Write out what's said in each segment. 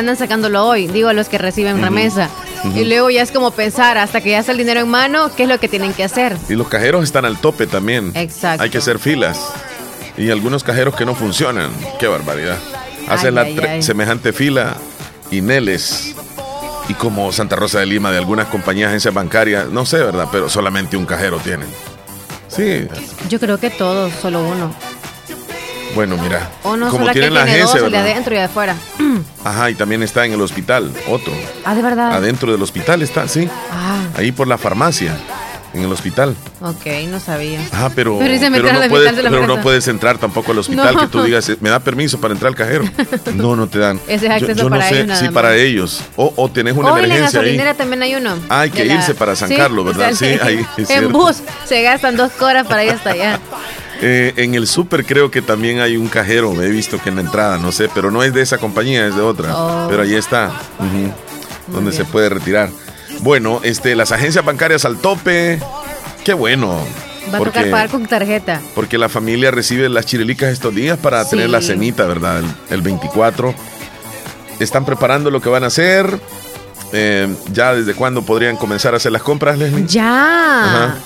andan sacándolo hoy, digo los que reciben remesa. Y luego ya es como pensar, hasta que ya está el dinero en mano, ¿qué es lo que tienen que hacer? Y los cajeros están al tope también. Exacto. Hay que hacer filas. Y algunos cajeros que no funcionan. Qué barbaridad. Hacen la semejante fila y Neles y como Santa Rosa de Lima de algunas compañías, agencias bancarias, no sé, ¿verdad? Pero solamente un cajero tienen. Sí. Yo creo que todos, solo uno. Bueno, mira. O no, como tienen la agencia, dos, de adentro y de afuera. Ajá, y también está en el hospital, otro. Ah, de verdad. Adentro del hospital está, sí. Ah. Ahí por la farmacia en el hospital. Ok, no sabía. Ah, pero, pero, no, puedes, pero no, puedes, entrar tampoco al hospital que tú digas, me da permiso para entrar al cajero. No, no te dan. Ese es acceso yo, para no sé, ellos. sí, para ellos. O, o tenés una emergencia. en la gasolinera también hay uno. Ah, hay que irse para San Carlos, ¿verdad? sí, ahí. en bus se gastan dos horas para ir hasta allá. Eh, en el súper creo que también hay un cajero, he visto que en la entrada, no sé, pero no es de esa compañía, es de otra. Oh. Pero ahí está, donde se puede retirar. Bueno, este, las agencias bancarias al tope, Qué bueno. Va a tocar pagar con tarjeta. Porque la familia recibe las chirelicas estos días para tener la cenita, ¿verdad? El, 24. Están preparando lo que van a hacer. Eh, ¿Ya desde cuándo podrían comenzar a hacer las compras, Leslie? Ya.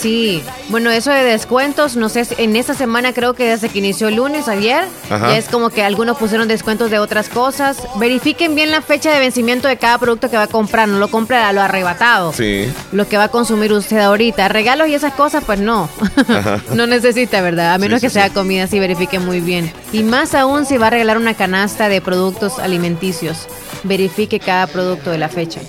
Sí, bueno, eso de descuentos, no sé, en esta semana creo que desde que inició el lunes, ayer, ya es como que algunos pusieron descuentos de otras cosas. Verifiquen bien la fecha de vencimiento de cada producto que va a comprar, no lo compre a lo arrebatado. Sí. Lo que va a consumir usted ahorita. Regalos y esas cosas, pues no. no necesita, ¿verdad? A menos que sea comida, sí, verifiquen muy bien. Y más aún si va a regalar una canasta de productos alimenticios. Verifique cada producto de la fecha.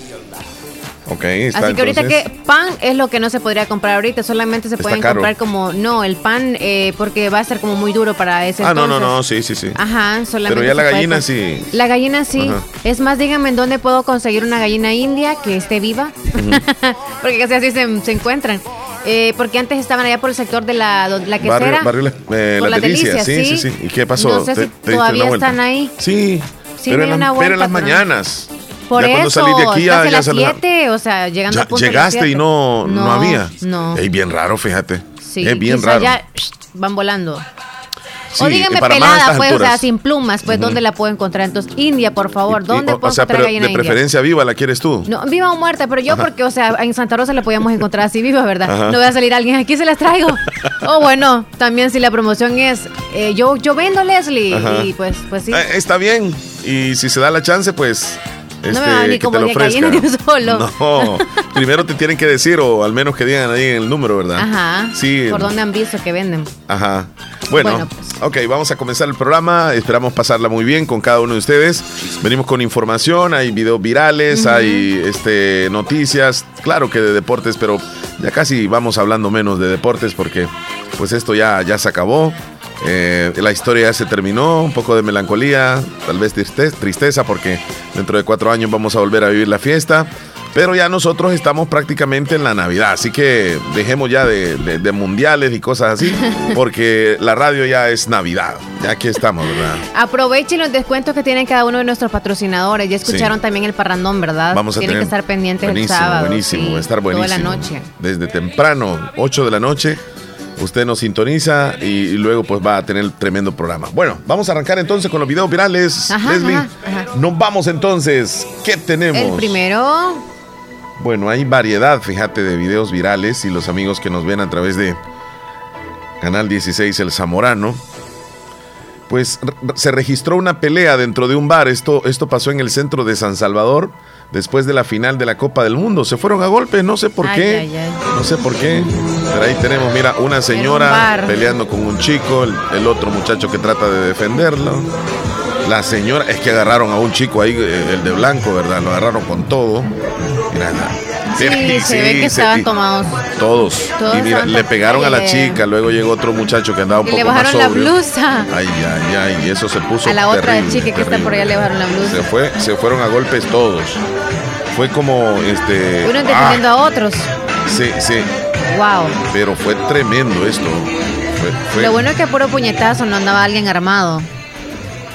Así que ahorita que pan es lo que no se podría comprar ahorita, solamente se pueden comprar como, no, el pan eh, porque va a ser como muy duro para ese Ah, no, no, no, sí, sí, sí. Ajá, solamente. Pero ya la gallina sí. La gallina sí. Es más, díganme en dónde puedo conseguir una gallina india que esté viva, porque casi así se, se encuentran. Eh, porque antes estaban allá por el sector de la, la quesera. Barrio, eh, la, delicia, sí, sí, sí, ¿Y qué pasó? No sé si todavía están ahí. Sí, sí pero, en, pero en las mañanas. Por ya eso, cuando salí de aquí ya, ya las 7, o sea, llegando ya, a punto Llegaste y no, no, había. No. Es bien raro, fíjate. Sí, es bien raro. Ya van volando. Sí, o díganme pelada, pues, o sea, sin plumas, pues, ¿dónde la puedo encontrar? Entonces, India, por favor, ¿dónde puedo o sea, encontrar de preferencia viva la quieres tú? No, viva o muerta, pero yo porque, o sea, en Santa Rosa la podíamos encontrar así viva, ¿verdad? No voy a salir alguien, aquí se las traigo. o bueno, también si la promoción es, eh, yo, yo vendo Leslie, y pues, pues sí. Eh, está bien, y si se da la chance, pues no me este, ni como te de solo. No, primero te tienen que decir, o al menos que digan ahí el número, ¿verdad? Ajá. Sí. Por dónde han visto que venden. Ajá. Bueno, pues. ok, vamos a comenzar el programa. Esperamos pasarla muy bien con cada uno de ustedes. Venimos con información, hay videos virales, hay este, noticias, claro que de deportes, pero ya casi vamos hablando menos de deportes porque pues esto ya, ya se acabó. Eh, la historia ya se terminó, un poco de melancolía, tal vez tristeza, porque dentro de cuatro años vamos a volver a vivir la fiesta. Pero ya nosotros estamos prácticamente en la Navidad, así que dejemos ya de, mundiales y cosas así, porque la radio ya es Navidad. Ya aquí estamos, ¿verdad? Aprovechen los descuentos que tienen cada uno de nuestros patrocinadores. Ya escucharon también el parrandón, ¿verdad? Vamos a Tienen que estar pendientes el sábado. Buenísimo, estar buenísimo. Toda la noche. Desde temprano, 8 de la noche usted nos sintoniza y, luego pues va a tener tremendo programa. Bueno, vamos a arrancar entonces con los videos virales. Leslie, nos vamos entonces. ¿Qué tenemos? El primero. Bueno, hay variedad, fíjate, de videos virales y los amigos que nos ven a través de Canal 16 El Zamorano. Pues se registró una pelea dentro de un bar. Esto, esto pasó en el centro de San Salvador después de la final de la Copa del Mundo. Se fueron a golpes, no sé por qué. No sé por qué. Pero ahí tenemos, mira, una señora peleando con un chico, el, otro muchacho que trata de defenderlo. La señora, es que agarraron a un chico ahí, eh, el de blanco, ¿verdad? Lo agarraron con todo. Mira, Sí, se ve que estaban tomados. Todos. y mira, le pegaron a la chica, luego llegó otro muchacho que andaba un poco más sobrio. le bajaron la blusa. Ay, ay, ay, y eso se puso A la otra chica que está por allá le bajaron la blusa. Se fue, se fueron a golpes todos. Fue como este Uno defendiendo a otros. Sí, sí. Wow. Pero fue tremendo esto. Lo bueno es que puro puñetazo no andaba alguien armado.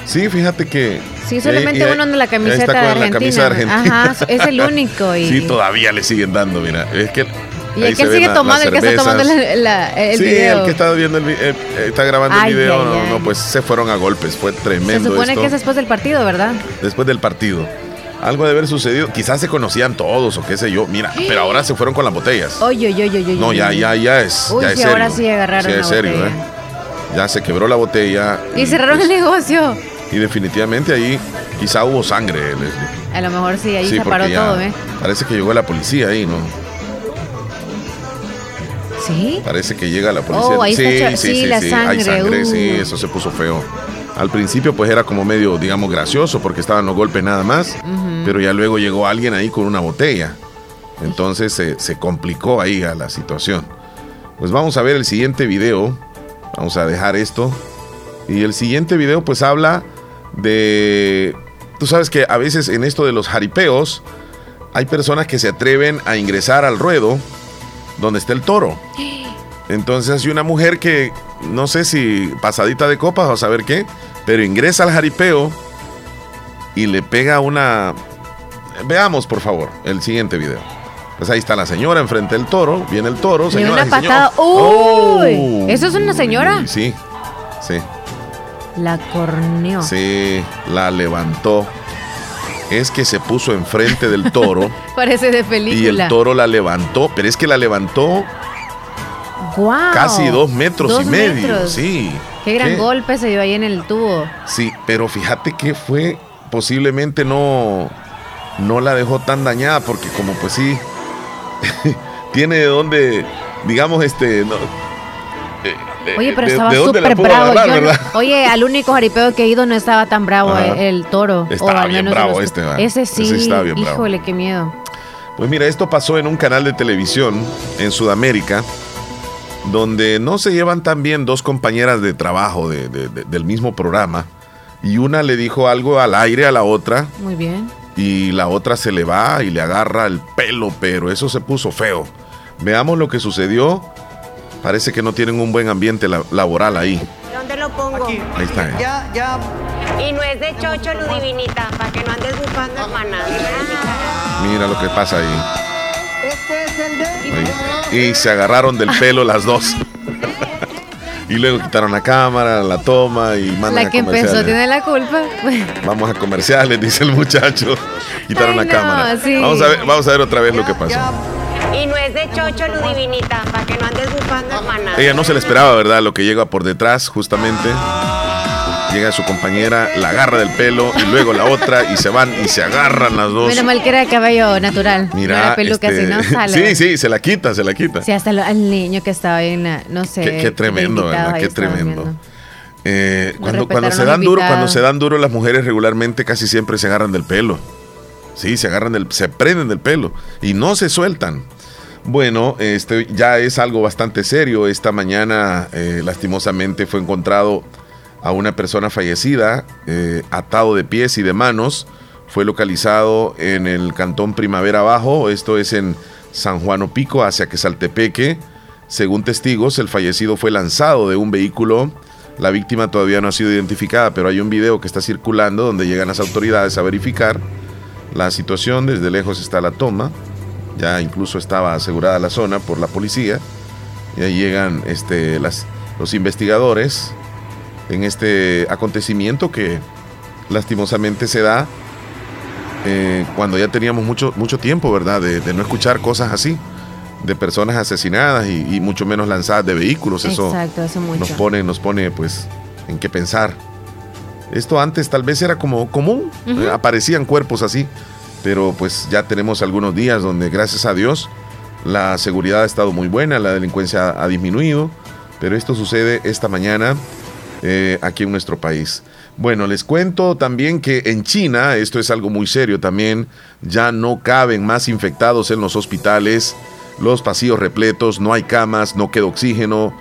Sí, fíjate que Sí, solamente uno de la camiseta de Argentina. La camisa de Argentina. Ajá, es el único. Y... Sí, todavía le siguen dando, mira. Es que Y el que sigue tomando, el que está tomando la, el sí, video. el que está viendo el, eh, está grabando el video, no, no, pues se fueron a golpes, fue tremendo. Se supone que es después del partido, ¿verdad? Después del partido. Algo de haber sucedido, quizás se conocían todos o qué sé yo. Mira, pero ahora se fueron con las botellas. Oye, oye, oye, oye. No, ya, ya, ya es. Uy, ya es serio. ahora sí agarraron sí, es serio, botella. ¿eh? Ya se quebró la botella. Y, cerraron pues, el negocio. Y definitivamente ahí quizá hubo sangre, Leslie. A lo mejor sí, ahí Sí, se paró todo, ¿eh? Parece que llegó la policía ahí, ¿no? ¿Sí? Parece que llega la policía. Oh, ahí sí, está sí, sí, sí, la sí, sangre, Hay sangre, uh. sí, eso se puso feo. Al principio pues era como medio, digamos, gracioso porque estaban los golpes nada más, pero ya luego llegó alguien ahí con una botella. Entonces se, se complicó ahí a la situación. Pues vamos a ver el siguiente video. Vamos a dejar esto. Y el siguiente video pues habla de... Tú sabes que a veces en esto de los jaripeos hay personas que se atreven a ingresar al ruedo donde está el toro. Entonces hay una mujer que no sé si pasadita de copas o saber qué, pero ingresa al jaripeo y le pega una... Veamos por favor el siguiente video. Pues ahí está la señora enfrente del toro, viene el toro, señora una señor. ¡Oh! ¡Uy! ¿Eso es una señora? Sí, sí. La corneó. Sí, la levantó. Es que se puso enfrente del toro Parece de y película. el toro la levantó, pero es que la levantó ¡Guau! casi dos metros Dos y medio. metros. Sí. Qué gran ¿Qué? golpe se dio ahí en el tubo. Sí, pero fíjate que fue posiblemente no no la dejó tan dañada porque como pues sí tiene de dónde digamos este no, eh, Oye, pero de- estaba súper bravo. oye, al único jaripeo que he ido no estaba tan bravo eh, el toro. Estaba al bien menos bravo los- este. Ese sí. Ese estaba bien bravo. Híjole, qué miedo. Pues mira, esto pasó en un canal de televisión en Sudamérica, donde no se llevan tan bien dos compañeras de trabajo de- de- de- del mismo programa, y una le dijo algo al aire a la otra, Muy bien. y la otra se le va y le agarra el pelo, pero eso se puso feo. Veamos lo que sucedió. Parece que no tienen un buen ambiente la- laboral ahí. ¿Dónde lo pongo? Ahí está. ¿eh? Ya, ya. Y no es de chocho, Ludivinita, para que no andes buscando hermana. Mira lo que pasa ahí. Este es el de. Ahí. Y se agarraron del pelo las dos. y luego quitaron la cámara, la toma y mandan La a que empezó comerciales. tiene la culpa. Vamos a comerciales, dice el muchacho. Quitaron Ay, la no, cámara. sí. Vamos, a ver, vamos a ver otra vez lo que pasó. Y no es de chocho, Ludivinita, para que no andes buscando hermana. Ella no se le esperaba, ¿verdad? Lo que llega por detrás, justamente. Llega su compañera, la agarra del pelo y luego la otra y se van y se agarran las dos. Menos mal que era cabello natural. Mira, no era peluca, este, si no sale. sí, sí, se la quita, se la quita. Sí, hasta lo- al niño que estaba ahí en no sé. Qué, qué tremendo, de ¿verdad? Qué tremendo. viendo. Eh, cuando, se dan duro, cuando se dan duro las mujeres regularmente casi siempre se agarran del pelo. Sí, se agarran del, se prenden del pelo y no se sueltan. Bueno, este ya es algo bastante serio. Esta mañana, eh, lastimosamente, fue encontrado a una persona fallecida, eh, atado de pies y de manos. Fue localizado en el cantón Primavera Bajo, esto es en San Juan Opico, hacia Quesaltepeque. Según testigos, el fallecido fue lanzado de un vehículo. La víctima todavía no ha sido identificada, pero hay un video que está circulando donde llegan las autoridades a verificar la situación. Desde lejos está la toma. Ya incluso estaba asegurada la zona por la policía. Y ahí llegan este, las, los investigadores en este acontecimiento que lastimosamente se da eh, cuando ya teníamos mucho, mucho tiempo, ¿verdad? De, de no escuchar cosas así, de personas asesinadas y, y mucho menos lanzadas de vehículos. Eso Exacto, hace mucho. nos pone, nos pone pues en qué pensar. Esto antes tal vez era como común, eh, aparecían cuerpos así, pero pues ya tenemos algunos días donde gracias a Dios la seguridad ha estado muy buena, la delincuencia ha disminuido, pero esto sucede esta mañana eh, aquí en nuestro país. Bueno, les cuento también que en China, esto es algo muy serio también, ya no caben más infectados en los hospitales, los pasillos repletos, no hay camas, no queda oxígeno,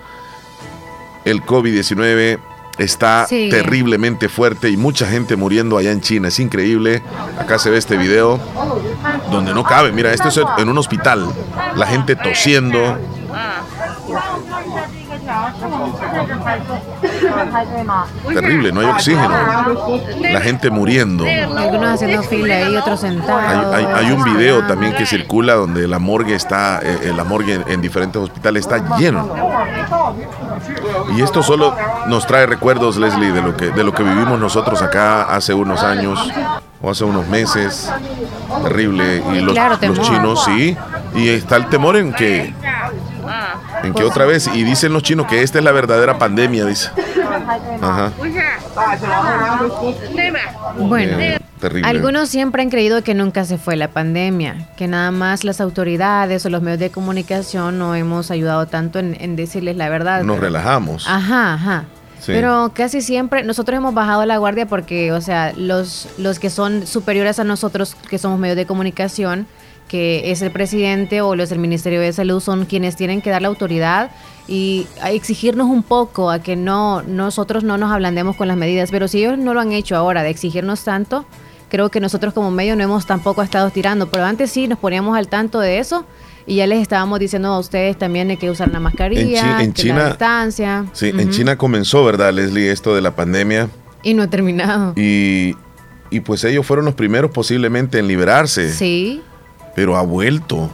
el COVID-19 está Sí. terriblemente fuerte y mucha gente muriendo allá en China. Es increíble. Acá se ve este video donde no cabe. Mira, esto es en un hospital. La gente tosiendo. Terrible, no hay oxígeno. La gente muriendo. Algunos haciendo fila y otros sentados. Hay, un video también que circula donde la morgue está, eh, eh, la morgue en, diferentes hospitales está lleno. Y esto solo nos trae recuerdos, Leslie, de lo que, de lo que vivimos nosotros acá hace unos años o hace unos meses. Terrible. Y los, los chinos, sí. Y está el temor en que en que otra vez, y dicen los chinos que esta es la verdadera pandemia, dice. Ajá. Bueno, algunos siempre han creído que nunca se fue la pandemia, que nada más las autoridades o los medios de comunicación no hemos ayudado tanto en, decirles la verdad. Nos relajamos. Ajá, ajá. Pero casi siempre nosotros hemos bajado la guardia porque, o sea, los, los que son superiores a nosotros, que somos medios de comunicación, que es el presidente o los del Ministerio de Salud son quienes tienen que dar la autoridad y exigirnos un poco a que no nosotros no nos ablandemos con las medidas, pero si ellos no lo han hecho ahora de exigirnos tanto, creo que nosotros como medio no hemos tampoco estado tirando, pero antes sí nos poníamos al tanto de eso y ya les estábamos diciendo a ustedes también de que usar la mascarilla, en, China, la distancia. Sí, en China comenzó, ¿verdad, Leslie, esto de la pandemia? Y no ha terminado. Y, y pues ellos fueron los primeros posiblemente en liberarse. Sí pero ha vuelto.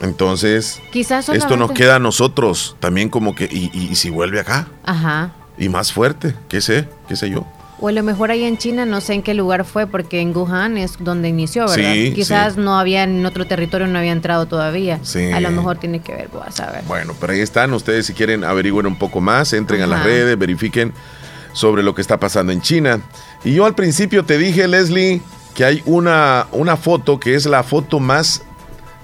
Entonces, esto nos queda a nosotros también como que, y, si vuelve acá? Ajá. Y más fuerte, qué sé, qué sé yo. O a lo mejor ahí en China, no sé en qué lugar fue, porque en Wuhan es donde inició, ¿verdad? Sí, Quizás no había en otro territorio, no había entrado todavía. Sí. A lo mejor tiene que ver, a saber. Bueno, pero ahí están, ustedes si quieren averiguar un poco más, entren a las redes, verifiquen sobre lo que está pasando en China. Y yo al principio te dije, Leslie, que hay una, una foto que es la foto más,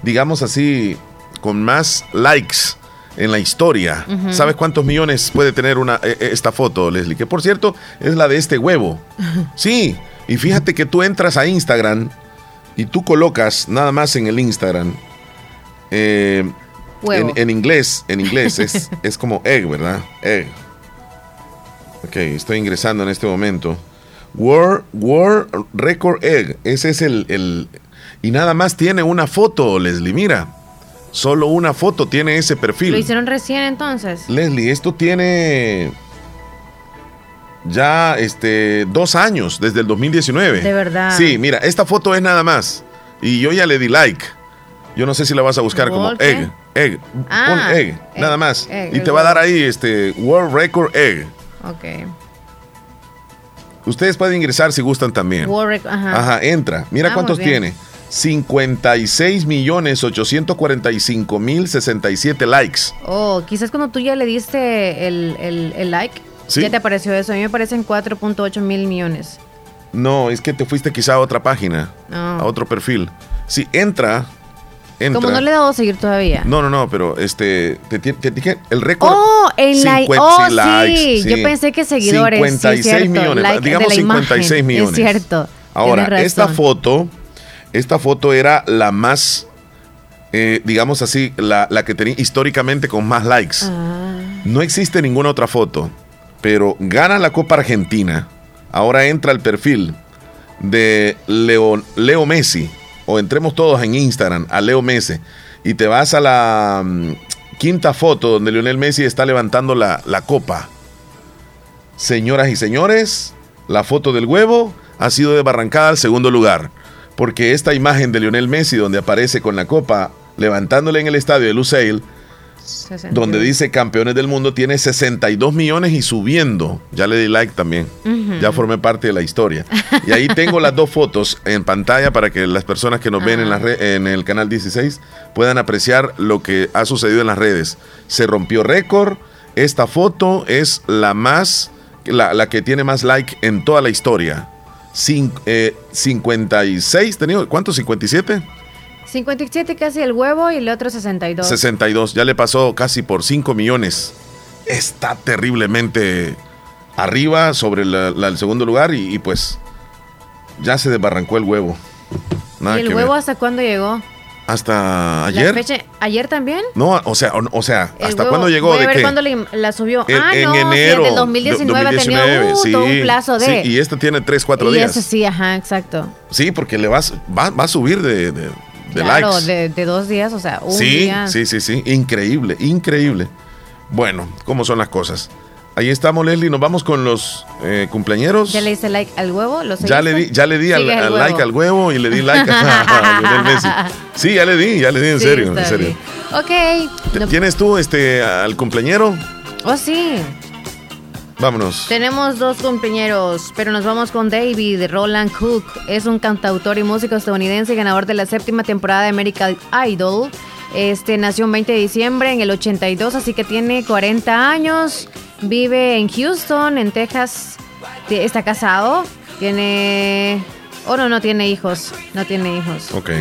digamos así, con más likes en la historia. ¿Sabes cuántos millones puede tener una, e, e, esta foto, Leslie? Que por cierto es la de este huevo. Sí, y fíjate que tú entras a Instagram y tú colocas nada más en el Instagram. Eh, en, inglés, en inglés es, es como egg, ¿verdad? Egg. Ok, estoy ingresando en este momento. World, Record Egg. Ese es el, Y nada más tiene una foto, Leslie. Mira. Solo una foto tiene ese perfil. ¿Lo hicieron recién entonces? Leslie, esto tiene ya este, dos años, desde el 2019. De verdad. Sí, mira, esta foto es nada más. Y yo ya le di like. Yo no sé si la vas a buscar como egg. Egg. Ah, egg, nada más. y te va a dar ahí este World Record Egg. Ok. Ustedes pueden ingresar si gustan también. ajá. entra. Mira cuántos tiene. 56 millones 845 mil 67 likes. Oh, quizás cuando tú ya le diste el, like, ¿Sí? ya te apareció eso. A mí me parecen 4.8 mil millones. No, es que te fuiste quizá a otra página, a otro perfil. Si entra, como no le he dado a seguir todavía. No, no, no, pero este, te, dije el récord. Oh, el like. Oh, sí. Yo pensé que seguidores. 56 millones, digamos 56 millones. Es cierto. Ahora, esta foto, esta foto era la más, eh, digamos así, la, que tenía históricamente con más likes. Ah. No existe ninguna otra foto, pero gana la Copa Argentina. Ahora entra el perfil de Leo, Leo Messi o entremos todos en Instagram a Leo Messi y te vas a la mm, quinta foto donde Lionel Messi está levantando la, la copa. Señoras y señores, la foto del huevo ha sido desbarrancada al segundo lugar, porque esta imagen de Lionel Messi donde aparece con la copa levantándola en el estadio de Lusail donde dice campeones del mundo, tiene 62 millones y subiendo. Ya le di like también. Ya formé parte de la historia. Y ahí tengo las dos fotos en pantalla para que las personas que nos ven en, la ah. en el canal 16 puedan apreciar lo que ha sucedido en las redes. Se rompió récord. Esta foto es la más, la, que tiene más like en toda la historia. 56, tenido, ¿cuántos? ¿57? 57 casi el huevo y el otro 62. 62, ya le pasó casi por 5 millones. Está terriblemente arriba sobre el segundo lugar y, pues ya se desbarrancó el huevo. ¿Y el huevo hasta cuándo llegó? ¿Hasta ayer? ¿Ayer también? No, o sea, o, sea ¿hasta cuándo llegó? Voy a ver cuándo la subió. ah, en no, enero. Sí, 2019, tenía uh, sí, un plazo de. Sí, y este tiene 3, 4 días. Y ese sí, ajá, exacto. Sí, porque le vas, va, va a subir de, de claro, De, dos días, o sea, un sí, Sí, sí, sí, increíble, increíble. Bueno, ¿cómo son las cosas? Ahí estamos, Leslie. Nos vamos con los eh, cumpleaños. ¿Ya le hice like al huevo? ya le di, ya le di al, like al huevo y le di like a, Lionel Messi. Sí, ya le di, ya le di, en serio, en serio. Ok. ¿Tienes tú este al cumpleañero? Oh, sí. Vámonos. Tenemos dos compañeros, pero nos vamos con David Roland Cook. Es un cantautor y músico estadounidense y ganador de la séptima temporada de American Idol. Este nació el 20 de diciembre en el 82, así que tiene 40 años. Vive en Houston, en Texas. Está casado. Tiene. Oh, no, no tiene hijos. No tiene hijos. Ok.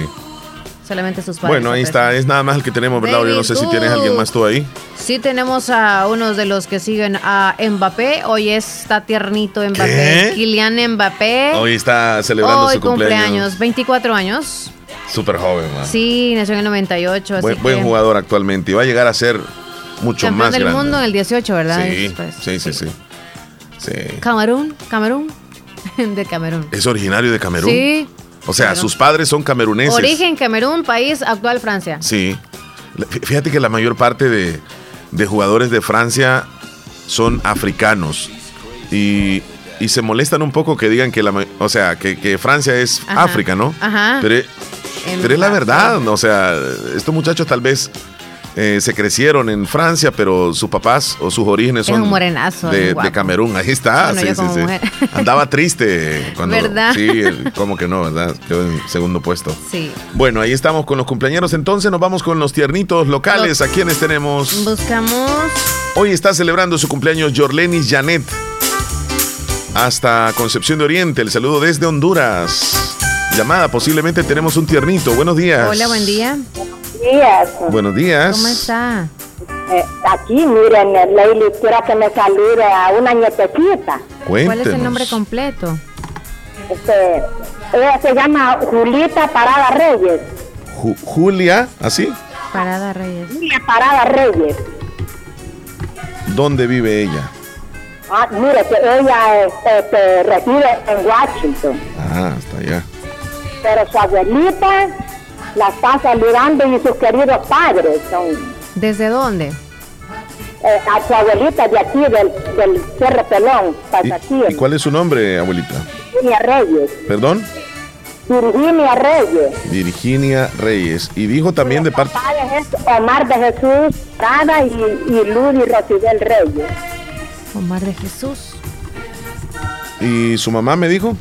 Solamente sus padres. Bueno, ahí está. Es nada más el que tenemos, ¿verdad? Yo no sé si tienes alguien más tú ahí. Sí, tenemos a uno de los que siguen a Mbappé. Hoy está tiernito Mbappé. Kylian Mbappé. Hoy está celebrando su cumpleaños. cumpleaños. 24 años. Súper joven, man. Sí, nació en el 98. Buen, buen jugador actualmente. Y va a llegar a ser mucho más del mundo en el 18, ¿verdad? Sí, sí, sí, sí, Camerún, Camerún, de Camerún. ¿Es originario de Camerún? Sí. O sea, sus padres son cameruneses. Origen Camerún, país actual Francia. Sí. Fíjate que la mayor parte de, jugadores de Francia son africanos. Y, se molestan un poco que digan que la o sea que, Francia es África, ¿no? Ajá. Pero, pero es la verdad, o sea, estos muchachos tal vez eh, se crecieron en Francia, pero sus papás o sus orígenes son de, Camerún. Ahí está. sí, sí, sí. Andaba triste cuando. ¿Verdad? Sí, como que no, ¿verdad? Quedó en segundo puesto. Sí. Bueno, ahí estamos con los cumpleaños. Entonces nos vamos con los tiernitos locales. ¿A quiénes tenemos? Buscamos. Hoy está celebrando su cumpleaños Jorlenis Janet. Hasta Concepción de Oriente. El saludo desde Honduras. Llamada, posiblemente tenemos un tiernito. Buenos días. Hola, buen día días. Buenos días. ¿Cómo está? Eh, aquí, miren, Leili, quiero que me salude a una nietecita. ¿Cuál es el nombre completo? Este, ella se llama Julita Parada Reyes. Julia, ¿así? Parada Reyes. Julia Parada Reyes. ¿Dónde vive ella? Ah, mire, que ella este, reside en Washington. Ah, hasta allá. Pero su abuelita la está saludando y sus queridos padres. Son, ¿Desde dónde? Eh, a su abuelita de aquí, del, del Cerro Pelón, ¿Y, ¿Y cuál es su nombre, abuelita? Virginia Reyes. ¿Perdón? Virginia Reyes. Virginia Reyes. Y dijo también de parte... Omar de Jesús Prada y, y Ludi Rosibel Reyes. Omar de Jesús. ¿Y su mamá me dijo?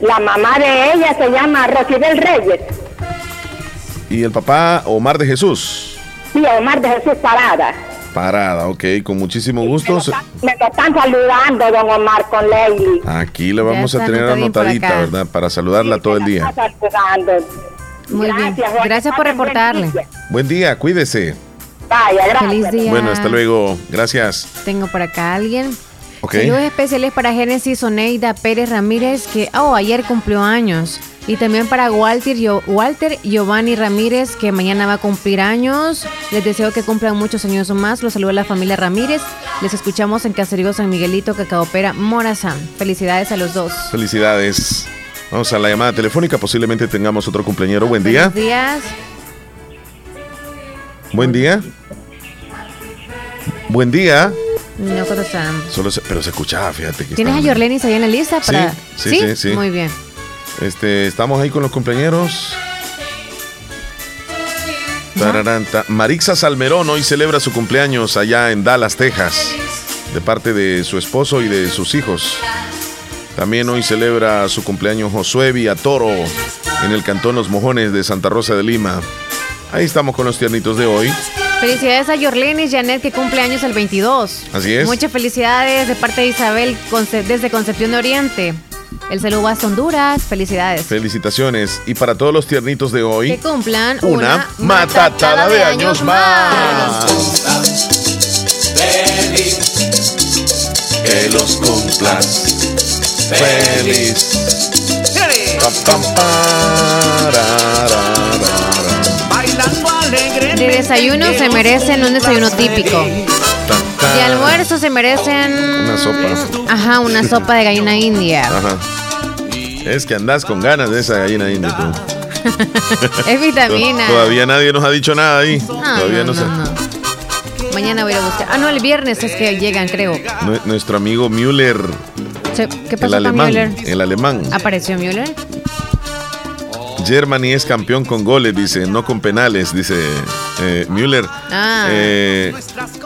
La mamá de ella se llama Rosibel Reyes. ¿Y el papá Omar de Jesús? Sí, Omar de Jesús Parada. Parada, ok, con muchísimo gusto. Me lo, están saludando, don Omar, con Leili. Aquí le vamos a tener anotadita, ¿verdad? Para saludarla todo el día. Muy bien. Gracias por reportarle. Buen día, cuídese. Vaya, gracias. Feliz día. Bueno, hasta luego. Gracias. Tengo por acá a alguien. Saludos especiales para Génesis Oneida Pérez Ramírez, que oh, ayer cumplió años. Y también para Walter, Walter Giovanni Ramírez, que mañana va a cumplir años. Les deseo que cumplan muchos años más. Los saluda la familia Ramírez. Les escuchamos en Caserío San Miguelito, Cacaopera, Morazán. Felicidades a los dos. Felicidades. Vamos a la llamada telefónica. Posiblemente tengamos otro cumpleañero. Buen día. Buenos días. Buen día. Buen día. No Solo pero se escuchaba, fíjate. Que ¿Tienes a Yorlenis ahí en la lista? Para... Sí, sí, sí, Muy bien. Este, estamos ahí con los compañeros. Marixa Salmerón hoy celebra su cumpleaños allá en Dallas, Texas, de parte de su esposo y de sus hijos. También hoy celebra su cumpleaños Josué Villatoro en el Cantón Los Mojones de Santa Rosa de Lima. Ahí estamos con los tiernitos de hoy. Felicidades a Yorlenis Janet que cumple años el 22. Así es. Muchas felicidades de parte de Isabel desde Concepción de Oriente. El saludo a Honduras. Felicidades. Felicitaciones. Y para todos los tiernitos de hoy. Que cumplan una, matatada, de, años, más. Feliz. Que los cumplas. Feliz. De desayuno se merecen un desayuno típico. De almuerzo se merecen. Una sopa. Ajá, una sopa de gallina india. Ajá. Es que andas con ganas de esa gallina india tú. es vitamina. Todavía nadie nos ha dicho nada ahí. Todavía no, sé. Mañana voy a buscar. Ah, no, el viernes es que llegan, creo. nuestro amigo Müller. ¿Qué pasó el alemán, Müller? El alemán. ¿Apareció Müller? Germany es campeón con goles, dice, no con penales, dice eh, Müller. Ah. Eh,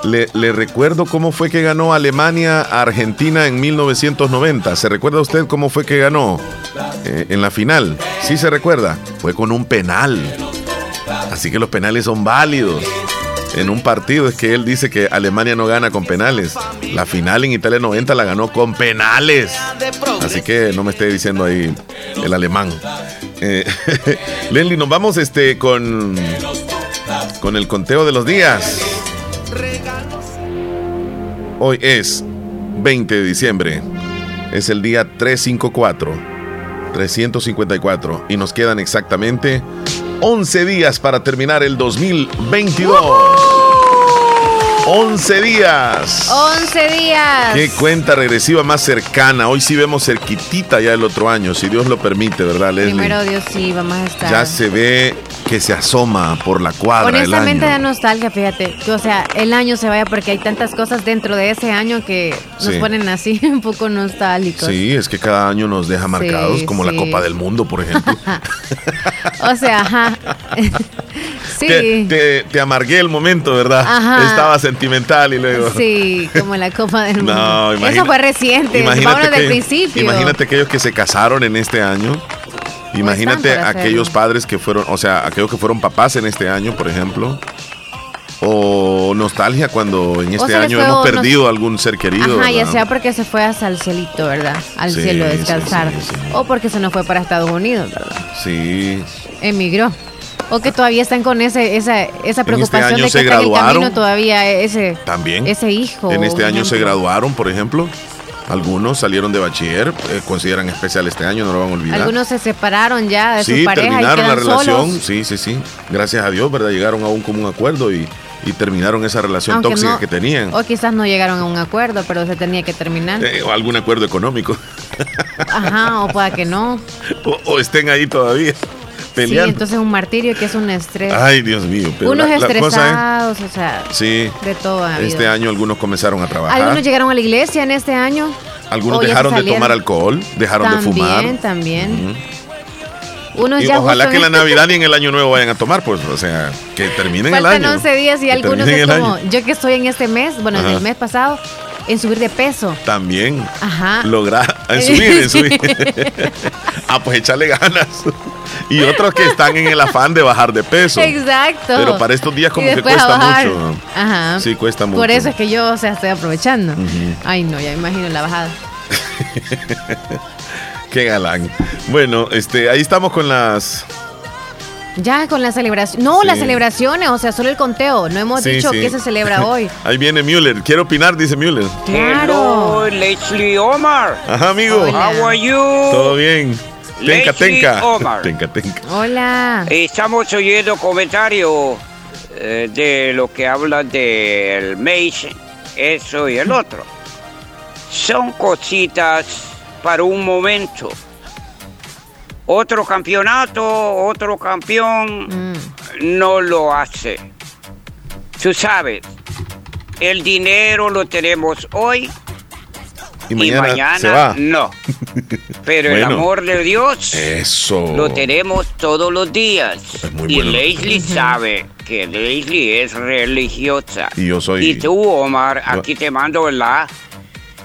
le, recuerdo cómo fue que ganó Alemania a Argentina en 1990. ¿Se recuerda usted cómo fue que ganó eh, en la final? Sí se recuerda. Fue con un penal. Así que los penales son válidos. En un partido es que él dice que Alemania no gana con penales. La final en Italia 90 la ganó con penales. Así que no me esté diciendo ahí el alemán. Eh, Lenny, nos vamos este con con el conteo de los días. Hoy es 20 de diciembre. Es el día 354. 354. Y nos quedan exactamente 11 días para terminar el 2022. 11 días. 11 días. Qué cuenta regresiva más cercana. Hoy sí vemos cerquitita ya el otro año, si Dios lo permite, ¿verdad, Leslie? Primero Dios sí, vamos a estar. Ya se ve que se asoma por la cuadra. Honestamente da nostalgia, fíjate. o sea, el año se vaya porque hay tantas cosas dentro de ese año que nos ponen así un poco nostálgicos. Sí, es que cada año nos deja marcados, como la Copa del Mundo, por ejemplo. o sea, ajá. sí. Te, amargué el momento, ¿verdad? Ajá. Estaba sentimental y luego. Sí, como la Copa del Mundo. No, Eso fue reciente. Imagínate que, principio. Imagínate aquellos que se casaron en este año. Imagínate aquellos padres que fueron, o sea, aquellos que fueron papás en este año, por ejemplo. O nostalgia cuando en este año hemos perdido algún ser querido. Ajá, ya sea porque se fue hasta el cielito, ¿verdad? Al cielo a descansar. o porque se nos fue para Estados Unidos, ¿verdad? Sí. Emigró. O que todavía están con ese, esa, esa este preocupación de que se graduaron, todavía ese, también ese hijo. En este año se graduaron, por ejemplo. Algunos salieron de bachiller, eh, consideran especial este año, no lo van a olvidar. Algunos se separaron ya de sí, su pareja terminaron y la relación. Sí, sí, sí. Gracias a Dios, ¿verdad? Llegaron a un común acuerdo y, terminaron esa relación tóxica que tenían. O quizás no llegaron a un acuerdo, pero se tenía que terminar. Eh, o algún acuerdo económico. Ajá, o pueda que no. o estén ahí todavía. Sí, entonces un martirio que es un estrés. Ay, Dios mío. Unos estresados, o sea, sí, de todo. Este año algunos comenzaron a trabajar. Algunos llegaron a la iglesia en este año. Algunos dejaron de tomar alcohol, dejaron de fumar. También, también. ojalá que en la este Navidad y en el Año Nuevo vayan a tomar, pues, o sea, que terminen el año. Faltan 11 días y algunos es como, yo que estoy en este mes, bueno, en el mes pasado, en subir de peso. También. Ajá. Lograr, en subir, en subir. ah, pues echarle ganas. Y otros que están en el afán de bajar de peso. Exacto. Pero para estos días como que cuesta mucho. Ajá. Sí, cuesta mucho. Por eso es que yo, o sea, estoy aprovechando. Ay, no, ya imagino la bajada. Qué galán. Bueno, este, ahí estamos con las ya con la celebración. No, las celebraciones, o sea, solo el conteo. No hemos dicho qué se celebra hoy. Ahí viene Müller. Quiero opinar, dice Müller. Claro. Hello, Leslie Omar. Ajá, amigo. How are you? Todo bien. Tenca, tenca. Omar. Tenca, tenca. Hola. Estamos oyendo comentarios eh, de lo que hablan del maíz, eso y el otro. Son cositas para un momento otro campeonato, otro campeón, mm. no lo hace. Tú sabes, el dinero lo tenemos hoy y mañana, no. Pero el amor de Dios eso. lo tenemos todos los días. y Leslie sabe que Leslie es religiosa. Y yo soy. Y tú, Omar, aquí te mando la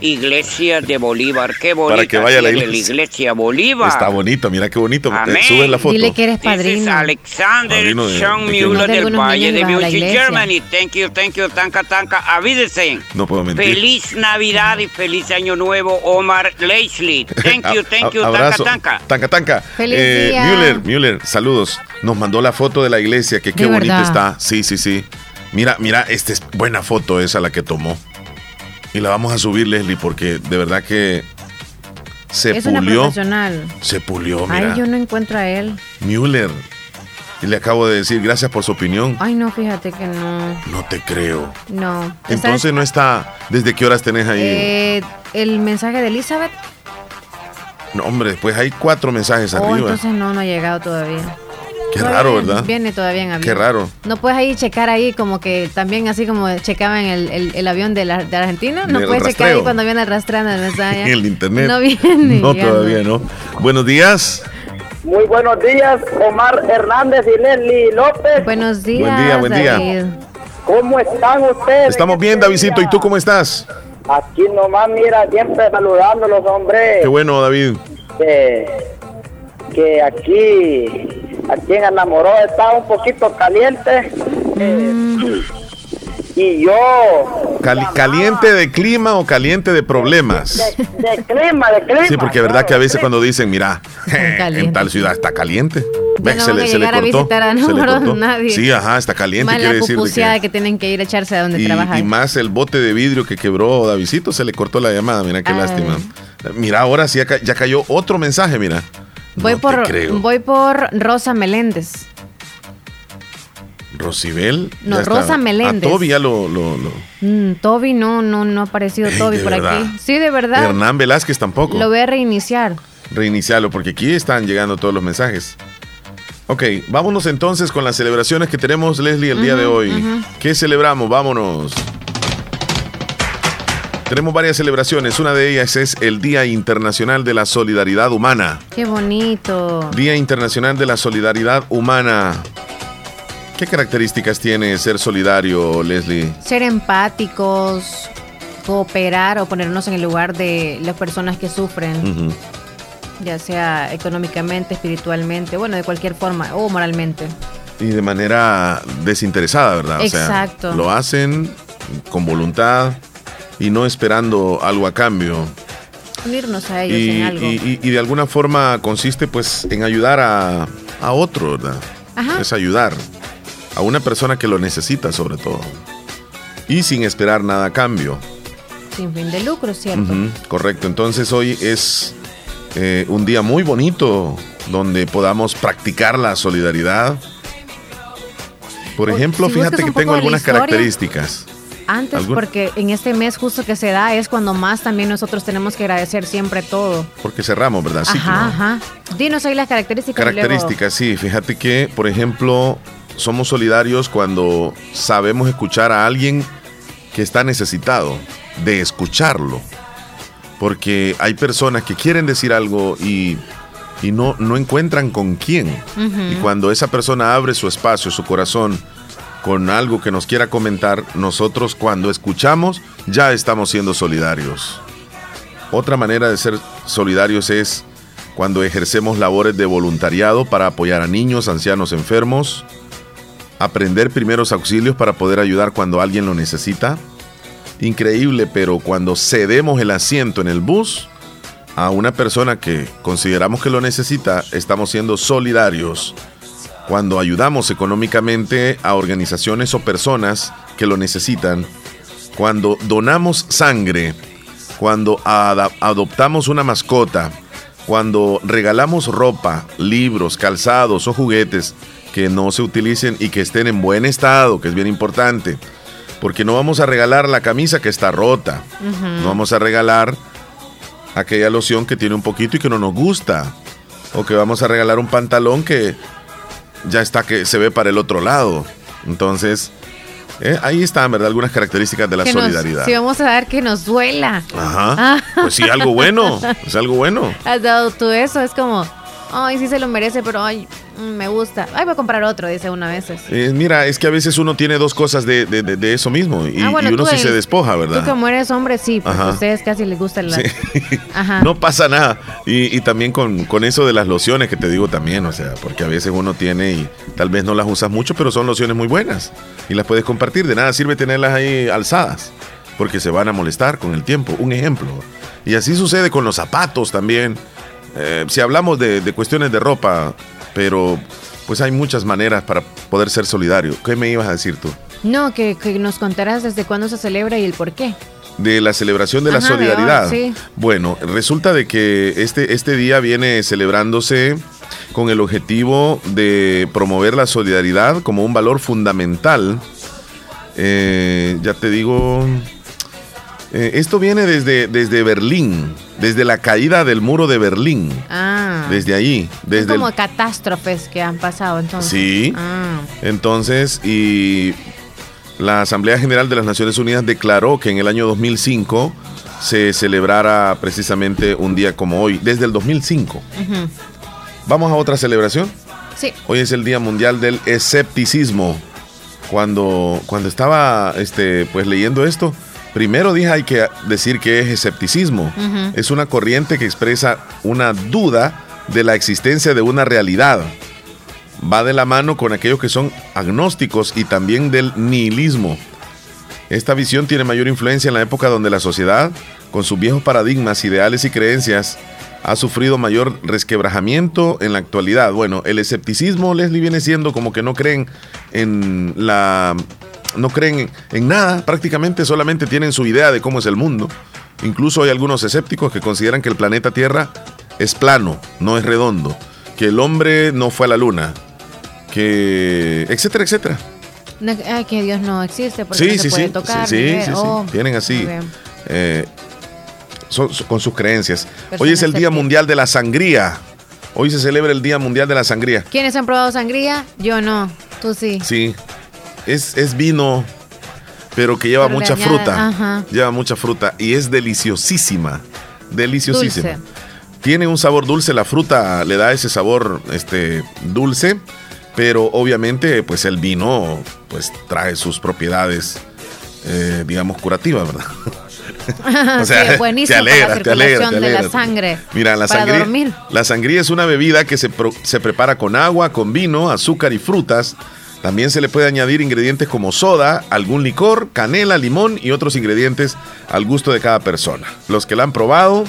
Iglesia de Bolívar. Qué bonita Para que vaya la iglesia. Bolívar. Está bonito, mira qué bonito. Sube la foto. Dile que eres padrino. Alexander Sean Müller del Valle de Munich, Germany. Thank you, thank you, tanca, tanca. Avídese. No puedo mentir. Feliz Navidad y feliz Año Nuevo, Omar Leslie. Thank you, thank you, tanca, tanca. Tanca, tanca. Feliz eh, día. Müller, Müller, saludos. Nos mandó la foto de la iglesia, que qué bonita está. Sí, sí, sí. Mira, mira, esta es buena foto esa la que tomó. Y la vamos a subir, Leslie, porque de verdad que se es pulió. Una se pulió, mira. Ay, yo no encuentro a él. Müller. Y le acabo de decir, gracias por su opinión. Ay, no, fíjate que no. No te creo. No. Entonces no está. ¿Desde qué horas tenés ahí? Eh, el mensaje de Elizabeth. No, hombre, después hay cuatro mensajes oh, arriba. Entonces no, no ha llegado todavía. Qué raro, ¿verdad? Viene todavía en avión. Qué raro. No puedes ahí checar ahí como que también así como checaban el, el, avión de, la, de Argentina. No puedes checar ahí cuando viene arrastrando el mensaje. En el internet. No viene. No, todavía no. Buenos días. Muy buenos días, Omar Hernández y Leslie López. Buenos días. Buen día, buen día. ¿Cómo están ustedes? Estamos bien, Davidito. ¿Y tú cómo estás? Aquí nomás, mira, siempre saludándolos, hombre. Qué bueno, David. que aquí, aquí en Enamoró está un poquito caliente. Mm. y yo... ¿Caliente de clima o caliente de problemas? De, clima, de clima. Sí, porque es verdad que a veces cuando dicen, mira, en tal ciudad está caliente. no se, le, se le cortó, a visitar a nadie. Sí, ajá, está caliente. Más quiere la decir que, que tienen que ir a echarse a donde y, trabajan. Y más el bote de vidrio que quebró Davidito, se le cortó la llamada. Mira qué lástima. Mira, ahora sí ya cayó otro mensaje, mira. Voy, por, voy por Rosa Meléndez. Rosibel. No, Rosa Meléndez. A Toby ya lo. Mm, Toby no, no, no ha aparecido Toby por aquí. Sí, de verdad. Hernán Velázquez tampoco. Lo voy a reiniciar. Reiniciarlo, porque aquí están llegando todos los mensajes. Ok, vámonos entonces con las celebraciones que tenemos, Leslie, el día de hoy. ¿Qué celebramos? Vámonos. Tenemos varias celebraciones. Una de ellas es el Día Internacional de la Solidaridad Humana. Qué bonito. Día Internacional de la Solidaridad Humana. ¿Qué características tiene ser solidario, Leslie? Ser empáticos, cooperar o ponernos en el lugar de las personas que sufren, ya sea económicamente, espiritualmente, bueno, de cualquier forma, o moralmente. Y de manera desinteresada, ¿verdad? Exacto. lo hacen con voluntad y no esperando algo a cambio. Unirnos a ellos y, en algo. Y, de alguna forma consiste pues en ayudar a, a otro, ¿verdad? Ajá. Es ayudar a una persona que lo necesita sobre todo. Y sin esperar nada a cambio. Sin fin de lucro, ¿cierto? correcto. Entonces hoy es eh, un día muy bonito donde podamos practicar la solidaridad. Por ejemplo, fíjate que tengo algunas características. Antes, porque en este mes justo que se da es cuando más también nosotros tenemos que agradecer siempre todo. Porque cerramos, ¿verdad? Sí, ajá, ajá. Dinos ahí las características. Características, sí. Fíjate que, por ejemplo, somos solidarios cuando sabemos escuchar a alguien que está necesitado, de escucharlo. Porque hay personas que quieren decir algo y, no, no encuentran con quién. Y cuando esa persona abre su espacio, su corazón, con algo que nos quiera comentar, nosotros cuando escuchamos ya estamos siendo solidarios. Otra manera de ser solidarios es cuando ejercemos labores de voluntariado para apoyar a niños, ancianos enfermos, aprender primeros auxilios para poder ayudar cuando alguien lo necesita. Increíble, pero cuando cedemos el asiento en el bus a una persona que consideramos que lo necesita, estamos siendo solidarios. Cuando ayudamos económicamente a organizaciones o personas que lo necesitan, cuando donamos sangre, cuando adoptamos una mascota, cuando regalamos ropa, libros, calzados o juguetes que no se utilicen y que estén en buen estado, que es bien importante. Porque no vamos a regalar la camisa que está rota. No vamos a regalar aquella loción que tiene un poquito y que no nos gusta. O que vamos a regalar un pantalón que ya está que se ve para el otro lado. Entonces, eh, ahí están, ¿verdad? Algunas características de la solidaridad. si vamos a dar que nos duela. Ajá. Ah. Pues sí, algo bueno. es algo bueno. Has dado tú eso, es como, ay, sí se lo merece, pero ay, Mm, me gusta. Ay, voy a comprar otro, dice una vez. Eh, mira, es que a veces uno tiene dos cosas de, de, eso mismo y, ah, uno sí se despoja, ¿verdad? Tú como eres hombre, sí, porque a ustedes casi les gusta la... Ajá. No pasa nada. Y, también con, con, eso de las lociones que te digo también, o sea, porque a veces uno tiene y tal vez no las usas mucho, pero son lociones muy buenas y las puedes compartir. De nada sirve tenerlas ahí alzadas, porque se van a molestar con el tiempo. Un ejemplo. Y así sucede con los zapatos también. Eh, si hablamos de, de cuestiones de ropa, pero pues hay muchas maneras para poder ser solidario. ¿Qué me ibas a decir tú? No, que, nos contarás desde cuándo se celebra y el por qué. De la celebración de la solidaridad. Bueno, resulta de que este, este día viene celebrándose con el objetivo de promover la solidaridad como un valor fundamental. Eh, ya te digo, eh, esto viene desde, desde Berlín, desde la caída del muro de Berlín. Ah Desde ahí. Desde como catástrofes que han pasado entonces. Sí. Ah. Entonces, y la Asamblea General de las Naciones Unidas declaró que en el año 2005 se celebrara precisamente un día como hoy, desde el 2005. ¿Vamos a otra celebración? Sí. Hoy es el Día Mundial del Escepticismo. Cuando, cuando estaba este, pues, leyendo esto, primero dije hay que decir que es escepticismo. Es una corriente que expresa una duda de la existencia de una realidad. Va de la mano con aquellos que son agnósticos y también del nihilismo. Esta visión tiene mayor influencia en la época donde la sociedad, con sus viejos paradigmas, ideales y creencias, ha sufrido mayor resquebrajamiento en la actualidad. Bueno, el escepticismo, Leslie, viene siendo como que no creen en la... no creen en nada, prácticamente solamente tienen su idea de cómo es el mundo. Incluso hay algunos escépticos que consideran que el planeta Tierra es plano, no es redondo, que el hombre no fue a la luna, que etcétera, etcétera que Dios no existe porque no se puede tocar. Sí, sí, sí, oh, Tienen así. Eh, con sus creencias. Hoy es el Día Mundial de la Sangría. Hoy se celebra el Día Mundial de la Sangría. ¿Quiénes han probado sangría? Yo no. Tú sí. Sí. Es, es vino, pero que lleva mucha fruta. Lleva mucha fruta y es deliciosísima. Deliciosísima. Tiene un sabor dulce, la fruta le da ese sabor este, dulce pero obviamente pues el vino pues trae sus propiedades eh, digamos curativas, ¿verdad? o sea, sí, buenísimo te alegra, la circulación de la sangre. Mira, la sangría, la sangría es una bebida que se, se prepara con agua, con vino, azúcar y frutas. También se le puede añadir ingredientes como soda, algún licor, canela, limón y otros ingredientes al gusto de cada persona. Los que la han probado,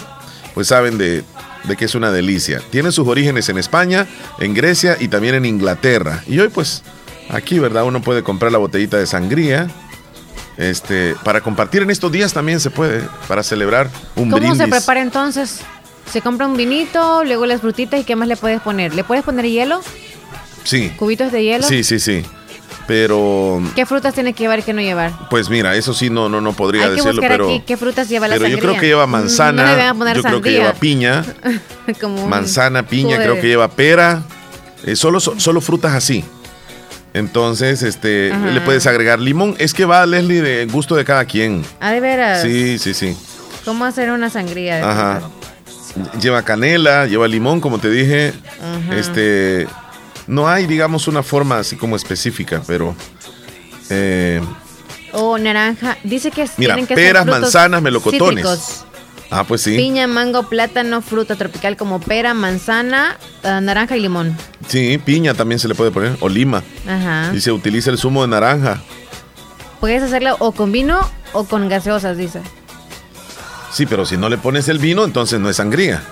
pues saben de, de que es una delicia. Tiene sus orígenes en España, en Grecia y también en Inglaterra. Y hoy pues aquí, ¿verdad? Uno puede comprar la botellita de sangría. Este, para compartir en estos días también se puede, para celebrar un ¿Cómo se prepara entonces? Se compra un vinito, luego las frutitas y ¿qué más le puedes poner? ¿Le puedes poner hielo? Sí. ¿Cubitos de hielo? Sí, sí, sí. Pero. ¿Qué frutas tiene que llevar y qué no llevar? Pues mira, eso sí no, no, no podría decirlo, pero. ¿Qué frutas lleva la Pero yo creo que lleva manzana. yo creo que lleva piña. manzana, piña, creo que lleva pera. Eh, solo, solo frutas así. Entonces, este, le puedes agregar limón. Es que va, Leslie, de gusto de cada quien. Ah, de veras. Sí, sí, sí. ¿Cómo hacer una sangría? De Ajá. Lleva canela, lleva limón, como te dije. Este no hay, digamos, una forma así como específica, pero... Eh, o naranja. Dice que mira, tienen que peras, manzanas, melocotones. Ah, pues sí. Piña, mango, plátano, fruta tropical como pera, manzana, ah, naranja y limón. Sí, piña también se le puede poner, o lima. Ajá. Y se utiliza el zumo de naranja. Puedes hacerlo o con vino o con gaseosas, dice. Sí, pero si no le pones el vino, entonces no es sangría.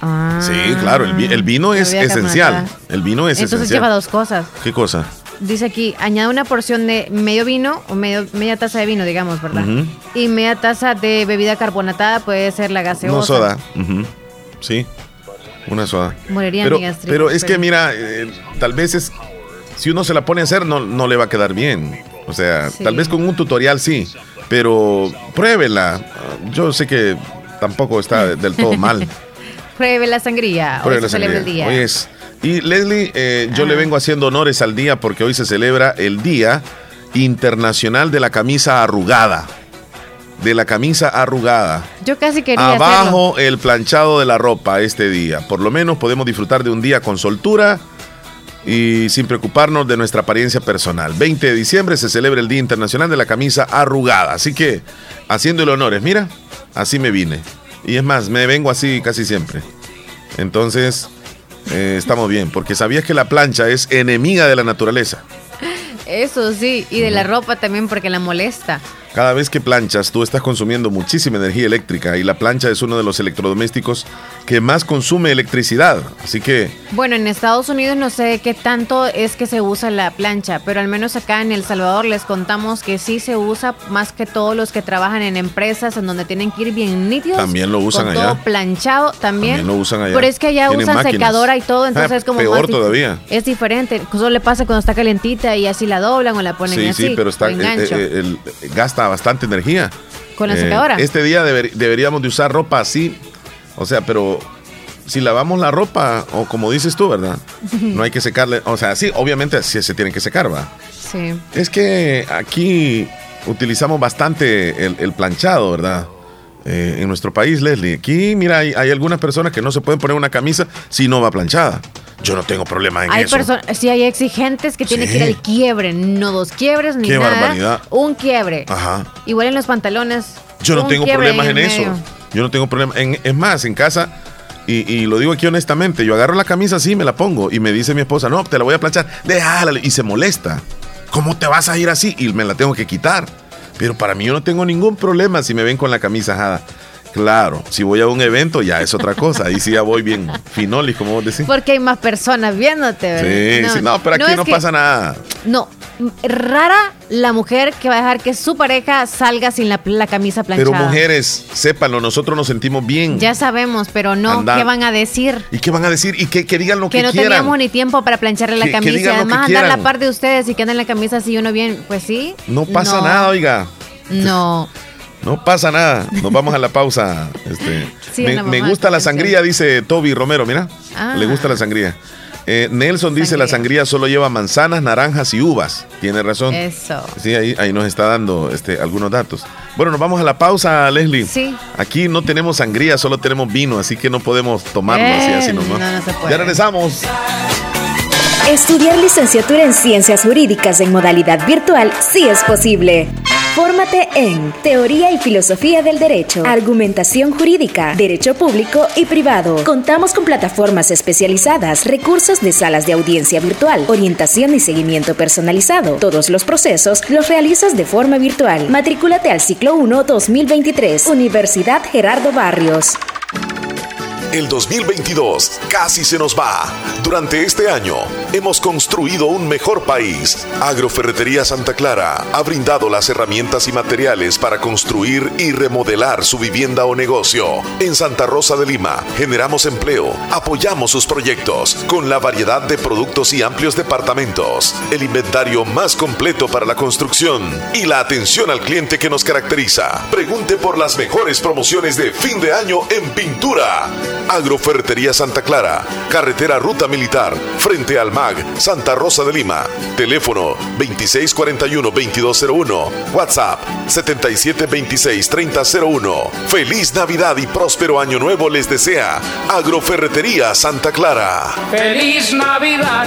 Ah, sí, claro, el, vino es esencial. El vino es Entonces lleva dos cosas. ¿Qué cosa? Dice aquí, añade una porción de medio vino o medio, media taza de vino, digamos, ¿verdad? Y media taza de bebida carbonatada, puede ser la gaseosa. No soda. Sí, una soda. Moriría pero, pero es que mira, eh, tal vez es, si uno se la pone a hacer, no, no le va a quedar bien. O sea, tal vez con un tutorial sí, pero pruébela. Yo sé que tampoco está del todo mal. Pruebe la sangría. hoy se celebra el día. Hoy es. Y Leslie, eh, yo le vengo haciendo honores al día porque hoy se celebra el Día Internacional de la Camisa Arrugada. De la camisa arrugada. Yo casi quería. Abajo el planchado de la ropa este día. Por lo menos podemos disfrutar de un día con soltura y sin preocuparnos de nuestra apariencia personal. 20 de diciembre se celebra el Día Internacional de la Camisa Arrugada. Así que, haciéndole honores, mira, así me vine. Y es más, me vengo así casi siempre. Entonces, eh, estamos bien, porque sabías que la plancha es enemiga de la naturaleza. Eso sí, y de la ropa también porque la molesta. Cada vez que planchas, tú estás consumiendo muchísima energía eléctrica y la plancha es uno de los electrodomésticos que más consume electricidad. Así que... Bueno, en Estados Unidos no sé qué tanto es que se usa la plancha, pero al menos acá en El Salvador les contamos que sí se usa más que todos los que trabajan en empresas en donde tienen que ir bien nítidos. También lo usan allá. Todo planchado también. También lo usan allá. Pero es que allá usan secadora y todo, entonces ah, es como... Peor todavía. Es diferente. Eso le pasa cuando está calentita y así la doblan o la ponen así. Sí, sí, pero está, eh, eh, gasta bastante energía. Con la secadora. Eh, este día deberíamos de usar ropa así, o sea, pero si lavamos la ropa, o como dices tú, ¿verdad? No hay que secarle, o sea, sí, obviamente sí se tiene que secar, ¿va? Sí. Es que aquí utilizamos bastante el, planchado, ¿verdad? Eh, en nuestro país, Leslie. Aquí, mira, hay, algunas personas que no se pueden poner una camisa si no va planchada. Yo no tengo problema en hay eso. Sí, hay exigentes que tienen que ir al quiebre, no dos quiebres ni Qué nada. barbaridad. Un quiebre. Ajá. Igual en los pantalones. Yo no tengo problemas en, eso. Yo no tengo problemas. es más, en casa, y, lo digo aquí honestamente, yo agarro la camisa así, me la pongo y me dice mi esposa, no, te la voy a planchar, déjala. Y se molesta. ¿Cómo te vas a ir así? Y me la tengo que quitar. Pero para mí yo no tengo ningún problema si me ven con la camisa ajada. Claro, si voy a un evento ya es otra cosa. Ahí sí ya voy bien finoli, como vos decís. Porque hay más personas viéndote, ¿verdad? Sí, no, sí, no, pero aquí no, pasa nada. No, rara la mujer que va a dejar que su pareja salga sin la, camisa planchada. Pero mujeres, sépanlo, nosotros nos sentimos bien. Ya sabemos, pero no, ¿qué van a decir? ¿Y qué van a decir? Y que, digan lo que, quieran. Que no teníamos ni tiempo para plancharle la camisa. y además andar la par de ustedes y que anden la camisa así uno bien, pues sí. No pasa nada, oiga. No. No pasa nada. Nos vamos a la pausa. Este, me, gusta la sangría, dice Toby Romero. Mira, le ah. gusta la sangría. Eh, Nelson dice la sangría solo lleva manzanas, naranjas y uvas. Tiene razón. Eso. Sí, ahí, ahí nos está dando este, algunos datos. Bueno, nos vamos a la pausa, Leslie. Sí. Aquí no tenemos sangría, solo tenemos vino, así que no podemos tomarlo así, así nomás. No, no se puede. Ya regresamos. Estudiar licenciatura en Ciencias Jurídicas en modalidad virtual sí es posible. Fórmate en Teoría y Filosofía del Derecho, Argumentación Jurídica, Derecho Público y Privado. Contamos con plataformas especializadas, recursos de salas de audiencia virtual, orientación y seguimiento personalizado. Todos los procesos los realizas de forma virtual. Matrículate al ciclo 1 2023, Universidad Gerardo Barrios. El 2022 casi se nos va. Durante este año hemos construido un mejor país. Agroferretería Santa Clara ha brindado las herramientas y materiales para construir y remodelar su vivienda o negocio. En Santa Rosa de Lima generamos empleo, apoyamos sus proyectos con la variedad de productos y amplios departamentos, el inventario más completo para la construcción y la atención al cliente que nos caracteriza. Pregunte por las mejores promociones de fin de año en pintura. Agroferretería Santa Clara, carretera Ruta Militar, frente al MAG, Santa Rosa de Lima. Teléfono 2641-2201, WhatsApp 7726-3001. Feliz Navidad y próspero Año Nuevo les desea Agroferretería Santa Clara. Feliz Navidad.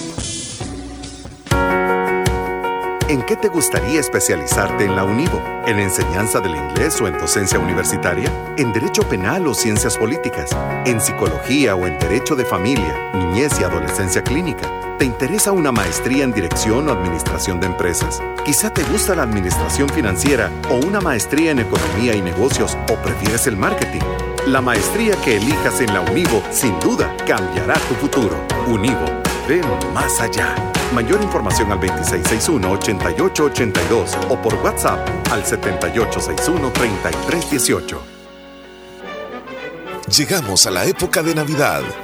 ¿En qué te gustaría especializarte en la UNIVO? ¿En enseñanza del inglés o en docencia universitaria? ¿En derecho penal o ciencias políticas? ¿En psicología o en derecho de familia, niñez y adolescencia clínica? ¿Te interesa una maestría en dirección o administración de empresas? Quizá te gusta la administración financiera o una maestría en economía y negocios o prefieres el marketing. La maestría que elijas en la UNIVO sin duda cambiará tu futuro. UNIVO, ven más allá. Mayor información al 2661-8882 o por WhatsApp al 7861-3318. Llegamos a la época de Navidad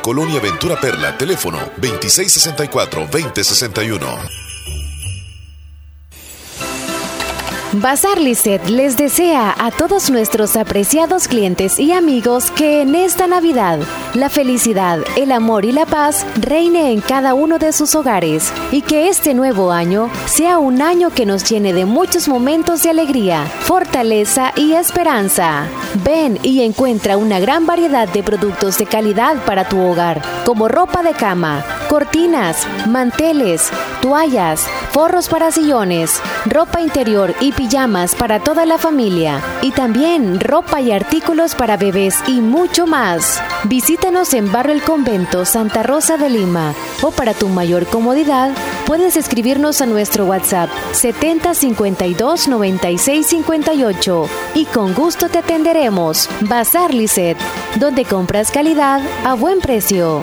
Colonia Ventura Perla, teléfono 2664-2061. Bazar Lisset les desea a todos nuestros apreciados clientes y amigos que en esta Navidad la felicidad, el amor y la paz reine en cada uno de sus hogares y que este nuevo año sea un año que nos llene de muchos momentos de alegría, fortaleza y esperanza. Ven y encuentra una gran variedad de productos de calidad para tu hogar, como ropa de cama, cortinas, manteles, toallas, forros para sillones, ropa interior y pijamas para toda la familia, y también ropa y artículos para bebés y mucho más. Visítanos en Barrio El Convento, Santa Rosa de Lima, o para tu mayor comodidad, puedes escribirnos a nuestro WhatsApp 7052 9658 y con gusto te atenderemos. Bazar Lisset, donde compras calidad a buen precio.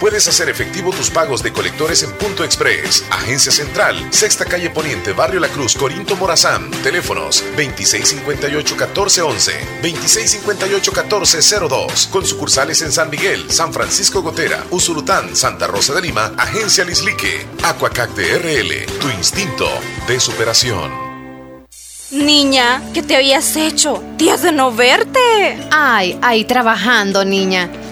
puedes hacer efectivo tus pagos de colectores en Punto Express, Agencia Central, Sexta Calle Poniente, Barrio La Cruz, Corinto Morazán. Teléfonos 2658-1411, 2658-1402. Con sucursales en San Miguel, San Francisco Gotera, Usulután, Santa Rosa de Lima, Agencia Lislique. Aquacac DRL, tu instinto de superación. Niña, ¿qué te habías hecho? Días de no verte. Ay, ahí trabajando, niña.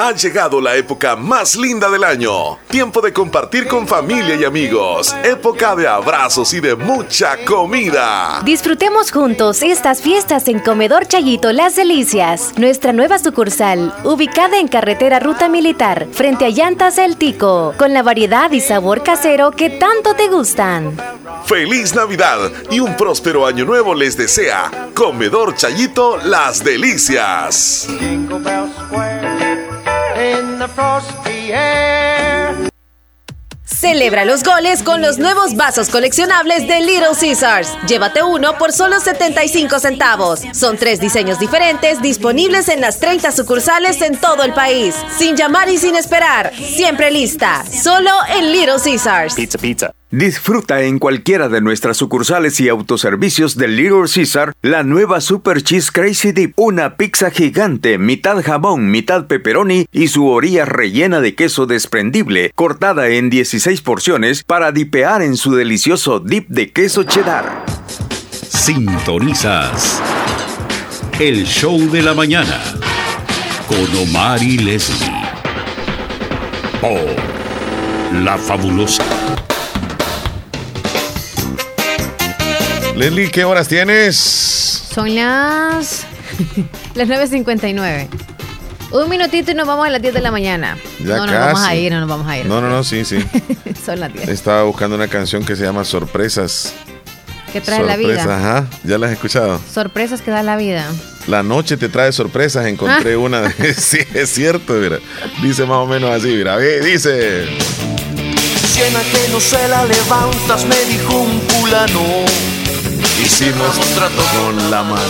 Ha llegado la época más linda del año. Tiempo de compartir con familia y amigos. Época de abrazos y de mucha comida. Disfrutemos juntos estas fiestas en Comedor Chayito Las Delicias, nuestra nueva sucursal, ubicada en carretera Ruta Militar, frente a Llantas El Tico, con la variedad y sabor casero que tanto te gustan. Feliz Navidad y un próspero año nuevo les desea Comedor Chayito Las Delicias. Celebra los goles con los nuevos vasos coleccionables de Little Caesars. Llévate uno por solo 75 centavos. Son tres diseños diferentes disponibles en las 30 sucursales en todo el país. Sin llamar y sin esperar. Siempre lista. Solo en Little Caesars. Pizza, pizza. Disfruta en cualquiera de nuestras sucursales y autoservicios de Little Caesar la nueva Super Cheese Crazy Dip, una pizza gigante, mitad jamón, mitad pepperoni y su orilla rellena de queso desprendible, cortada en 16 porciones para dipear en su delicioso dip de queso cheddar. Sintonizas el show de la mañana con Omar y Leslie por La Fabulosa. Leslie, ¿qué horas tienes? Son las, las 9.59. Un minutito y nos vamos a las 10 de la mañana. Ya no nos vamos a ir, no nos vamos a ir. No, no, no, sí, sí. Son las 10. Estaba buscando una canción que se llama Sorpresas. ¿Qué trae la Sorpresas, vida? Ajá, ¿ya la has escuchado? Sorpresas que da la vida. La noche te trae sorpresas, encontré Ah. una. de- sí, es cierto, mira. Dice más o menos así, mira. Ve, dice. Siena que no se la levantas, me dijo un fulano. Hicimos trato con la mano.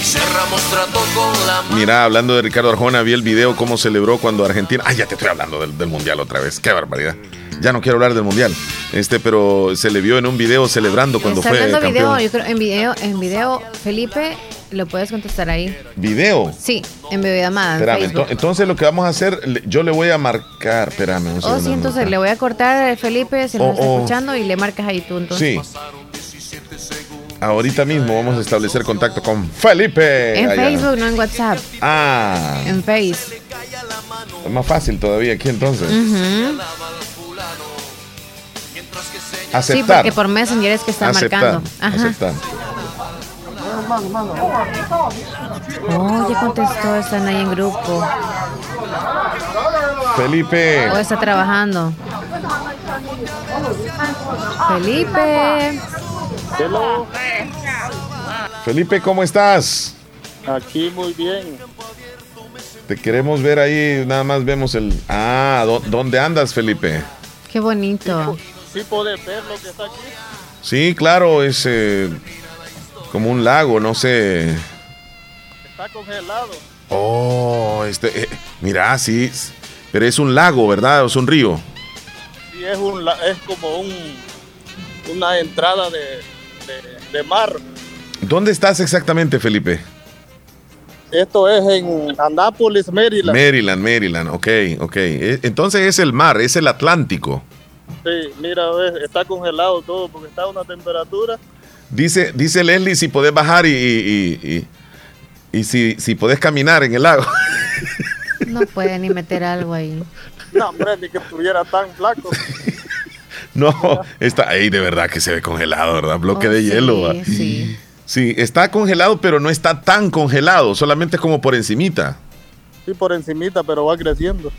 Cerramos trato con la mano. Mira, hablando de Ricardo Arjona, vi el video cómo celebró cuando Argentina. Ay, ya te estoy hablando del, del mundial otra vez. Qué barbaridad. Ya no quiero hablar del mundial. Este, pero se le vio en un video celebrando cuando fue hablando campeón. video, yo creo, en video, en video, Felipe, lo puedes contestar ahí. Video. Sí, en videollamada, Espérame, entonces lo que vamos a hacer, yo le voy a marcar, espérame un Oh, sí, entonces le voy a cortar a Felipe, se nos Oh, está oh. escuchando y le marcas ahí tú entonces. Sí. Ahorita mismo vamos a establecer contacto con Felipe. En allá. Facebook, no en WhatsApp. Ah, En Face. es más fácil todavía aquí entonces. Ujú. Sí, Aceptar. porque por Messenger es que está aceptar. marcando. Ajá. Aceptar. Oh, ya contestó, están ahí en grupo. Felipe. O está trabajando. Felipe. Felipe, ¿cómo estás? Aquí muy bien. Te queremos ver ahí, nada más vemos el... Ah, ¿dó- ¿dónde andas, Felipe? Qué bonito. Sí podés ver lo que está aquí. Sí, claro, es eh, como un lago, no sé. Está congelado. Oh, este, eh, mira, sí, pero es un lago, ¿verdad? ¿O es un río? Sí, es, un, es como un, una entrada de, de, de mar. ¿Dónde estás exactamente, Felipe? Esto es en Anápolis, Maryland. Maryland, Maryland, ok, ok. Eh, Entonces es el mar, es el Atlántico. Sí, mira, está congelado todo porque está a una temperatura. Dice, dice Leslie si podés bajar y, y, y- y- y si, si podés caminar en el lago. No puede ni meter algo ahí. No, hombre, ni que estuviera tan flaco. No, está ahí de verdad que se ve congelado, ¿verdad? Bloque Oh, de sí, hielo. sí. Sí, está congelado, pero no está tan congelado, solamente como por encimita. Sí, por encimita, pero va creciendo.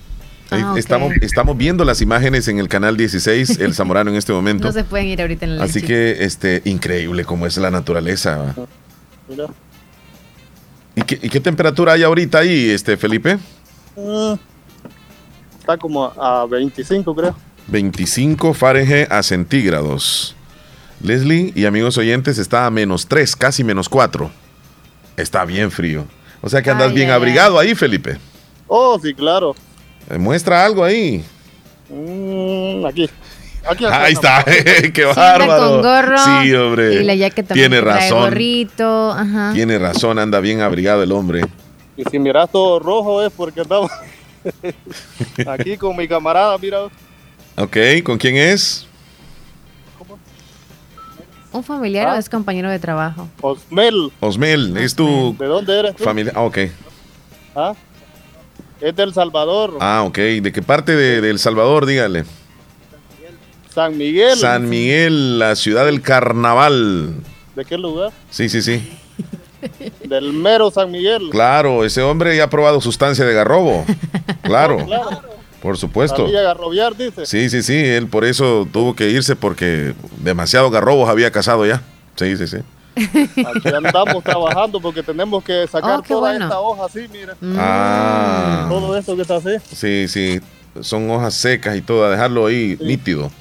Ah, estamos, estamos viendo las imágenes en el canal 16, El Zamorano en este momento. No se pueden ir ahorita en la Así leche. que, este, increíble como es la naturaleza. ¿va? Mira. ¿Y qué, y qué temperatura hay ahorita ahí, este, Felipe? Mm, está como a 25, creo. 25 Fahrenheit a centígrados. Leslie y amigos oyentes está a menos 3, casi menos 4. Está bien frío. O sea que andas Ay, bien ay, abrigado ahí, Felipe. Oh, sí, claro. Eh, Muestra algo ahí. Mm, aquí. Aquí Ahí está, qué bárbaro. con gorro. Sí, hombre. Y la también Tiene razón. gorrito. Ajá. Tiene razón, anda bien abrigado el hombre. Y si miras todo rojo es porque estamos aquí con mi camarada, mira. Ok, ¿con quién es? ¿Un familiar Ah. o es compañero de trabajo? Osmel. Osmel, es tu ¿De dónde eres tú? familia. Ah, ok. ¿Ah? Es del Salvador, Ah, ok. ¿De qué parte de, de El Salvador? Dígale. San Miguel. San Miguel, la ciudad del carnaval. ¿De qué lugar? Sí, sí, sí. Del mero San Miguel. Claro, ese hombre ya ha probado sustancia de garrobo. Claro, Claro. Por supuesto. Sabía garrobear, dice. Sí, sí, sí, él por eso tuvo que irse porque demasiado garrobos había cazado ya. Sí, sí, sí. Aquí andamos trabajando porque tenemos que sacar Oh, toda bueno. esta hoja así, mira. Ah. Todo esto que está así. Sí, sí, son hojas secas y todo, a dejarlo ahí nítido.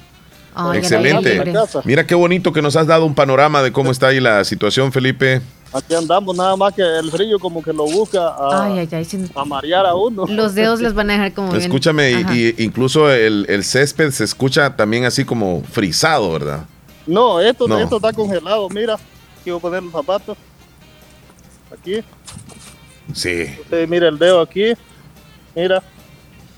Ay, Excelente. Mira qué bonito que nos has dado un panorama de cómo está ahí la situación, Felipe. Aquí andamos, nada más que el frío como que lo busca a, Ay, ay, ay. sin- a marear a uno. Los dedos les van a dejar como. Escúchame, y, incluso el, el césped se escucha también así como frisado, ¿verdad? No, esto, No. esto está congelado, mira. Aquí voy a poner los zapatos. Aquí. Sí, Usted mira el dedo aquí. Mira,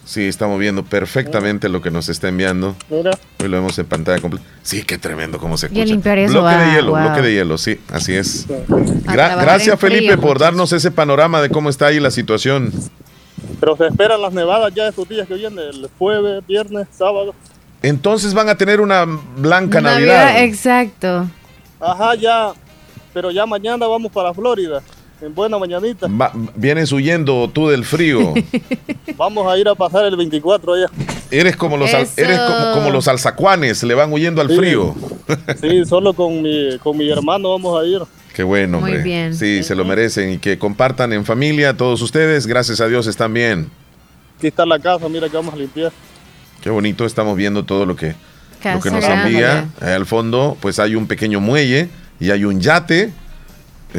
sí, estamos viendo perfectamente lo que nos está enviando. mira. Hoy lo vemos en pantalla completa. Sí, qué tremendo cómo se Y escucha. limpiar eso, bloque de ah, hielo, wow. bloque de hielo, sí, así es. Gra- gracias, frío, Felipe, por darnos ese panorama de cómo está ahí la situación. Pero se esperan las nevadas ya estos días que vienen, el jueves, viernes, sábado. Entonces van a tener una blanca Navidad. Exacto. Ajá, ya. Pero ya mañana vamos para Florida. En buena mañanita. vienes huyendo tú del frío. vamos a ir a pasar el 24 allá. Eres como los eres como, los alzacuanes, le van huyendo al frío. sí, solo con mi, con mi hermano vamos a ir. Qué bueno, hombre. Muy bien. Sí, se lo merecen y que compartan en familia todos ustedes. Gracias a Dios están bien. Aquí está la casa, mira que vamos a limpiar. Qué bonito, estamos viendo todo lo que, lo que nos envía. al fondo, pues hay un pequeño muelle y hay un yate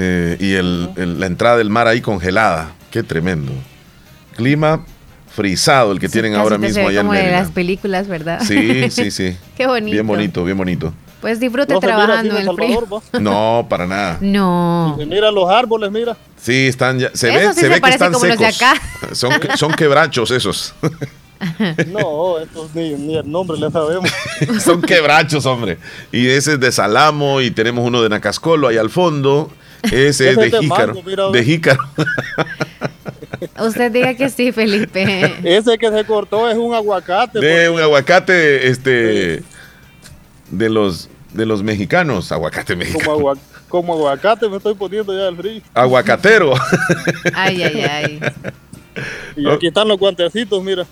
eh, y el, la entrada del mar ahí congelada. Qué tremendo. Clima frisado el que tienen ahora mismo allá como en de las películas, ¿verdad? Sí, sí, sí. Qué bonito. Bien bonito, bien bonito. Pues disfrute trabajando en el frío. No, para nada. No. mira los árboles, mira. Sí, están ya, se ve, se, ve que están secos. Son, son quebrachos esos. No, estos ni, ni, el nombre le sabemos. son quebrachos, hombre. Y ese es de Salamo y tenemos uno de Nacascolo ahí al fondo. Ese, es de Jícaro. de Jícaro. Usted diga que sí, Felipe. Ese que se cortó es un aguacate. De un aguacate, este de los de los mexicanos, aguacate mexicano. Como, aguacate me estoy poniendo ya el frío. Aguacatero. ay, ay, ay. Y aquí están los guantecitos, mira.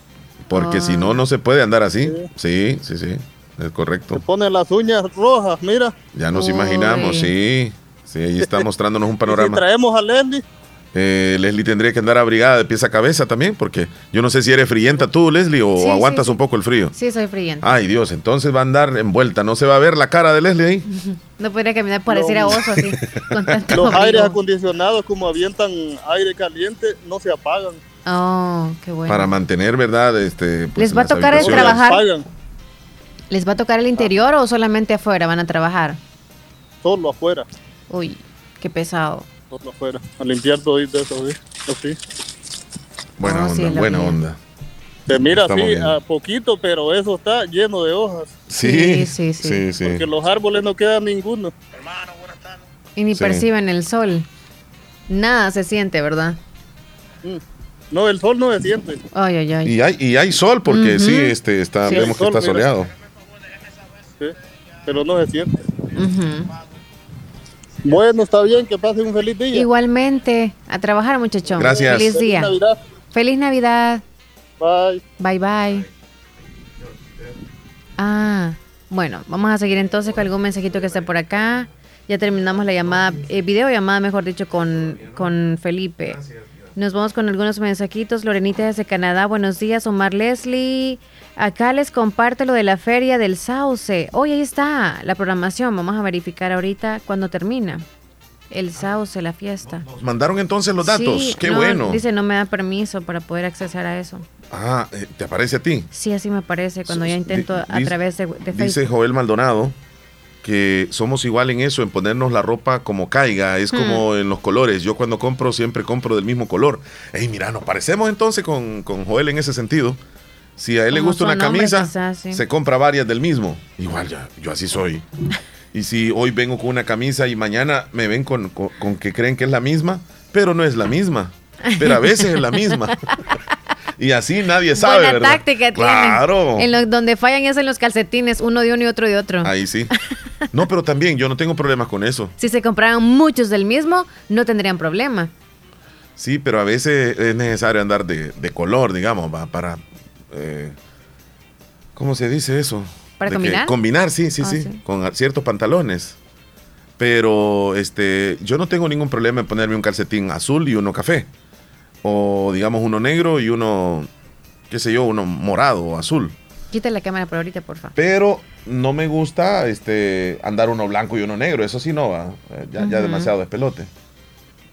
Porque si no, no se puede andar así. Sí, sí, sí. Es correcto. Se ponen las uñas rojas, mira. Ya nos imaginamos, sí. Sí, ahí está mostrándonos un panorama. ¿Y traemos a Lenny. Eh, Leslie tendría que andar abrigada de pies a cabeza también, porque yo no sé si eres frienta tú, Leslie, o aguantas un poco el frío. Sí, soy frienta. Ay, Dios, entonces va a andar envuelta. ¿No se va a ver la cara de Leslie ahí? No podría caminar pareciera oso así. Los aires acondicionados, como avientan aire caliente, no se apagan. Oh, qué bueno. Para mantener, ¿verdad? Este, pues, ¿Les va a tocar trabajar? ¿Les va a tocar el interior o solamente afuera van a trabajar? Solo afuera. Uy, qué pesado afuera, a limpiar todo eso, así. Buena onda, buena onda. Se mira así a poquito, pero eso está lleno de hojas. Sí, sí, sí. Porque los árboles no quedan ninguno. Y ni perciben el sol. Nada se siente, ¿verdad? Mm. No, el sol no se siente. Ay, ay, ay. Y hay, y hay sol porque sí, este, está, vemos que está soleado. Sí, pero no se siente. Bueno, está bien, que pase un feliz día. Igualmente, a trabajar muchachón. Gracias. Feliz día. Feliz Navidad. Feliz Navidad. Bye. Bye, bye. Ah, bueno, vamos a seguir entonces con algún mensajito que está por acá. Ya terminamos la llamada, eh, video llamada, mejor dicho, con, con Felipe. Nos vamos con algunos mensajitos. Lorenita desde Canadá, buenos días. Omar Leslie, acá les comparte lo de la feria del Sauce. Hoy ahí está la programación. Vamos a verificar ahorita cuando termina. El Sauce, la fiesta. Nos mandaron entonces los datos. Qué bueno. Dice, no me da permiso para poder acceder a eso. Ah, eh, ¿te aparece a ti? Sí, así me aparece cuando ya intento a través de, de Facebook. Dice Joel Maldonado que somos igual en eso, en ponernos la ropa como caiga, es como hmm. en los colores. Yo cuando compro siempre compro del mismo color. Ey, mira, nos parecemos entonces con, Joel en ese sentido. Si a él le gusta una camisa, se compra varias del mismo. Igual ya, yo así soy. y si hoy vengo con una camisa y mañana me ven con, con que creen que es la misma, pero no es la misma. Pero a veces es la misma. y así nadie sabe. Buena ¿verdad? táctica claro. En donde fallan es en los calcetines, uno de uno y otro de otro. Ahí sí. No, pero también yo no tengo problemas con eso. Si se compraran muchos del mismo, no tendrían problema. Sí, pero a veces es necesario andar de, color, digamos, para... Eh, ¿Cómo se dice eso? ¿Para combinar? combinar, sí, sí, ah, sí, con ciertos pantalones. Pero este, yo no tengo ningún problema en ponerme un calcetín azul y uno café o digamos uno negro y uno, qué sé yo, uno morado o azul. Quita la cámara por ahorita, por favor. Pero no me gusta este andar uno blanco y uno negro, eso sí no va, eh, ya, demasiado despelote.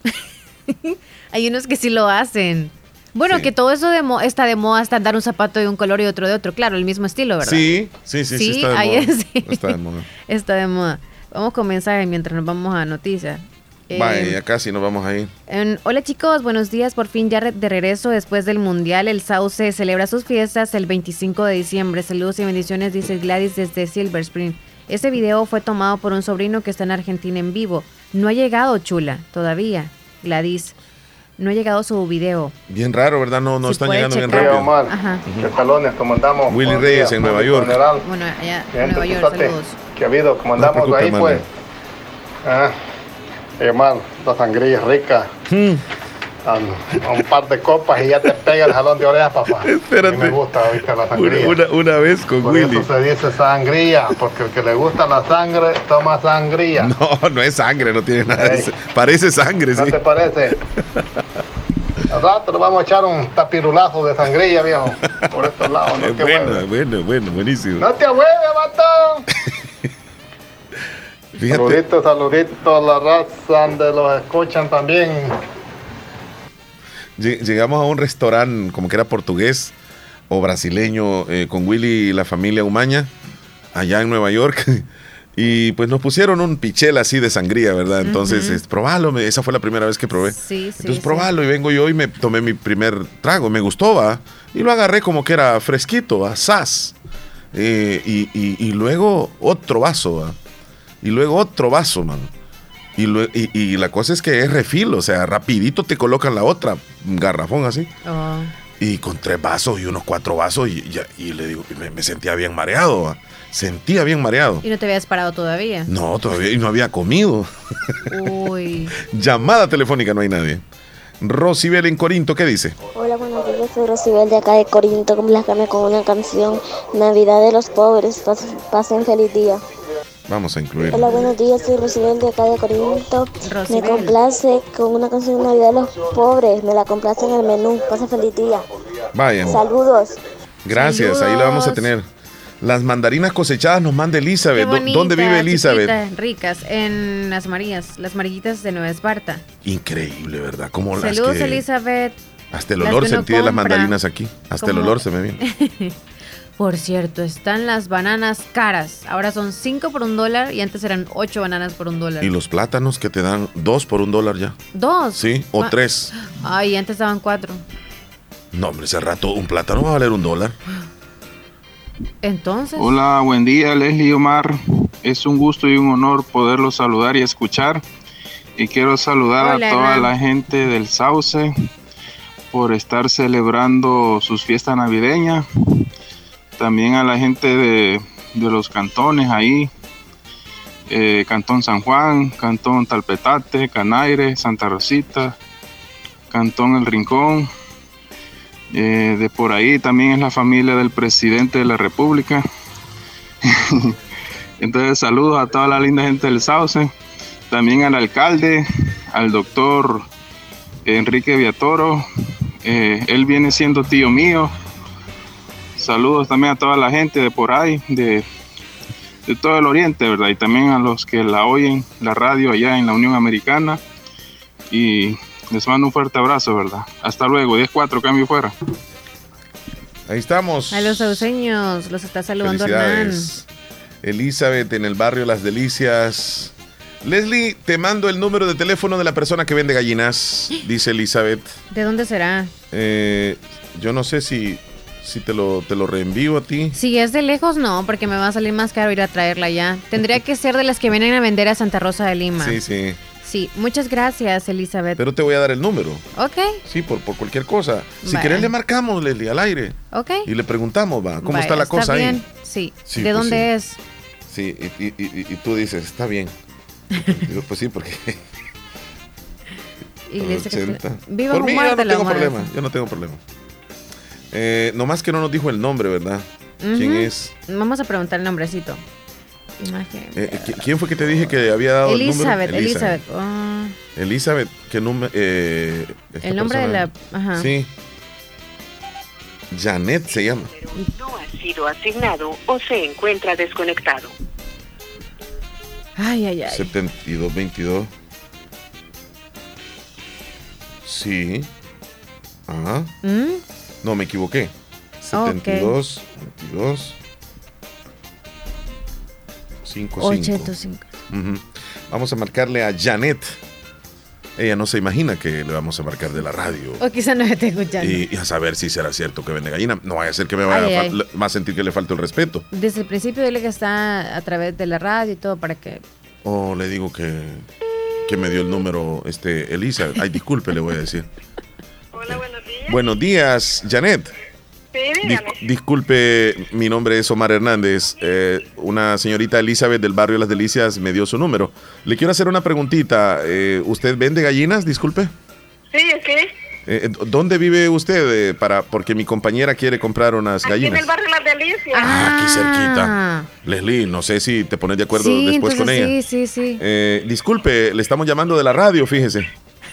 Hay unos que sí lo hacen. Bueno, que todo eso de está de moda hasta andar un zapato de un color y otro de otro. Claro, el mismo estilo, ¿verdad? Sí, sí, sí, sí, está de moda. Está de moda. está de moda. Vamos con mensajes mientras nos vamos a noticias. Vaya, ya casi nos vamos ahí. hola chicos, buenos días. Por fin ya de regreso después del Mundial. El Sauce celebra sus fiestas el 25 de diciembre. Saludos y bendiciones, dice Gladys desde Silver Spring. Este video fue tomado por un sobrino que está en Argentina en vivo. No ha llegado, chula, todavía. Gladys. no ha llegado su video. Bien raro, ¿verdad? No, no están llegando bien rápido. Omar, ¿Qué talones? ¿Cómo andamos? Willy Reyes en Nueva York. Bueno, allá en Nueva York, saludos. ¿Qué ha habido? ¿Cómo andamos ahí, pues? Ah, hermano, la sangría es rica. Hmm. A, un par de copas y ya te pega el jalón de orejas, papá. Espérate. me gusta, viste, la sangría. Una, una, vez con Por Willy. eso se dice sangría, porque el que le gusta la sangre toma sangría. No, no es sangre, no tiene nada. Parece sangre, ¿No sí. te parece? Al rato le vamos a echar un tapirulazo de sangría, viejo. Por estos lados, no Es bueno, bueno, bueno, buenísimo. No te hueves, vato. Fíjate, Saluditos, saluditos, la raza donde los escuchan también. lle- llegamos a un restaurante como que era portugués o brasileño eh, con Willy y la familia Umaña allá en Nueva York. Y pues nos pusieron un pichel así de sangría, ¿verdad? Entonces, Ujú. es, probalo, me- esa fue la primera vez que probé. Sí, sí. Entonces sí. probalo y vengo yo y me tomé mi primer trago, me gustó, va. Y lo agarré como que era fresquito, va, sas. Eh, y, y- y luego otro vaso, va. Y luego otro vaso, man. Y, y la cosa es que es refil, o sea, rapidito te colocan la otra, un garrafón así. Oh. Y con tres vasos y unos cuatro vasos y, ya- y le digo, me, me sentía bien mareado, va. Sentía bien mareado. Y no te habías parado todavía. No, todavía y no había comido. Uy. Llamada telefónica, no hay nadie. Rosibel en Corinto, ¿qué dice? Hola, buenos días, soy Rosibel de acá de Corinto, complázcame con una canción, Navidad de los Pobres, Pas- pasen feliz día. Vamos a incluir. Hola, buenos días, soy Rosibel de acá de Corinto, me Rosibel. complace con una canción Navidad de los Pobres, me la complace en el menú, pasen feliz día. Vayan. Saludos. Gracias, ahí la vamos a tener. Las mandarinas cosechadas nos manda Elizabeth. Qué ¿Dó- bonitas, ¿Dónde vive Elizabeth? ricas, en Las Marías, Las Marillitas de Nueva Esparta. Increíble, ¿verdad? Como las Saludos, que... Elizabeth. Hasta el las olor sentí de las mandarinas aquí. Hasta el olor se me vino. Por cierto, están las bananas caras. Ahora son 5 por un dólar y antes eran 8 bananas por un dólar. Y los plátanos que te dan dos por un dólar ya. Dos. Sí, o Ah. tres. Ay, antes daban 4. No, hombre, ese rato un plátano va a valer un dólar. Entonces. Hola, buen día, Leslie y Omar. Es un gusto y un honor poderlos saludar y escuchar. Y quiero saludar Hola, a toda Hernán. la gente del Sauce por estar celebrando sus fiestas navideñas. También a la gente de, de los cantones ahí. eh, Cantón San Juan, Cantón Talpetate, Canaire, Santa Rosita, Cantón El Rincón. Eh, de por ahí también es la familia del presidente de la República. Entonces saludos a toda la linda gente del Sauce, también al alcalde, al doctor Enrique Viatoro, eh, él viene siendo tío mío. Saludos también a toda la gente de por ahí, de, de todo el oriente, ¿verdad? Y también a los que la oyen, la radio allá en la Unión Americana. Y les mando un fuerte abrazo, ¿verdad? Hasta luego, 10-4, cambio fuera. Ahí estamos. A los sauceños los está saludando Hernán. Felicidades. Elizabeth en el barrio Las Delicias. Leslie, te mando el número de teléfono de la persona que vende gallinas, dice Elizabeth. ¿De dónde será? Eh, yo no sé si, si te, lo, te lo reenvío a ti. Si es de lejos, no, porque me va a salir más caro ir a traerla ya. Tendría que ser de las que vienen a vender a Santa Rosa de Lima. Sí, sí. Sí, muchas gracias, Elizabeth. Pero te voy a dar el número. Ok, Sí, por, por cualquier cosa. Si Vaya. querés le marcamos, Leslie, al aire. ok. Y le preguntamos, va, ¿cómo Vaya, está la cosa bien. ahí? Sí. Sí, ¿De pues dónde es? Sí, y, y- y- y tú dices, está bien. Digo, pues sí, porque... Iglesia 80. Católica. Viva Por mí yo no tengo problema, yo no tengo problema. Eh, nomás que no nos dijo el nombre, ¿verdad? ¿Quién Ujú. es? Vamos a preguntar el nombrecito. Imagen. Eh, ¿qui- ¿Quién fue que te dije que había dado Elizabeth, el número? Elizabeth. Ah, Elizabeth, ¿qué número? Eh, el nombre de la. persona- Ajá. Sí. Janet se llama. No ha sido asignado o se encuentra desconectado. Ay, ay, ay. 7222. Sí. Ajá. ¿Mm? No, me equivoqué. 72, 22, 55. 85. Ujú. Vamos a marcarle a Janet. Ella no se imagina que le vamos a marcar de la radio. O quizá no esté escuchando. Y, y a saber si será cierto que vende gallina. No vaya a ser que me vaya Ay, a, va a sentir que le falta el respeto. Desde el principio dile que está a través de la radio y todo para que. O le digo que. que me dio el número este Elisa. Ay, disculpe, le voy a decir. Hola, buenos días. Buenos días, Janet. Sí, dígame. Dis- disculpe, mi nombre es Omar Hernández. Eh, una señorita Elizabeth del barrio Las Delicias me dio su número. Le quiero hacer una preguntita. Eh, ¿Usted vende gallinas? Disculpe. Sí, sí. Eh, ¿Dónde vive usted? eh, para, porque mi compañera quiere comprar unas Aquí en gallinas. el barrio Las Delicias. Ah, aquí cerquita. Leslie, no sé si te pones de acuerdo Sí, después con ella. sí, sí, sí. Eh, disculpe, le estamos llamando de la radio, fíjese.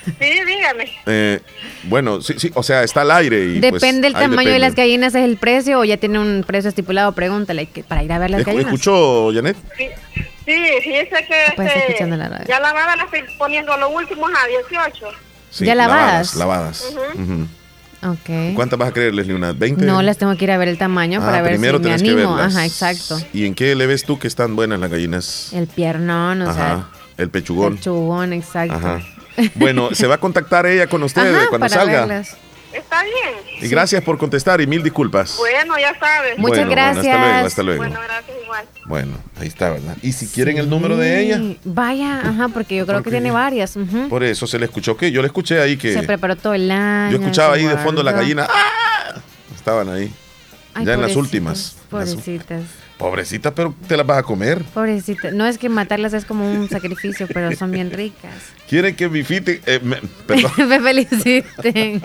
Sí, dígame. Eh, bueno, sí, sí, o sea, está al aire y pues, Depende del tamaño de las gallinas, es el precio o ya tiene un precio estipulado. Pregúntale que- para ir a ver las gallinas. ¿Escuchó, Janet? Sí, sí, fíjese que Pues, este, escuchando la radio. ya lavadas las estoy poniendo a los últimos a 18. Sí, ¿Ya lavadas? Lavadas. Ok. ¿Cuántas vas a creer, Leslie? ¿Unas 20? No las tengo que ir a ver el tamaño Ah, para ver si primero me tenés que animo. verlas. Ajá, exacto. ¿Y en qué le ves tú que están buenas las gallinas? El piernón, o sea, Ajá. El pechugón. el chubón, exacto. Ajá. Bueno, se va a contactar ella con ustedes Ajá, cuando para salga. verlas. Está bien. Y gracias por contestar y mil disculpas. Bueno, ya sabes. Muchas Bueno, bueno, hasta gracias. luego, hasta luego. Bueno, gracias igual. Bueno, ahí está, ¿verdad? Y si quieren el número de ella, Vaya, ajá, porque yo creo Porque- que tiene varias. por eso se le escuchó que yo le escuché ahí que Se preparó todo el año. yo escuchaba ahí de fondo la gallina. ¡ah! Estaban ahí. Ay, ya en las pobrecitas, últimas. Las- Pobrecitas. Pobrecita, pero te las vas a comer. Pobrecitas. No es que matarlas es como un sacrificio, pero son bien ricas. Quieren que mi fite, eh, me- perdón, Me feliciten.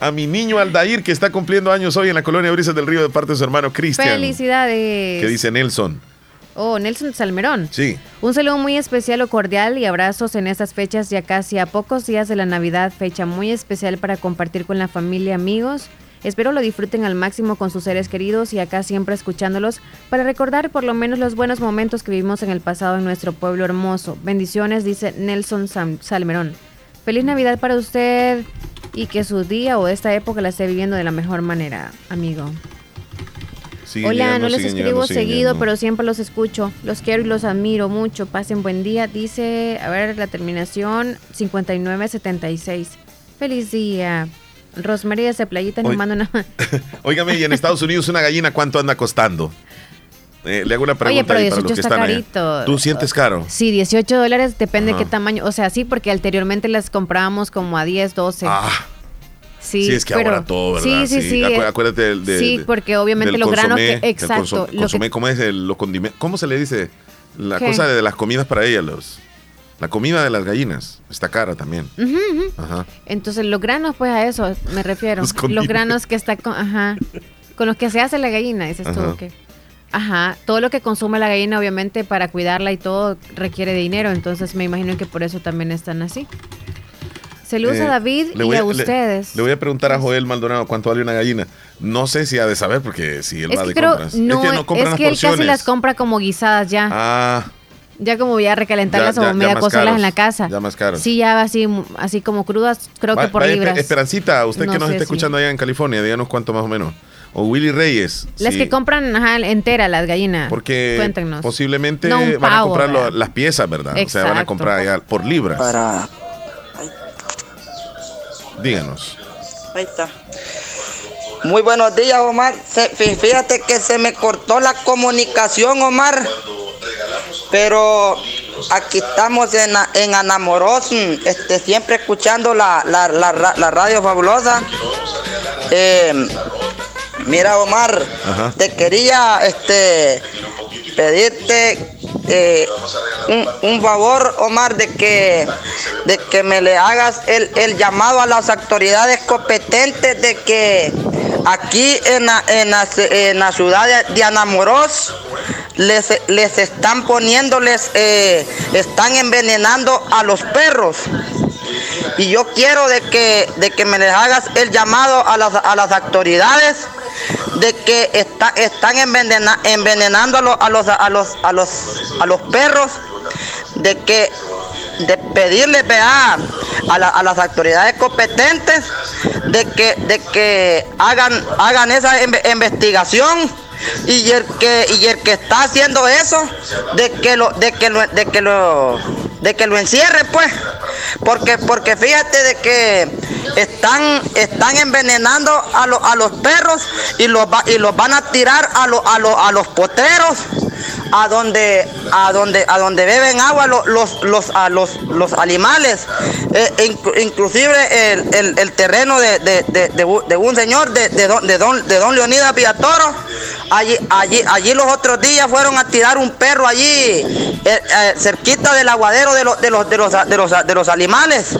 a mi niño Aldair que está cumpliendo años hoy en la colonia Brisas del Río de parte de su hermano Cristian. Felicidades. Que dice Nelson. Oh, Nelson Salmerón. Sí. Un saludo muy especial o cordial y abrazos en estas fechas ya casi a pocos días de la Navidad, fecha muy especial para compartir con la familia, amigos. Espero lo disfruten al máximo con sus seres queridos y acá siempre escuchándolos para recordar por lo menos los buenos momentos que vivimos en el pasado en nuestro pueblo hermoso. Bendiciones, dice Nelson Sam- Salmerón. Feliz Navidad para usted y que su día o esta época la esté viviendo de la mejor manera, amigo. Hola, llegando, no les escribo llegando, seguido, llegando. pero siempre los escucho. Los quiero y los admiro mucho. Pasen buen día. Dice, a ver, la terminación 5976. Feliz día. Rosemary de Playita nos manda una... Óigame, y en Estados Unidos una gallina, ¿cuánto anda costando? Eh, le hago una pregunta Oye, pero ahí para 18 los que está están allá. carito. ¿Tú sientes caro? Sí, 18 dólares, depende Ajá. qué tamaño. O sea, sí, porque anteriormente las comprábamos como a 10, 12. Ah, sí, sí, es que pero- ahora todo, ¿verdad? Sí, sí, sí. Acu- eh, acuérdate del, de- sí, de- porque obviamente del los granos consomé, que... Exacto. conso- lo que- consomé, ¿cómo es el, condimentos? ¿Cómo se le dice? La ¿Qué? cosa de las comidas para ellas, los, la comida de las gallinas. Está cara también. Ajá. Entonces, los granos, pues a eso me refiero. Los granos que está con, ajá, con los que se hace la gallina, dices tú, Ajá. ok. Ajá, todo lo que consume la gallina, obviamente, para cuidarla y todo, requiere de dinero. Entonces, me imagino que por eso también están así. Saludos Eh, a David le y a ustedes. Le, voy a preguntar a Joel Maldonado cuánto vale una gallina. No sé si ha de saber porque si él es va que de creo, compras. no, es que no es las que él casi las compra como guisadas ya. Ah, Ya como voy a recalentarlas Ya- ya- o ya media cocerlas en la casa. ya más caros. Sí, ya así, así como crudas, creo Va- que por vaya, libras. Espe- Esperancita, usted No que nos está si- escuchando allá en California, díganos cuánto más o menos. O Willy Reyes. Las sí, que compran ajá, entera las gallinas. Porque Cuéntenos. posiblemente No, van a comprar las piezas, ¿verdad? O sea, van a Exacto. comprar allá por libras. Para. Díganos. Ahí está. Muy buenos días, Omar. Se- fíjate que se me cortó la comunicación, Omar. Pero aquí estamos en, en Anamoros, este, siempre escuchando la, la- la ra- la radio fabulosa. Eh, mira, Omar, Ajá. te quería este, pedirte eh, un, un favor, Omar, de que, de que me le hagas el, el llamado a las autoridades competentes de que aquí en la, en la, en la ciudad de, de Anamoros les, les están poniéndoles, eh, están envenenando a los perros. Y yo quiero de que, de que me les hagas el llamado a las, a las autoridades de que está, están envenena- envenenando a los, a los, a los, a los, a los perros, de que de pedirle a, la- a las autoridades competentes de que, de que hagan, hagan esa inve- investigación y el que y el que está haciendo eso de que lo de que lo de que lo de que lo encierre pues. Porque porque fíjate de que están están envenenando a, los a los perros y los y los van a tirar a, los a, a los potreros a donde a donde a donde beben agua los los los, a los, los animales. Eh, inclusive el, el, terreno de, de, de, un señor de, de don de don Leonidas Villatoro allí allí allí los otros días fueron a tirar un perro allí eh, eh, cerquita del aguadero de los de los de los de los, de los animales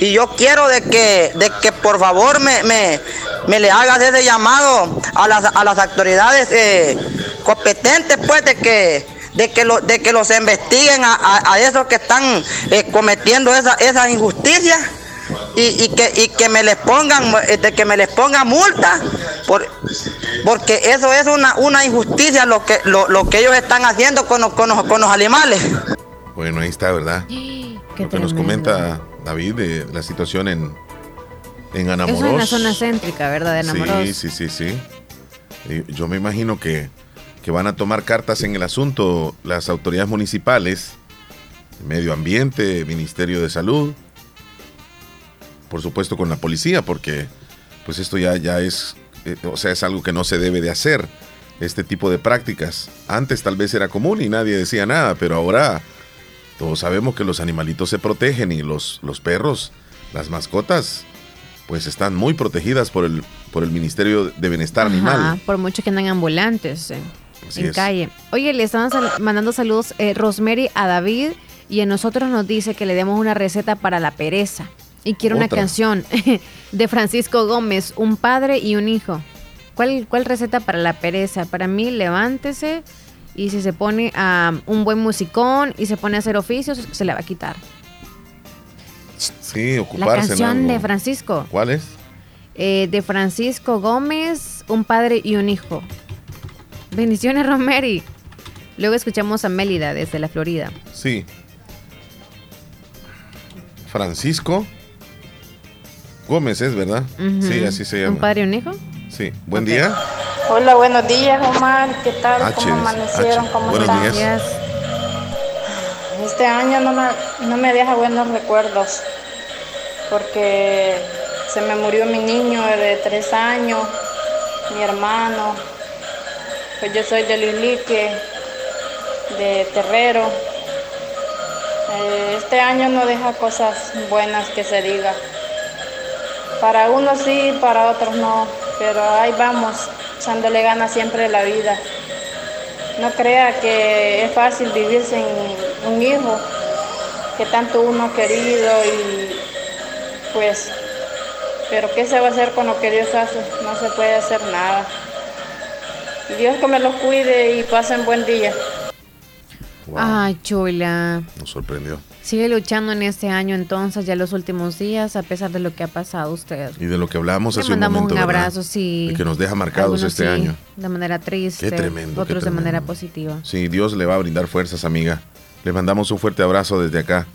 y yo quiero de que, de que por favor me, me, me le hagas ese llamado a las, a las autoridades eh, competentes, pues, de que, de que, lo, de que los investiguen a, a, esos que están cometiendo esa, esas injusticias. Y, y, que, y que me les pongan de que me les ponga multa por, porque eso es una, una injusticia lo que lo, lo que ellos están haciendo con los, con, los, con los animales bueno ahí está verdad lo que nos comenta David, de la situación en, en Anamoros. es una zona céntrica, ¿verdad? De Anamoros. Sí, sí, sí, sí. Yo me imagino que, que van a tomar cartas en el asunto las autoridades municipales, Medio Ambiente, Ministerio de Salud, por supuesto con la policía, porque pues esto ya, ya es, eh, o sea, es algo que no se debe de hacer, este tipo de prácticas. Antes tal vez era común y nadie decía nada, pero ahora todos sabemos que los animalitos se protegen y los, los perros, las mascotas, pues están muy protegidas por el, por el Ministerio de Bienestar Animal. Por mucho que andan ambulantes eh, en calle. Oye, le estaban mandando saludos eh, Rosemary a David y a nosotros nos dice que le demos una receta para la pereza. Y quiero una canción de Francisco Gómez, un padre y un hijo. ¿Cuál, ¿Cuál receta para la pereza? Para mí, levántese, y si se pone a un buen musicón y se pone a hacer oficios, se le va a quitar. Sí, ocuparse. La canción de Francisco. ¿Cuál es? Eh, de Francisco Gómez, un padre y un hijo. Bendiciones, Romeri. Luego escuchamos a Mélida desde la Florida. Sí. Francisco Gómez es, ¿verdad? Sí, así se llama. ¿Un padre y un hijo? Sí. Buen día. Hola, buenos días, Omar. ¿Qué tal? ¿Cómo amanecieron? ¿Cómo buenos están? Días. Este año no me, no me deja buenos recuerdos porque se me murió mi niño de tres años, mi hermano. Pues yo soy de Lilique, de Terrero. Eh, este año no deja cosas buenas que se diga. Para unos sí, para otros no, pero ahí vamos echándole ganas siempre la vida. No crea que es fácil vivir sin un hijo que tanto uno ha querido y pues, pero ¿qué se va a hacer con lo que Dios hace? No se puede hacer nada. Dios que me los cuide y pasen buen día. Ay, chula. Nos sorprendió. Sigue luchando en este año entonces, ya los últimos días, a pesar de lo que ha pasado usted. Y de lo que hablamos hace un momento. un abrazo, sí. Que nos deja marcados este año. De manera triste. Qué tremendo. Otros de manera positiva. Sí, Dios le va a brindar fuerzas, amiga. Le mandamos un fuerte abrazo desde acá.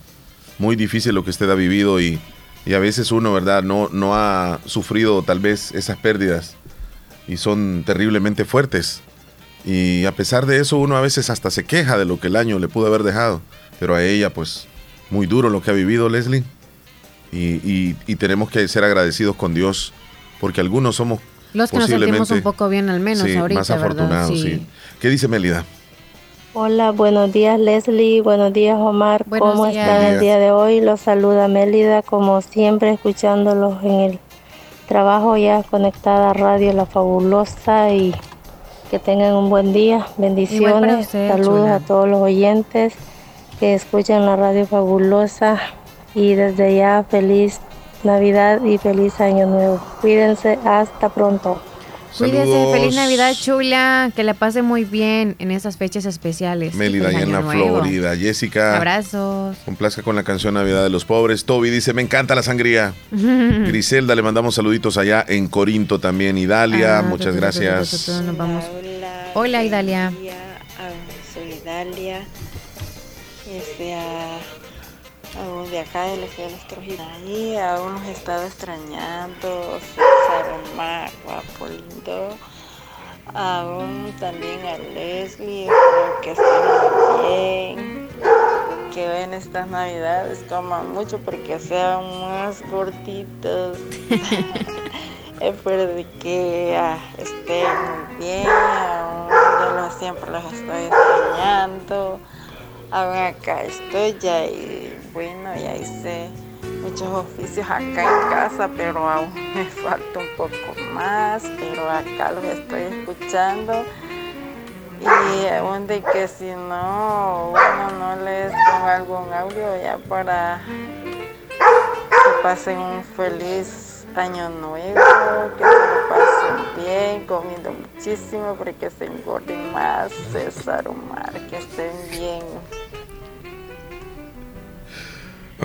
Muy difícil lo que usted ha vivido y, y a veces uno, ¿verdad? No, no ha sufrido tal vez esas pérdidas y son terriblemente fuertes. Y a pesar de eso, uno a veces hasta se queja de lo que el año le pudo haber dejado. Pero a ella, pues, muy duro lo que ha vivido Leslie y, tenemos que ser agradecidos con Dios porque algunos somos los que nos sentimos un poco bien al menos ahorita, más afortunados, sí. ¿Qué dice Melida? Hola, buenos días Leslie, buenos días Omar, ¿cómo están el día de hoy? Los saluda Mélida, como siempre escuchándolos en el trabajo ya conectada a Radio La Fabulosa y que tengan un buen día, bendiciones, saludos a todos los oyentes que escuchan la radio fabulosa. Y desde ya feliz Navidad y feliz Año Nuevo. Cuídense, hasta pronto. Cuídense, feliz Navidad chula, que la pase muy bien en esas fechas especiales. Melida en la Florida. Jessica. Abrazos. Complazca con la canción Navidad de los Pobres. Toby dice, me encanta la sangría. Griselda, le mandamos saluditos allá en Corinto también. Idalia, ah, muchas gracias. Hola, Idalia. Soy Idalia este, a, a de acá de los cielos ahí aún nos estaba extrañando César Omar guapo lindo aún también a Leslie espero que estén bien que ven estas navidades coman mucho porque sean más gorditos espero de que ah, estén muy bien aún ya los siempre los estoy extrañando. Aún acá estoy ya y bueno, ya hice muchos oficios acá en casa, pero aún me falta un poco más, pero acá los estoy escuchando. Y aún de que si no, bueno, no les pongo algún audio ya para que pasen un feliz año nuevo, que se lo pasen bien, comiendo muchísimo, porque se engorden más, César Omar, que estén bien.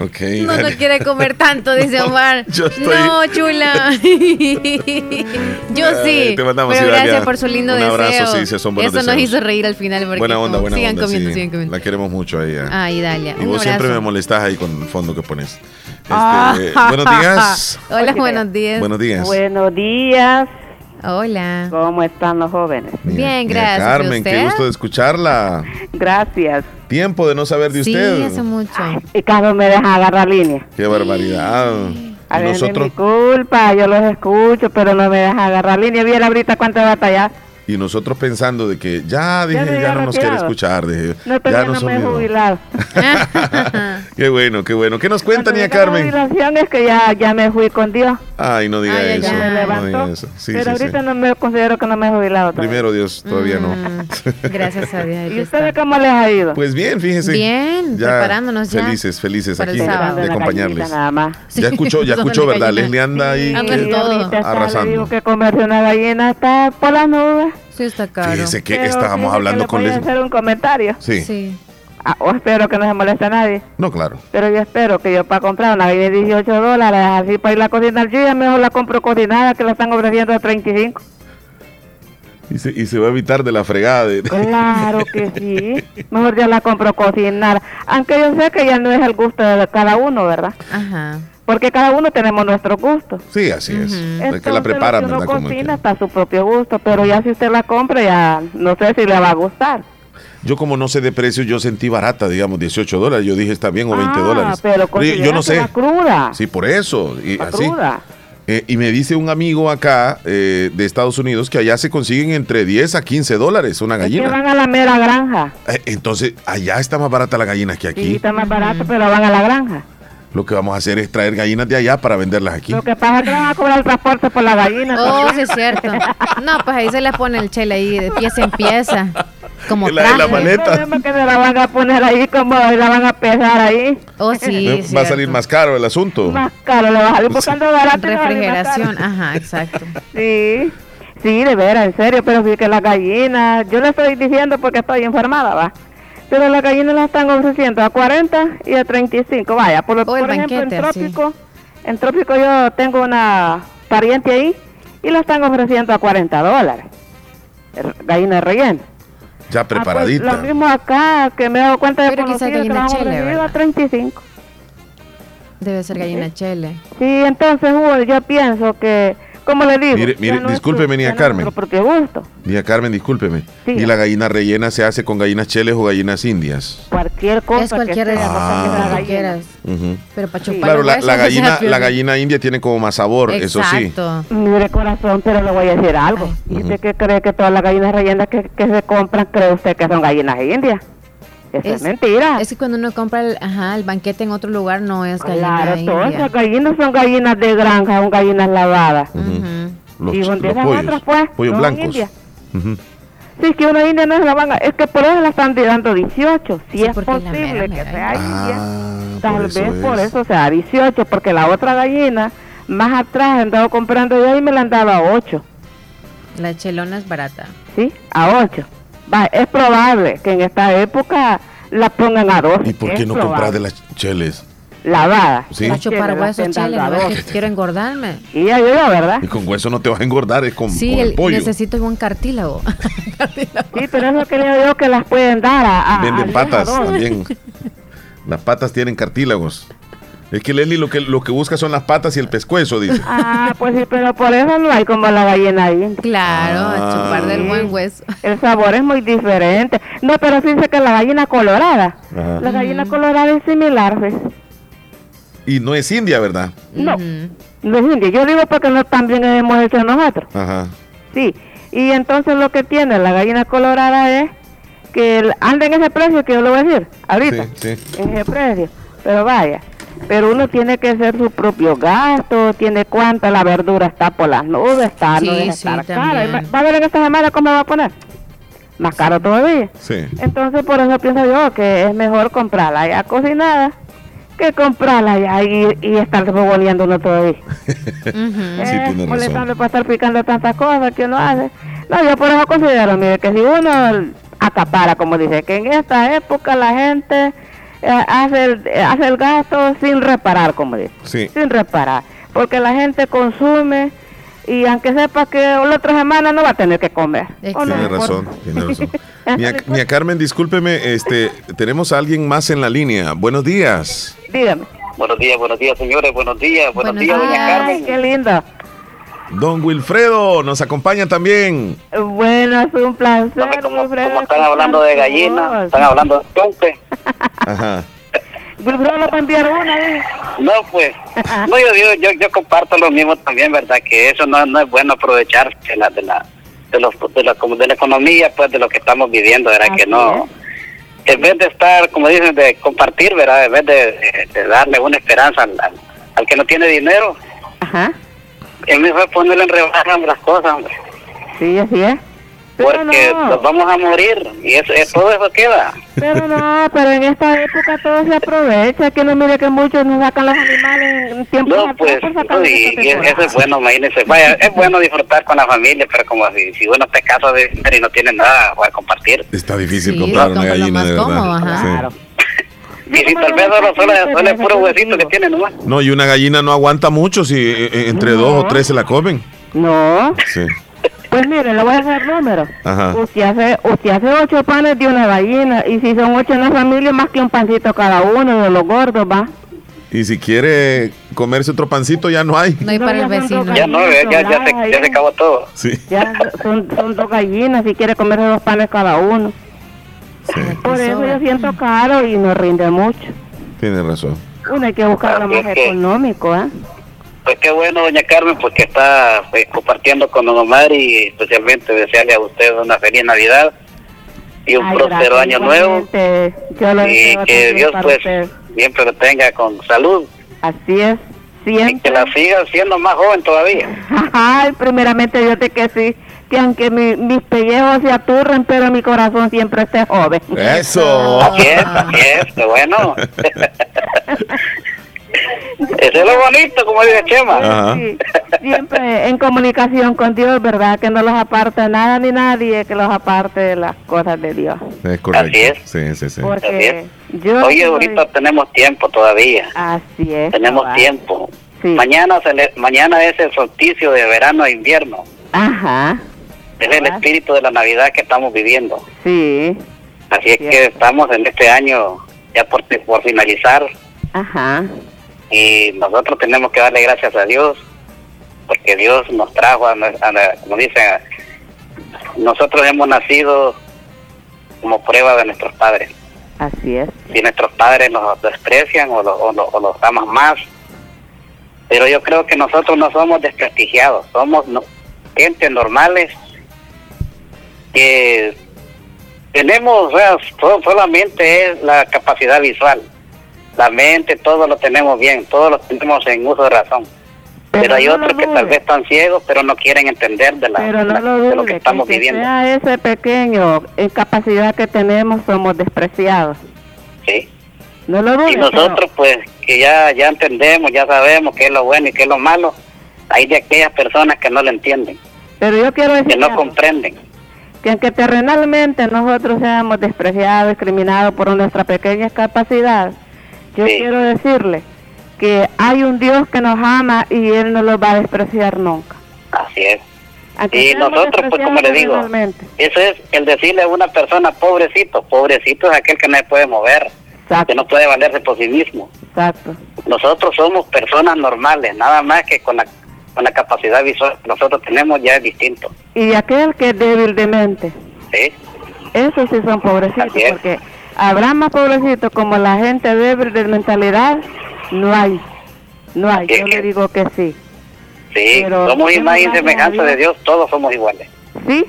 Okay, no, no quiere comer tanto, dice Omar. No, chula. Yo sí. Te mandamos, pero gracias por su lindo un abrazo, deseo. Sí, Eso nos hizo reír al final. buena onda, buena sigan onda. Comiendo, sigan comiendo. La queremos mucho a ella. Ay, Dalia. Y vos siempre me molestás ahí con el fondo que pones. Este, ah. buenos días. Hola, buenos días. Buenos días. Buenos días. Hola. ¿Cómo están los jóvenes? Bien, gracias. Carmen, qué gusto de escucharla. Gracias. Tiempo de no saber de usted. Sí, hace mucho. y Carlos me deja agarrar línea. Qué barbaridad. A ver, nosotros... culpa, yo los escucho, pero no me deja agarrar línea. Bien ahorita cuánto batalla. Y nosotros pensando de que ya, dije, ya, no nos quiere escuchar. Dije, no, pero ya no, me he jubilado. qué bueno, qué bueno. ¿Qué nos cuenta, Nia Carmen? La es que ya, ya me fui con Dios. Ay, no diga eso. Ya me levantó. Sí, pero ahorita no me considero que no me he jubilado. Todavía. Primero Dios, todavía no. Mm, gracias a Dios. ¿Y ustedes cómo les ha ido? Pues bien, fíjense. Bien, preparándonos ya. Felices, felices aquí de acompañarles. Ya escuchó, ya escuchó, ¿verdad? Leslie anda ahí arrasando. Le digo que comerse una gallina está por las nubes. Sí, está caro. Fíjese que estábamos hablando con Leslie. hacer un comentario? Sí. sí. Ah, o espero que no se moleste a nadie. No, claro. Pero yo espero que yo para comprar una de 18 dólares, así para ir a cocinar, yo ya mejor la compro cocinada que la están ofreciendo a 35. Y se, y se va a evitar de la fregada. De... Claro que sí. Mejor ya la compro cocinada. Aunque yo sé que ya no es el gusto de cada uno, ¿verdad? Ajá porque cada uno tenemos nuestro gusto. Sí, así es. que la preparan, uno cocina está a su propio gusto, pero ya si usted la compra ya no sé si le va a gustar. Yo como no sé de precios, yo sentí barata, digamos, 18 dólares. Yo dije, está bien, o 20 ah, dólares. Pero yo no sé. cruda. Sí, por eso. Y así. Eh, y me dice un amigo acá eh, de Estados Unidos que allá se consiguen entre 10 a 15 dólares una gallina. que van a la mera granja. Eh, entonces, allá está más barata la gallina que aquí. Sí, está más barata, pero van a la granja. Lo que vamos a hacer es traer gallinas de allá para venderlas aquí. Lo que pasa es que van a cobrar el transporte por la gallina. Oh, sí es cierto. No, pues ahí se le pone el chile ahí de pieza en pieza. Como la, la maleta. El que se la van a poner ahí como la van a pesar ahí. Oh, sí. Va a salir más caro el asunto. Más caro, le va a salir buscando barato. Refrigeración, ajá, exacto. Sí. Sí, de veras, en serio, pero sí que la gallina, yo le estoy diciendo porque estoy informada, va. Pero las gallinas las están ofreciendo a 40 y a 35. Vaya, por, por ejemplo, en Trópico, en Trópico yo tengo una pariente ahí y la están ofreciendo a 40 dólares. Gallina rellena. Ya preparadita. Ah, pues, lo mismo acá, que me he dado cuenta de que gallina chile, a 35. Debe ser gallina chile. Sí, entonces yo pienso que ¿Cómo le digo? Mire, mire discúlpeme, niña Carmen. Propio gusto. Niña Carmen, discúlpeme. ¿Y la gallina rellena se hace con gallinas cheles o gallinas indias? Cualquier cosa. Es cualquier que ah. que quieras. Pero para chupar Claro, la, gallina, la gallina india tiene como más sabor, eso sí. Mire, corazón, pero le voy a decir algo. ¿Y usted qué cree que todas las gallinas rellenas que, que se compran, cree usted que son gallinas indias? Eso es, mentira. Es que cuando uno compra el, ajá, el banquete en otro lugar no es gallina Claro, todas las gallinas son gallinas de granja, son gallinas lavadas. los, y los pollos, otras, pues, pollos blancos. Sí, es que una india no es la van es que por eso la están dando 18. Si es posible que sea india, ah, tal vez por eso sea 18, porque la otra gallina, más atrás, he andado comprando yo y me la han dado a 8. La chelona es barata. Sí, a 8 es probable que en esta época la pongan a dos. ¿Y por qué no comprar de las cheles? Lavada. ¿Sí? Macho para hueso, chele, quiero engordarme. Y ayuda, ¿verdad? Y con hueso no te vas a engordar, es con, sí, el pollo. necesito buen cartílago. sí, pero es lo que le digo que las pueden dar a... Venden patas también. las patas tienen cartílagos. Es que Leslie lo que lo que busca son las patas y el pescuezo, dice. Ah, pues sí, pero por eso no hay como la gallina ahí. Claro, a chupar del buen hueso. El sabor es muy diferente. No, pero fíjense que la gallina colorada, la gallina colorada es similar, ¿ves? Y no es india, ¿verdad? No, no es india. Yo digo porque no también hemos hecho nosotros. Ajá. Sí, Y entonces lo que tiene la gallina colorada es que anda en ese precio que yo le voy a decir ahorita, en ese precio. Pero vaya, pero uno tiene que hacer su propio gasto, tiene cuánta la verdura está por las nubes, está, no debe estar cara. ¿Va a ver en esta semana cómo va a poner? Más caro todavía. Sí. Entonces por eso pienso yo que es mejor comprarla ya cocinada que comprarla ya y, y estar revolviendo uno todavía. uh molestando para estar picando tantas cosas que uno hace. No, yo por eso considero, mire, que si uno acapara, como dice, que en esta época la gente eh, hace, el, hace el gasto sin reparar, como dice. Sin reparar. Porque la gente consume y aunque sepa que la otra semana no va a tener que comer. Tiene razón, tiene razón. Mía, Carmen, discúlpeme, este, tenemos a alguien más en la línea. Buenos días. Dígame. Buenos días, buenos días, señores, buenos días, buenos, días, doña Carmen. Qué linda. Don Wilfredo nos acompaña también. Bueno, es un placer, como, están hablando de gallinas, están hablando de tonte. Ajá. Wilfredo lo enviar una, ¿eh? No, pues, no, yo, yo, yo, comparto lo mismo también, ¿verdad? Que eso no, no es bueno aprovecharse de la, de la, de, los, de, la, de la economía, pues, de lo que estamos viviendo, ¿verdad? que no, en vez de estar, como dicen, de compartir, ¿verdad? En vez de, darle una esperanza al, al, que no tiene dinero. Ajá. Es mejor ponerle en rebaja las cosas, hombre. Sí, así es porque nos vamos a morir y eso, todo eso queda. Pero no, pero en esta época todo se aprovecha, que no mire que muchos nos sacan los animales en tiempo No, pues, y, eso es bueno, imagínese. Vaya, es bueno disfrutar con la familia, pero como si, si uno te casa de y no tiene nada a compartir. Está difícil comprar una gallina de verdad. Claro. Y si tal vez solo, solo, es puro huesito que tiene nomás. No, y una gallina no aguanta mucho si eh, eh, entre dos o tres se la comen. No. Sí. Pues mire, le voy a hacer número. Usted hace, usted hace ocho panes de una gallina y si son ocho en la familia, más que un pancito cada uno de los gordos, ¿va? Y si quiere comerse otro pancito, ya no hay. No hay para el vecino. Ya no, ya, ya, se, ya se acabó todo. Sí. Ya son, son dos gallinas y quiere comerse dos panes cada uno. Sí. Por eso yo siento caro y no rinde mucho. Tiene razón. Uno hay que buscar lo más económico, ¿eh? Pues qué bueno, doña Carmen, porque está pues, compartiendo con don Omar y especialmente desearle a usted una feliz Navidad y un próspero año nuevo. y que Dios pues siempre lo tenga con salud. Así es. Siempre. Y que la siga siendo más joven todavía. Ay, primeramente yo te que sí, que aunque mis pellejos se aturren, pero mi corazón siempre esté joven. Eso. Así es, así es, bueno. Eso es lo bonito, como dice Chema. Siempre en comunicación con Dios, ¿verdad? Que no los aparte nada ni nadie que los aparte de las cosas de Dios. Es correcto. Así es. Sí, sí, sí. Porque Yo Oye, ahorita tenemos tiempo todavía. Así es. Tenemos tiempo. Mañana, se mañana es el solsticio de verano e invierno. Ajá. Es el espíritu de la Navidad que estamos viviendo. Sí. Así es que estamos en este año ya por, por finalizar. Ajá y nosotros tenemos que darle gracias a Dios porque Dios nos trajo, a, como dicen, nosotros hemos nacido como prueba de nuestros padres. Así es. Si nuestros padres nos desprecian o, o, los aman más, pero yo creo que nosotros no somos desprestigiados, somos gente normales que tenemos, o sea, solamente es la capacidad visual la mente, todo lo tenemos bien, todo lo tenemos en uso de razón. Pero, hay otros que tal vez están ciegos, pero no quieren entender de, la, de lo que estamos viviendo. Sea ese pequeño capacidad que tenemos, somos despreciados. Sí. No lo y nosotros, pues, que ya, ya entendemos, ya sabemos qué es lo bueno y qué es lo malo, hay de aquellas personas que no lo entienden. Pero yo quiero decir. Que no comprenden. Que aunque terrenalmente nosotros seamos despreciados, discriminados por nuestra pequeña capacidad, yo quiero decirle que hay un Dios que nos ama y Él no lo va a despreciar nunca. Así es. y nosotros, pues como le digo, eso es el decirle a una persona, pobrecito, pobrecito es aquel que no se puede mover, que no puede valerse por sí mismo. Exacto. Nosotros somos personas normales, nada más que con la, con la capacidad visual que nosotros tenemos ya es distinto. Y aquel que es débil de mente. Sí. Esos sí son pobrecitos, porque habrá más pobrecitos como la gente débil de mentalidad, no hay, no hay, yo le digo que sí. Sí, somos imagen y semejanza de Dios, todos somos iguales. sí,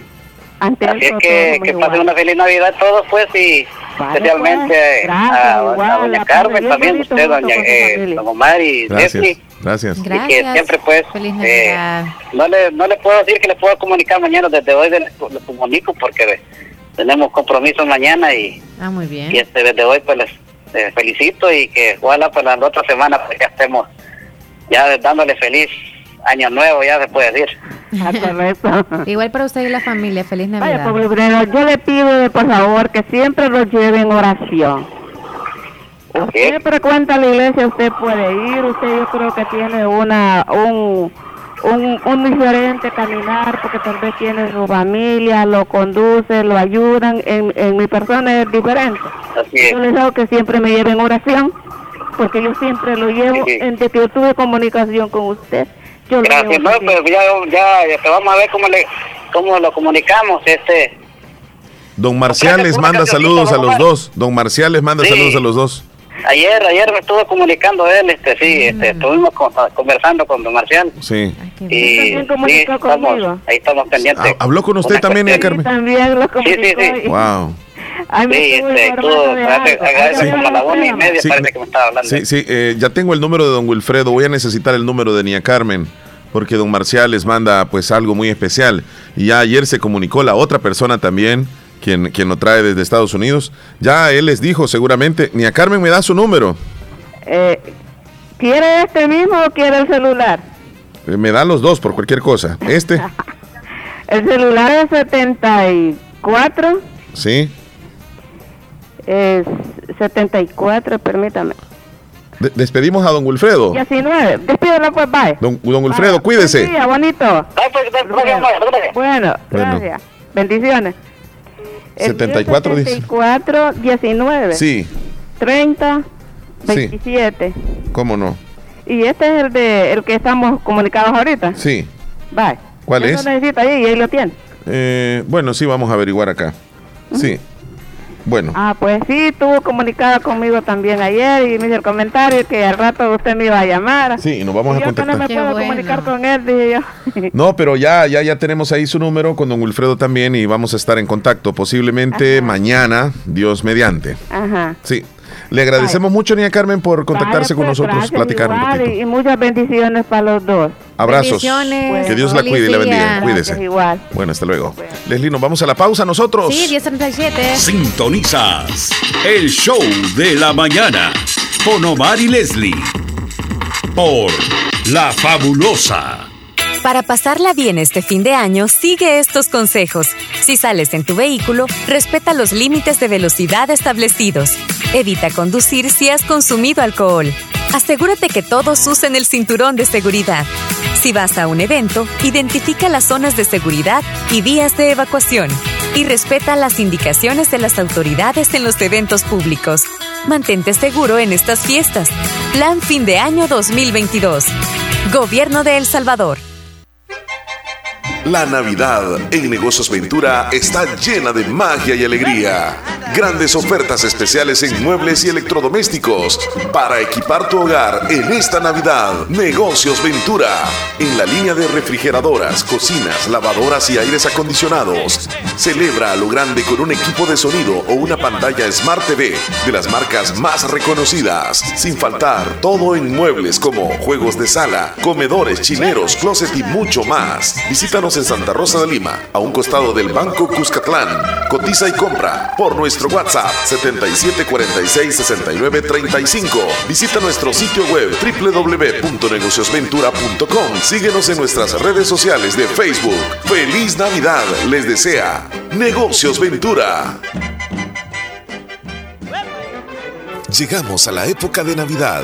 ante Así es que, que pasen una feliz Navidad todos, pues, y especialmente pues. a, doña Carmen, también usted, doña eh, don Omar y Gracias. Gracias. Y que siempre, pues, eh, no, le, no le puedo decir que le puedo comunicar mañana, desde hoy le, comunico porque tenemos compromisos mañana y, ah, muy bien. y este, desde hoy, pues, les felicito y que ojalá pues la otra semana pues ya estemos ya dándole feliz año nuevo, ya se puede decir. Ah, Igual para usted y la familia, feliz Navidad. Vaya, yo le pido por favor que siempre lo lleve en oración. Usted frecuenta la iglesia, usted puede ir, usted yo creo que tiene una un, un, un diferente caminar porque tal vez tiene su familia, lo conduce, lo ayudan, en, en mi persona es diferente. Yo les digo que siempre me lleve en oración porque yo siempre lo llevo en de que yo tuve comunicación con usted Gracias, no, pues ya, ya, vamos a ver cómo, le, cómo lo comunicamos. este Don Marcial les manda saludos a los dos. Don Marcial les manda saludos a los dos. Ayer, ayer me estuvo comunicando él, este, sí, este, estuvimos conversando con Don Marcial. Sí. y sí, estamos, ahí estamos pendientes. Ah, ¿Habló con usted también, sí, Carmen? También lo Sí, sí, sí. Wow. sí, este, todo, hace, como a la una y media parece que me estaba hablando. Sí, sí, eh, ya tengo el número de don Wilfredo, voy a necesitar el número de Nia Carmen, porque don Marcial les manda pues algo muy especial. Y ya ayer se comunicó la otra persona también, quien, quien lo trae desde Estados Unidos. Ya él les dijo seguramente, Nia Carmen me da su número. Eh, ¿Quiere este mismo o quiere el celular? Eh, me da los dos por cualquier cosa. Este. el celular es 74. Sí es 74, permítame. despedimos a don Wilfredo. 19. Despídelo pues, bye. Don, don Wilfredo, ah, cuídese. Sí, bonito. Bueno, gracias. Bendiciones. 74, 74 19. Sí. 30 27. ¿Cómo no? Y este es el de el que estamos comunicados ahorita. Sí. Bye. ¿Cuál es? necesita ahí y ahí lo tiene. Eh, bueno, sí, vamos a averiguar acá. Sí. Bueno. Ah, pues sí, estuvo comunicada conmigo también ayer y me hizo el comentario que al rato usted me iba a llamar. Sí, nos vamos a contactar. Yo no me puedo comunicar con él, dije yo. No, pero ya, ya, ya tenemos ahí su número con don Wilfredo también y vamos a estar en contacto posiblemente mañana, Dios mediante. Ajá. Sí. Le agradecemos mucho, Nia Carmen, por contactarse con nosotros, platicar un poquito. Y muchas bendiciones para los dos. Abrazos. que Dios la cuide y la bendiga. Cuídese. igual. Bueno, hasta luego. Leslie, nos vamos a la pausa nosotros. Sí, 1037. Sintonizas el show de la mañana con Omar y Leslie por La Fabulosa. Para pasarla bien este fin de año, sigue estos consejos. Si sales en tu vehículo, respeta los límites de velocidad establecidos. Evita conducir si has consumido alcohol. Asegúrate que todos usen el cinturón de seguridad. Si vas a un evento, identifica las zonas de seguridad y vías de evacuación. Y respeta las indicaciones de las autoridades en los eventos públicos. Mantente seguro en estas fiestas. Plan fin de año 2022. Gobierno de El Salvador. La Navidad en Negocios Ventura está llena de magia y alegría. Grandes ofertas especiales en muebles y electrodomésticos para equipar tu hogar en esta Navidad. Negocios Ventura. En la línea de refrigeradoras, cocinas, lavadoras y aires acondicionados. Celebra a lo grande con un equipo de sonido o una pantalla Smart TV de las marcas más reconocidas. Sin faltar todo en muebles como juegos de sala, comedores, chineros, closet y mucho más. Visítanos en Santa Rosa de Lima, a un costado del Banco Cuscatlán. Cotiza y compra por nuestro WhatsApp 77466935. Visita nuestro sitio web www.negociosventura.com. Síguenos en nuestras redes sociales de Facebook. Feliz Navidad les desea Negocios Ventura. Llegamos a la época de Navidad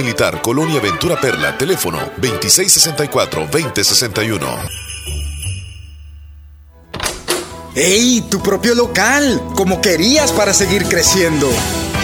Militar, Colonia Ventura Perla, teléfono 2664-2061. ¡Ey! Tu propio local, como querías para seguir creciendo.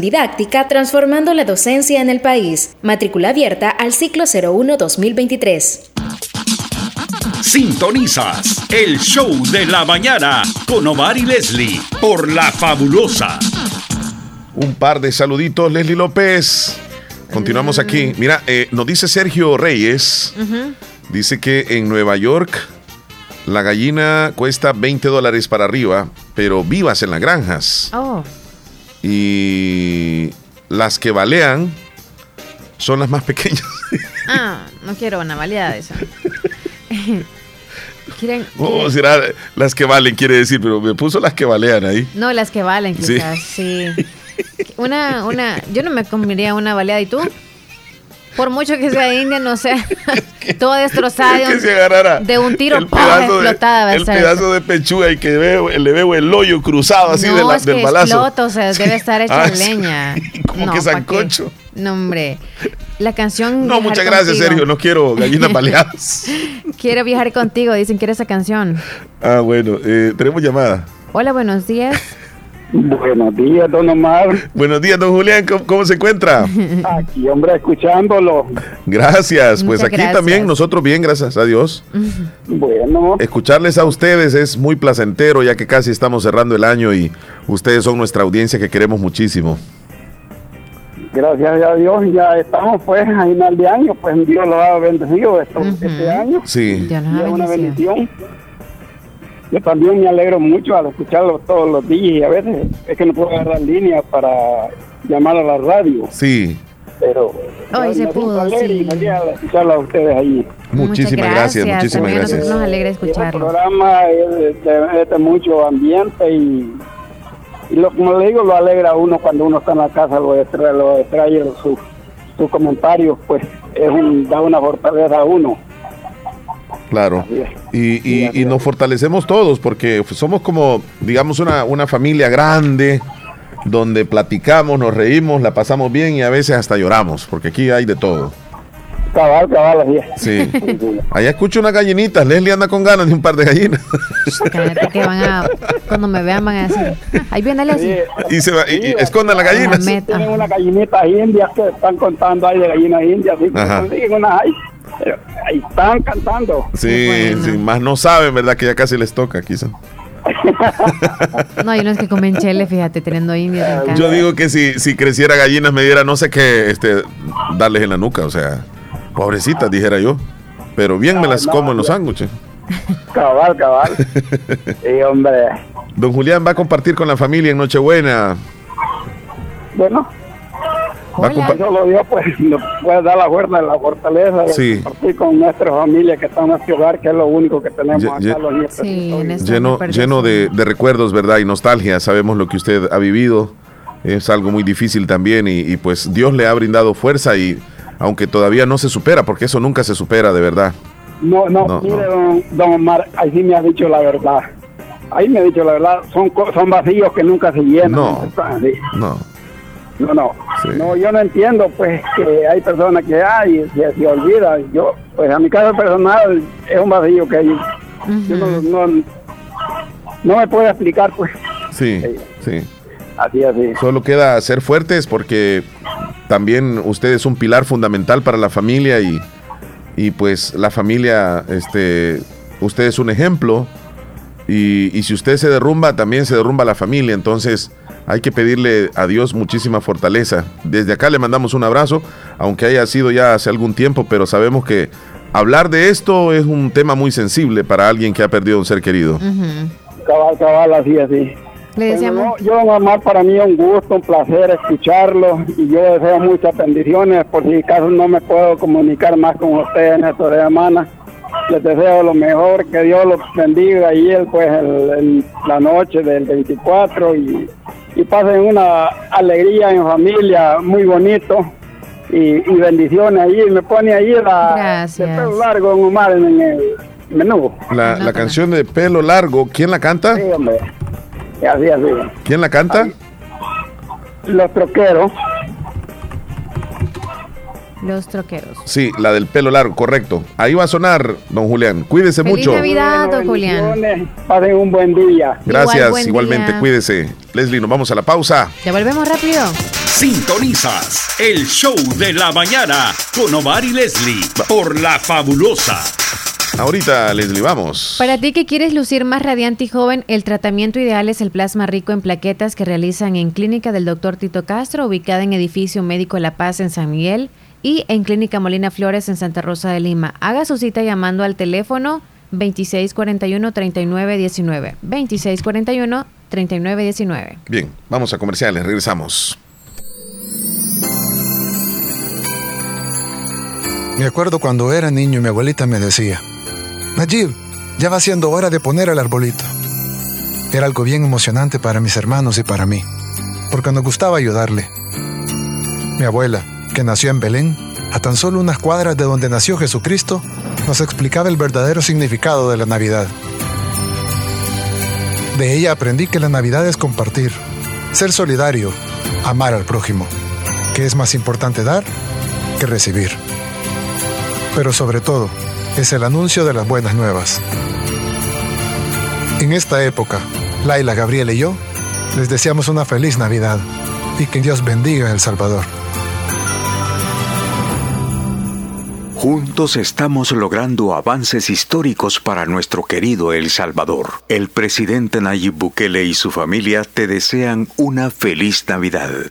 didáctica transformando la docencia en el país. Matrícula abierta al ciclo 01-2023. Sintonizas el show de la mañana con Omar y Leslie por La Fabulosa. Un par de saluditos, Leslie López. Continuamos aquí. Mira, eh, nos dice Sergio Reyes. Dice que en Nueva York la gallina cuesta 20 dólares para arriba, pero vivas en las granjas. Oh y las que balean son las más pequeñas. Ah, no quiero una baleada de eso. ¿Quieren, será las que valen, quiere decir, pero me puso las que balean ahí. No, las que valen, quizás, sí. Una, una, yo no me comería una baleada, ¿y tú? Por mucho que sea india, no sé. Todo destrozado. de un tiro el pedazo explotada. El pedazo de pechuga y que le veo el hoyo cruzado así de la, es del balazo. Explota, o sea, debe estar hecho ah, en leña. Como no, que sancocho. No, hombre. La canción. No, muchas gracias, Sergio. No quiero gallinas baleadas. quiero viajar contigo. Dicen que esa canción. Ah, bueno. Eh, tenemos llamada. Hola, buenos días. Buenos días, don Omar. Buenos días, don Julián. ¿Cómo, se encuentra? Aquí, hombre, escuchándolo. Gracias. pues aquí también nosotros bien, gracias a Dios. Bueno. Escucharles a ustedes es muy placentero, ya que casi estamos cerrando el año y ustedes son nuestra audiencia que queremos muchísimo. Gracias a Dios, ya estamos pues a final de año, pues Dios lo ha bendecido este año. Sí. es una bendición yo también me alegro mucho al escucharlo todos los días y a veces es que no puedo agarrar línea para llamar a la radio. Sí. Pero hoy se pudo. Sí. Y escucharlo a ustedes ahí. Muchísimas gracias, muchísimas gracias. Nos alegra escucharlo. El programa es de, mucho ambiente y, y lo, como le digo, lo alegra a uno cuando uno está en la casa, lo extrae, lo extrae sus su comentarios, pues es un, da una fortaleza a uno. Claro. Y, y, nos fortalecemos todos porque somos como, digamos, una, una familia grande donde platicamos, nos reímos, la pasamos bien y a veces hasta lloramos, porque aquí hay de todo. Cabal, cabal, así Sí. Allá escucho unas gallinitas. Leslie anda con ganas de un par de gallinas. que van a, cuando me vean van a decir, ahí viene Leslie. Y, se va, y, escondan las gallinas. Tienen unas gallinitas indias que están contando ahí de gallinas indias. ¿sí? Consiguen unas ahí ahí están cantando. Sí, sí, más no saben, ¿verdad? Que ya casi les toca, quizá. no, hay unos que comen chele, fíjate, teniendo indios. Yo digo que si, si creciera gallinas me diera no sé qué este, darles en la nuca, o sea, pobrecitas, dijera yo. Pero bien me las como en los sándwiches. Cabal, cabal. Sí, hombre. Don Julián va a compartir con la familia en Nochebuena. Bueno, Solo Dios pues, nos puede dar la fuerza, la fortaleza de compartir con nuestra familia que está en nuestro hogar, que es lo único que tenemos acá los nietos. lleno lleno de, recuerdos, ¿verdad? Y nostalgia. Sabemos lo que usted ha vivido. Es algo muy difícil también y, pues Dios le ha brindado fuerza y aunque todavía no se supera, porque eso nunca se supera de verdad. No, no, mire, Don, don, Omar, ahí sí me ha dicho la verdad. Ahí me ha dicho la verdad, son, son vacíos que nunca se llenan. No, no. No, no. No, yo no entiendo, pues, que hay personas que hay, se, se olvida. Yo, pues, a mi caso personal, es un vacío que hay. Yo no, no, me puedo explicar, pues. Sí, sí. Así, así. Solo queda ser fuertes porque también usted es un pilar fundamental para la familia y, y pues la familia, este, usted es un ejemplo y, y si usted se derrumba, también se derrumba la familia. Entonces, hay que pedirle a Dios muchísima fortaleza. Desde acá le mandamos un abrazo, aunque haya sido ya hace algún tiempo, pero sabemos que hablar de esto es un tema muy sensible para alguien que ha perdido un ser querido. Cabal, cabal, así, así. Le decíamos. yo, mamá, para mí es un gusto, un placer escucharlo y yo deseo muchas bendiciones. Por si acaso no me puedo comunicar más con usted en esta semana. les deseo lo mejor, que Dios los bendiga ayer, pues, el, la noche del 24 y, y, pasen una alegría en familia muy bonito y, bendiciones ahí. Me pone ahí la de pelo largo en en el menú. La, la canción de pelo largo, ¿quién la canta? Sí, hombre. Así, así. ¿Quién la canta? Los troqueros. Los troqueros. Sí, la del pelo largo, correcto. Ahí va a sonar, don Julián. Cuídese Feliz mucho. Navidad, don Julián. Pasen un buen día. Gracias, igualmente, cuídese. Leslie, nos vamos a la pausa. Ya volvemos rápido. Sintonizas el show de la mañana con Omar y Leslie por La Fabulosa. Ahorita, Leslie, vamos. Para ti que quieres lucir más radiante y joven, el tratamiento ideal es el plasma rico en plaquetas que realizan en Clínica del Dr. Tito Castro, ubicada en Edificio Médico La Paz en San Miguel y en Clínica Molina Flores en Santa Rosa de Lima. Haga su cita llamando al teléfono 2641-3919. 2641-3919. Bien, vamos a comerciales, regresamos. Me acuerdo cuando era niño y mi abuelita me decía, Najib, ya va siendo hora de poner el arbolito. Era algo bien emocionante para mis hermanos y para mí, porque nos gustaba ayudarle. Mi abuela, que nació en Belén, a tan solo unas cuadras de donde nació Jesucristo, nos explicaba el verdadero significado de la Navidad. De ella aprendí que la Navidad es compartir, ser solidario, amar al prójimo, que es más importante dar que recibir. Pero sobre todo, es el anuncio de las buenas nuevas. En esta época, Laila, Gabriel y yo les deseamos una feliz Navidad y que Dios bendiga El Salvador. Juntos estamos logrando avances históricos para nuestro querido El Salvador. El presidente Nayib Bukele y su familia te desean una feliz Navidad.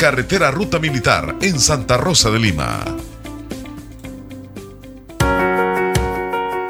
carretera Ruta Militar en Santa Rosa de Lima.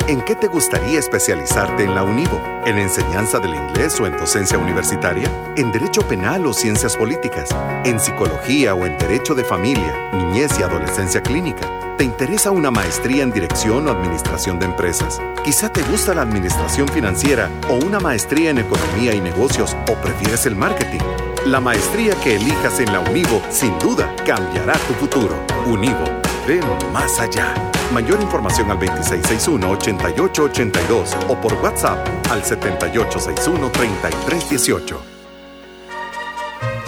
¿En qué te gustaría especializarte en la UNIVO? ¿En enseñanza del inglés o en docencia universitaria? ¿En derecho penal o ciencias políticas? ¿En psicología o en derecho de familia, niñez y adolescencia clínica? ¿Te interesa una maestría en dirección o administración de empresas? Quizá te gusta la administración financiera o una maestría en economía y negocios o prefieres el marketing. La maestría que elijas en la Univo sin duda cambiará tu futuro. Univo, ven más allá. Mayor información al 2661-8882 o por WhatsApp al 7861-3318.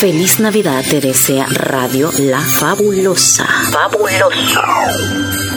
Feliz Navidad te desea Radio La Fabulosa. Fabulosa.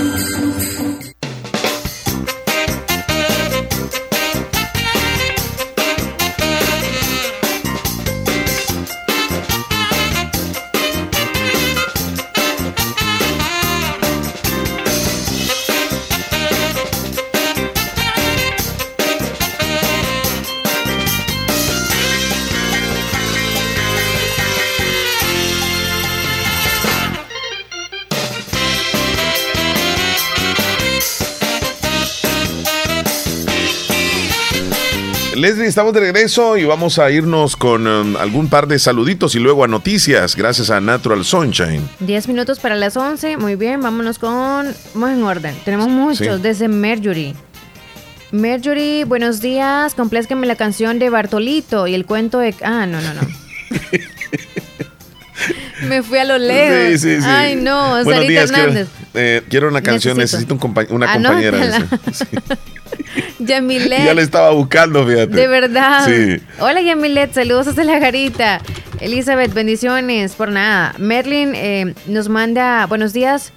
Leslie, estamos de regreso y vamos a irnos con um, algún par de saluditos y luego a noticias, gracias a Natural Sunshine. Diez minutos para las once, muy bien, vámonos con... Vamos en orden, tenemos muchos, desde Mercury. Mercury, buenos días, complezcanme la canción de Bartolito y el cuento de... Ah, no, no, no. Me fui a lo lejos. Sí, sí, sí. Ay, no, Sarita Hernández. Eh, quiero, una canción, necesito, una compañera. Yamilet. Ya le estaba buscando, fíjate. De verdad. Sí. Hola, Yamilet. Saludos hasta la garita. Elizabeth, bendiciones. Por nada. Merlin eh, nos manda buenos días.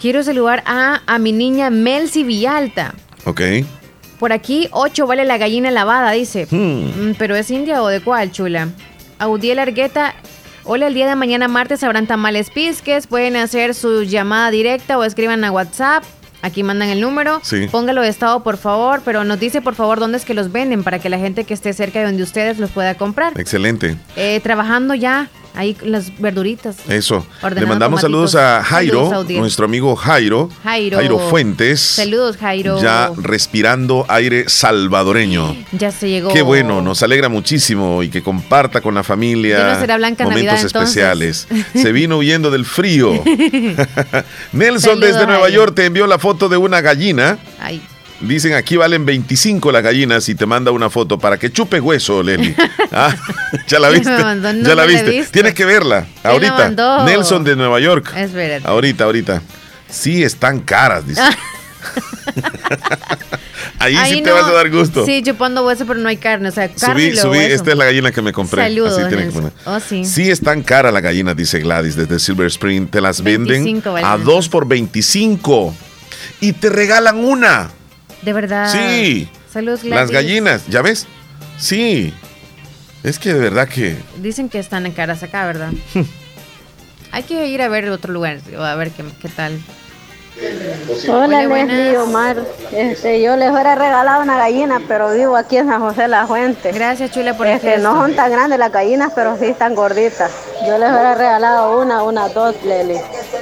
Quiero saludar a, a mi niña Melcy Villalta. Ok. Por aquí, 8 vale la gallina lavada, dice. Hmm. Mm, ¿Pero es india o de cuál, chula? Audiel Argueta. Hola, el día de mañana martes habrán tamales pisques. Pueden hacer su llamada directa o escriban a WhatsApp Aquí mandan el número. Sí. Póngalo de estado, por favor, pero nos dice, por favor, dónde es que los venden para que la gente que esté cerca de donde ustedes los pueda comprar. Excelente. Eh, trabajando ya Ahí las verduritas. Eso. Le mandamos saludos a Jairo, nuestro amigo Jairo, Jairo. Jairo. Fuentes. Saludos, Jairo. Ya respirando aire salvadoreño. Ya se llegó. Qué bueno, nos alegra muchísimo y que comparta con la familia no será Blanca momentos especiales. Se vino huyendo del frío. Nelson desde Nueva York te envió la foto de una gallina. Ay. Dicen aquí valen 25 las gallinas y te manda una foto para que chupe hueso, Leli. Ah, ya la viste. ya la viste. Tienes que verla. Ahorita. Nelson de Nueva York. Es Ahorita, ahorita. Sí, están caras, dice. Ahí, sí te vas a dar gusto. Sí, chupando hueso, pero no hay carne. O sea, carne subí, subí. Esta es la gallina que me compré. Saludos. oh, sí. sí, están caras las gallinas, dice Gladys, desde Silver Spring. Te las venden a 2 por 25. Y te regalan una. De verdad. Sí. Saludos, Las gallinas, ¿ya ves? Sí. Es que de verdad que. Dicen que están en caras acá, ¿verdad? Hay que ir a ver otro lugar, a ver qué, qué tal. Hola, Leslie Omar. Este, yo les hubiera regalado una gallina, pero vivo aquí en San José La Fuente. Gracias, Chula, por este, No son tan grandes las gallinas, pero sí están gorditas. Yo les hubiera regalado una, una, dos, Leli.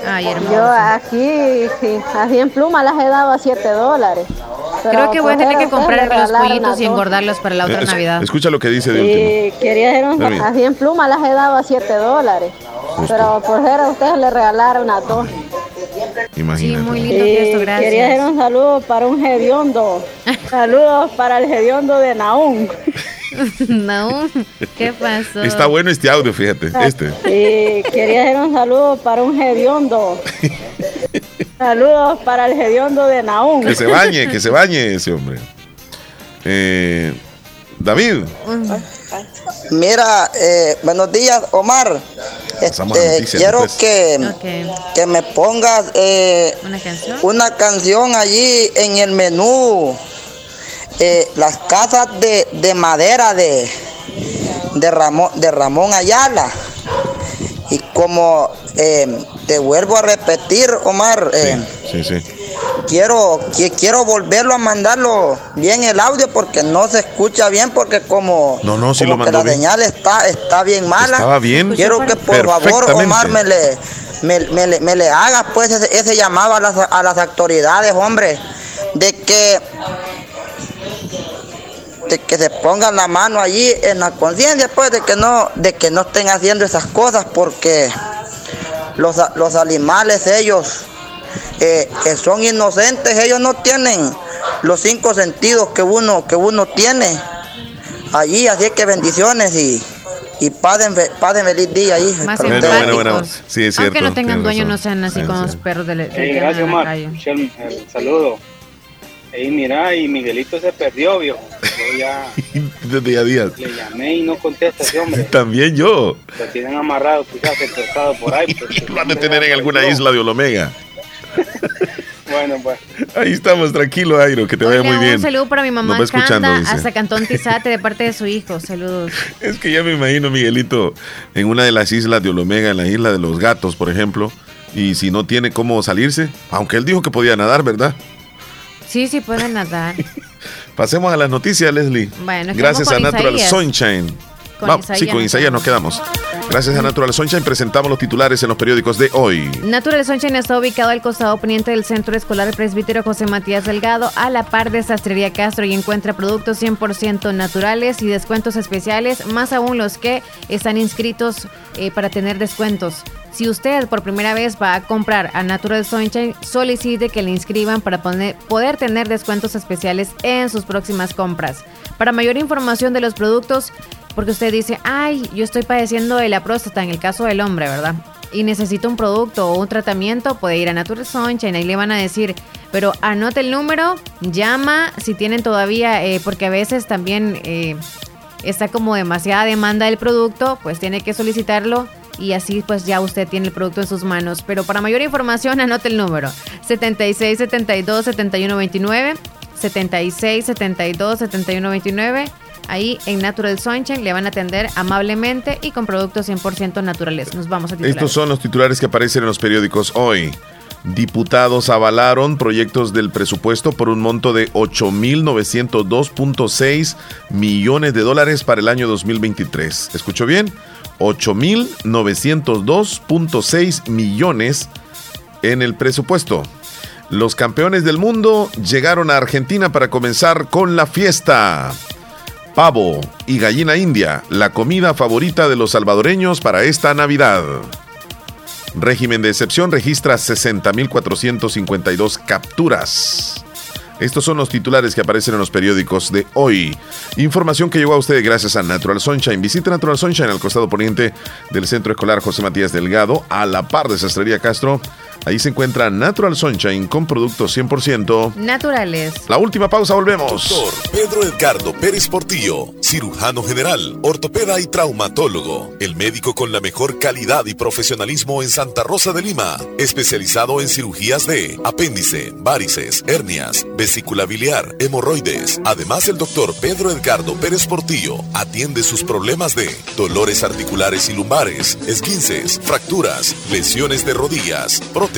Ay, hermoso. Yo aquí, así en pluma las he dado a 7 dólares. Creo que voy a tener que comprar los pollitos y engordarlos para la otra Navidad. Escucha lo que dice de último. quería así en pluma las he dado a 7 dólares. Pero por ser a ustedes le regalaron a dos. Imagínate. Sí, muy lindo esto, gracias. Quería hacer un saludo para un hediondo. Saludos para el hediondo de Naum. Naum, ¿qué pasó? Está bueno este audio, fíjate, este. Sí, quería hacer un saludo para un hediondo. Saludos para el hediondo de Naum. Que se bañe, que se bañe ese hombre. Eh, David. Mira, eh, buenos días, Omar. Este, quiero que, que me pongas eh, ¿Una, canción? allí en el menú. Eh, las casas de, de madera de, de, Ramón, de Ramón Ayala. Y como te vuelvo a repetir, Omar. sí, sí quiero, quiero volverlo a mandarlo bien el audio porque no se escucha bien porque como, no, no, la señal está, está bien mala. Estaba bien. Quiero que por favor Omar me le, me, le haga pues ese, llamado a las, a las autoridades, hombre, de que este, que se pongan la mano allí en la conciencia, pues, de que no, de que no estén haciendo esas cosas, porque los, los animales, ellos, eh, son inocentes, ellos no tienen los cinco sentidos que uno, que uno tiene allí, así que bendiciones y, y paden, feliz día ahí. Más bueno, bueno, bueno, sí, es cierto. Aunque no tengan dueño, no sean así con los perros de, de Gracias, Omar. Saludo. Y mira, y Miguelito se perdió, vio. Yo ya. de día a día. Le llamé y no contesta ese hombre. También yo. Lo tienen amarrado, quizás secuestrado por ahí. Lo van a tener en alguna isla de Olomega. Bueno, pues. Ahí estamos, tranquilo, Airo, que te vaya muy bien. Un saludo para mi mamá Canda, hasta Cantón Tizate, de parte de su hijo. Saludos. Es que ya me imagino, Miguelito, en una de las islas de Olomega, en la isla de los gatos, por ejemplo, y si no tiene cómo salirse, aunque él dijo que podía nadar, ¿verdad? Sí, sí puede nadar. Pasemos a las noticias, Leslie. Bueno, Gracias a Natural Sunshine. sí, con Isaías nos quedamos. Gracias a Natural Sunshine presentamos los titulares en los periódicos de hoy. Natural Sunshine está ubicado al costado poniente del Centro Escolar Presbítero José Matías Delgado, a la par de Sastrería Castro y encuentra productos 100% naturales y descuentos especiales, más aún los que están inscritos eh, para tener descuentos. Si usted por primera vez va a comprar a Natural Sunshine, solicite que le inscriban para poder tener descuentos especiales en sus próximas compras. Para mayor información de los productos, porque usted dice, ay, yo estoy padeciendo de la próstata en el caso del hombre, ¿verdad? Y necesita un producto o un tratamiento, puede ir a Natural Sunshine, ahí le van a decir, pero anote el número, llama si tienen todavía, eh, porque a veces también eh, está como demasiada demanda del producto, pues tiene que solicitarlo y así pues ya usted tiene el producto en sus manos. Pero para mayor información anote el número 76 72 71 29 76 72 71 29 Ahí en Natural Sunshine le van a atender amablemente y con productos 100% naturales. Nos vamos a. Estos son los titulares que aparecen en los periódicos hoy. Diputados avalaron proyectos del presupuesto por un monto de 8.902.6 millones de dólares para el año 2023. ¿Escuchó bien? 8.902.6 millones en el presupuesto. Los campeones del mundo llegaron a Argentina para comenzar con la fiesta. Pavo y gallina india, la comida favorita de los salvadoreños para esta Navidad. Régimen de excepción registra 60.452 capturas. Estos son los titulares que aparecen en los periódicos de hoy. Información que llegó a usted gracias a Natural Sunshine. Visite Natural Sunshine al costado poniente del Centro Escolar José Matías Delgado, a la par de Sastrería Castro. Ahí se encuentra Natural Sunshine con productos 100% naturales. La última pausa, volvemos. Doctor Pedro Edgardo Pérez Portillo, cirujano general, ortopeda y traumatólogo. El médico con la mejor calidad y profesionalismo en Santa Rosa de Lima. Especializado en cirugías de apéndice, varices, hernias, vesícula biliar, hemorroides. Además, el doctor Pedro Edgardo Pérez Portillo atiende sus problemas de dolores articulares y lumbares, esguinces, fracturas, lesiones de rodillas, prótesis,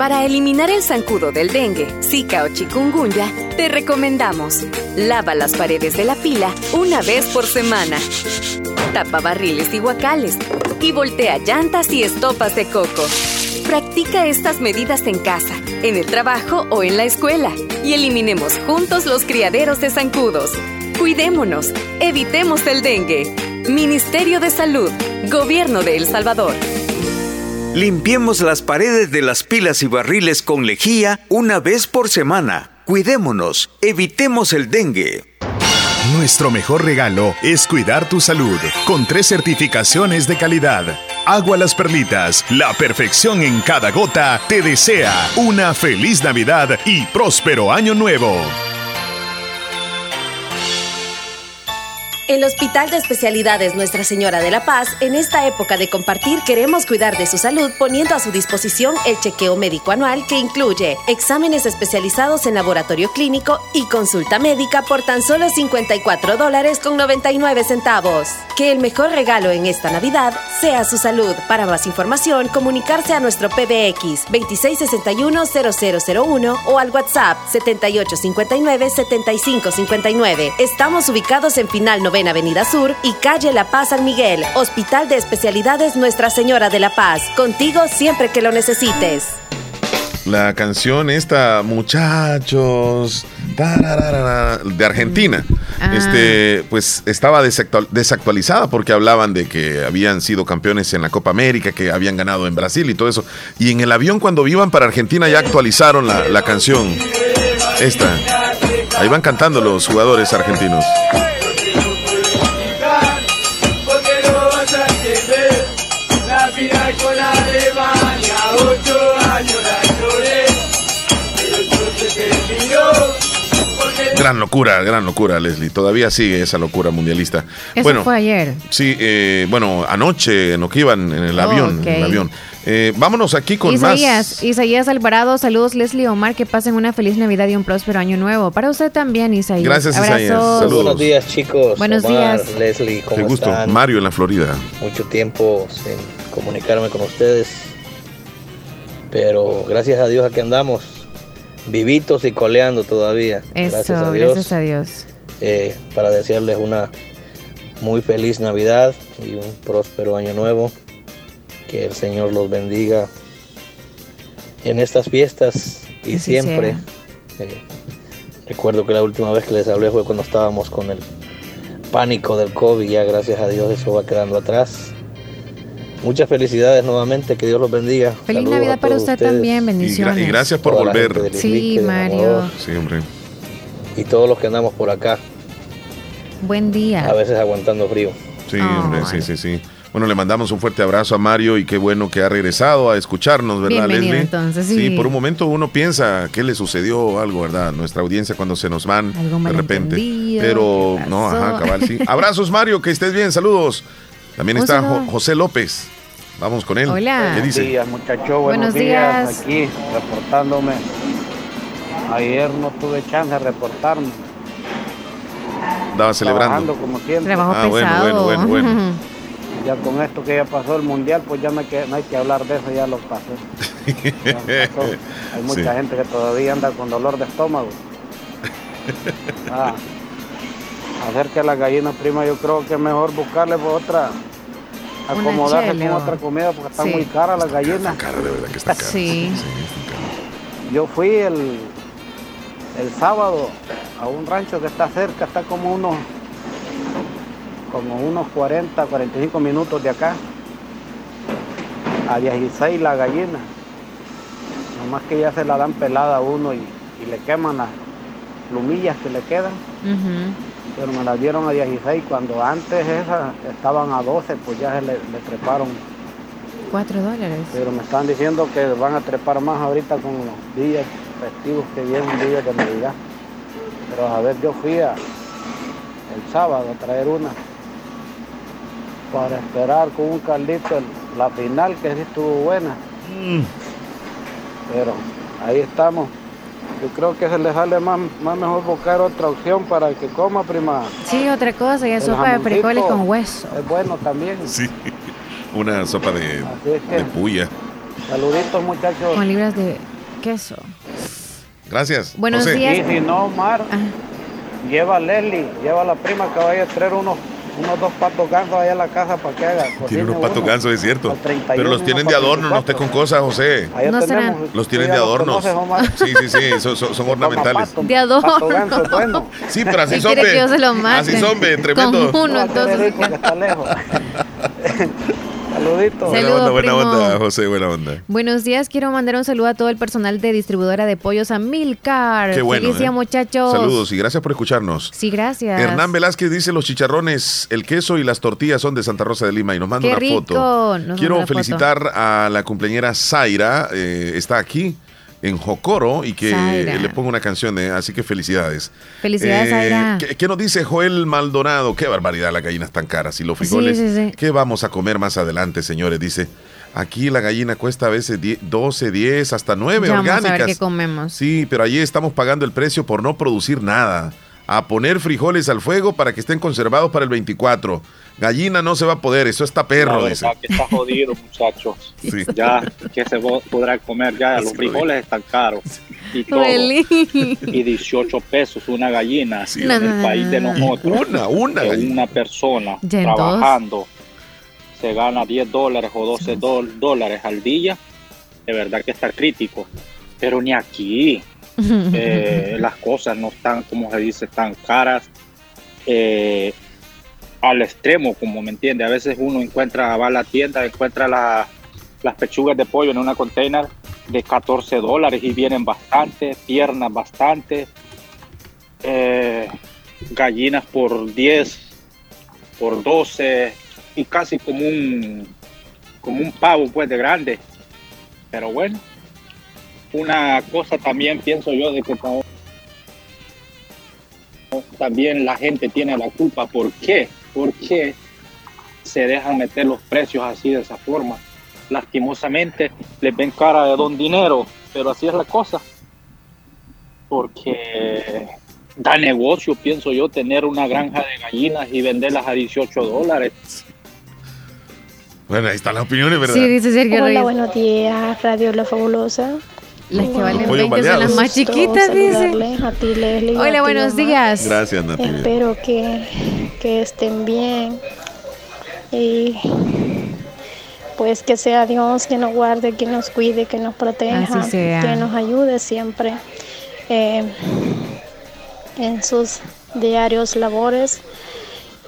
Para eliminar el zancudo del dengue, zika o chikungunya, te recomendamos lava las paredes de la pila una vez por semana. Tapa barriles y guacales y voltea llantas y estopas de coco. Practica estas medidas en casa, en el trabajo o en la escuela y eliminemos juntos los criaderos de zancudos. Cuidémonos, evitemos el dengue. Ministerio de Salud, Gobierno de El Salvador. Limpiemos las paredes de las pilas y barriles con lejía una vez por semana. Cuidémonos, evitemos el dengue. Nuestro mejor regalo es cuidar tu salud con tres certificaciones de calidad. Agua Las Perlitas, la perfección en cada gota, te desea una feliz Navidad y próspero año nuevo. El Hospital de Especialidades Nuestra Señora de la Paz, en esta época de compartir, queremos cuidar de su salud poniendo a su disposición el chequeo médico anual que incluye exámenes especializados en laboratorio clínico y consulta médica por tan solo 54 dólares con 99 centavos. Que el mejor regalo en esta Navidad sea su salud. Para más información, comunicarse a nuestro PBX 2661-0001 o al WhatsApp 7859-7559. Estamos ubicados en Final 90 Avenida Sur y Calle La Paz San Miguel. Hospital de Especialidades Nuestra Señora de la Paz. Contigo siempre que lo necesites. La canción esta, muchachos, de Argentina, ah. este, pues estaba desactualizada porque hablaban de que habían sido campeones en la Copa América, que habían ganado en Brasil y todo eso. Y en el avión cuando iban para Argentina ya actualizaron la, la canción. Esta. Ahí van cantando los jugadores argentinos. Gran locura, gran locura, Leslie. Todavía sigue esa locura mundialista. Eso bueno, fue ayer. Sí, eh, bueno, anoche en que iban en el avión. En el avión. Eh, vámonos aquí con Isaías, más. Isaías Alvarado, saludos Leslie Omar, que pasen una feliz Navidad y un próspero año nuevo. Para usted también, Isaías. Gracias, Isaías. Saludos. Buenos días, chicos. Buenos días. Leslie, ¿cómo Qué gusto. Mario en la Florida. Mucho tiempo sin comunicarme con ustedes. Pero gracias a Dios aquí andamos vivitos y coleando todavía. Eso, gracias a Dios. Gracias a Dios. Eh, para desearles una muy feliz Navidad y un próspero año nuevo. Que el Señor los bendiga en estas fiestas y siempre. Eh, recuerdo que la última vez que les hablé fue cuando estábamos con el pánico del COVID. Ya gracias a Dios eso va quedando atrás. Muchas felicidades nuevamente, que Dios los bendiga. Feliz Navidad para usted también, bendiciones. Y, gracias por volver. Sí, Mario. Sí, hombre. Y todos los que andamos por acá. Buen día. A veces aguantando frío. Sí, hombre, sí, sí, sí. Bueno, le mandamos un fuerte abrazo a Mario y qué bueno que ha regresado a escucharnos, ¿verdad, Bienvenido, Entonces, sí. sí. por un momento uno piensa qué le sucedió algo, ¿verdad? Nuestra audiencia cuando se nos van de repente. Pero no, ajá, cabal, sí. Abrazos, Mario, que estés bien, saludos. También está José López. Vamos con él. Hola. ¿Qué dice? Buenos días, muchachos. Buenos, días. Aquí, reportándome. Ayer no tuve chance de reportarme. Estaba celebrando. como siempre. Trabajo ah, pesado. bueno, bueno, bueno. Ya con esto que ya pasó el mundial, pues ya no hay que, no hay que hablar de eso, ya lo pasé. Hay mucha gente que todavía anda con dolor de estómago. Ah, acerca de la gallina prima, yo creo que es mejor buscarle otra, acomodarse con otra comida porque están muy caras las gallinas. cara, de verdad que está cara. Sí. Yo fui el, el sábado a un rancho que está cerca, está como unos como unos 40, 45 minutos de acá. A 16 la gallina. Nomás que ya se la dan pelada a uno y, y le queman las plumillas que le quedan pero me las dieron a 16 cuando antes esas estaban a 12 pues ya se le, treparon. 4 dólares. Pero me están diciendo que van a trepar más ahorita con los días festivos que vienen días de Navidad. Pero a ver yo fui a, el sábado a traer una para esperar con un caldito la final que sí estuvo buena. Mm. pero ahí estamos yo creo que se le sale más, más mejor buscar otra opción para que coma, prima. Sí, otra cosa, ya sopa de frijoles con hueso. Es bueno también. Sí, una sopa de, de puya. Saluditos, muchachos. Con libras de queso. Gracias. Buenos días. Y si no, Omar, lleva a Leslie, lleva a la prima que vaya a traer unos unos dos patos gansos allá en la casa para que haga. Tiene unos patos gansos, es cierto. Pero los tienen de adorno, no esté con cosas, José. No los tienen de adorno. Sí, sí, sí, son, son, ornamentales. De adorno. bueno. Sí, pero así son. Así son, tremendo. Con uno, entonces. está lejos. Saluditos. Buena onda, buena onda, José, buena onda. Buenos días, quiero mandar un saludo a todo el personal de distribuidora de pollos a Milcar. Qué bueno. Feliz día, ¿eh? muchachos. Saludos y gracias por escucharnos. Sí, gracias. Hernán Velázquez dice los chicharrones, el queso y las tortillas son de Santa Rosa de Lima y nos manda Qué una foto. quiero felicitar a la cumpleañera Zaira, eh, está aquí en Jocoro y que le ponga una canción. De, así que felicidades. Felicidades, Zaira. ¿qué, nos dice Joel Maldonado? Qué barbaridad, las gallinas tan caras y los frijoles. ¿Qué vamos a comer más adelante, señores? Dice. Aquí la gallina cuesta a veces 12, 10, hasta 9 orgánicas. Vamos a ver qué comemos. Sí, pero allí estamos pagando el precio por no producir nada. A poner frijoles al fuego para que estén conservados para el 24. Gallina no se va a poder, eso está perro. que está jodido, muchachos. Ya, que se podrá comer? Ya, los frijoles están caros. Y todo. Y 18 pesos una gallina en el país de nosotros. Una, una. Una persona trabajando se gana 10 dólares o 12 dólares al día. De verdad que está crítico. Pero ni aquí. Eh, las cosas no están, como se dice, tan caras. Eh, al extremo, como me entiende. A veces uno encuentra, va a la tienda, encuentra las pechugas de pollo en una container de 14 dólares y vienen bastante, piernas bastante, eh, gallinas por 10, por 12 y casi como un, como un pavo pues de grande. Pero bueno, una cosa también pienso yo de que también la gente tiene la culpa. ¿Por qué? ¿Por qué se dejan meter los precios así de esa forma? Lastimosamente les ven cara de don dinero, pero así es la cosa. Porque da negocio, pienso yo, tener una granja de gallinas y venderlas a 18 dólares. Bueno, ahí están las opiniones, ¿verdad? Sí, dice Sergio Hola, buenos días, Radio La Fabulosa. Las que valen 20 son las más chiquitas, dice. Hola, buenos días. Gracias, Nati. Espero que, que estén bien. Y pues que sea Dios quien nos guarde, que nos cuide, que nos proteja, que nos ayude siempre eh, en sus diarios labores.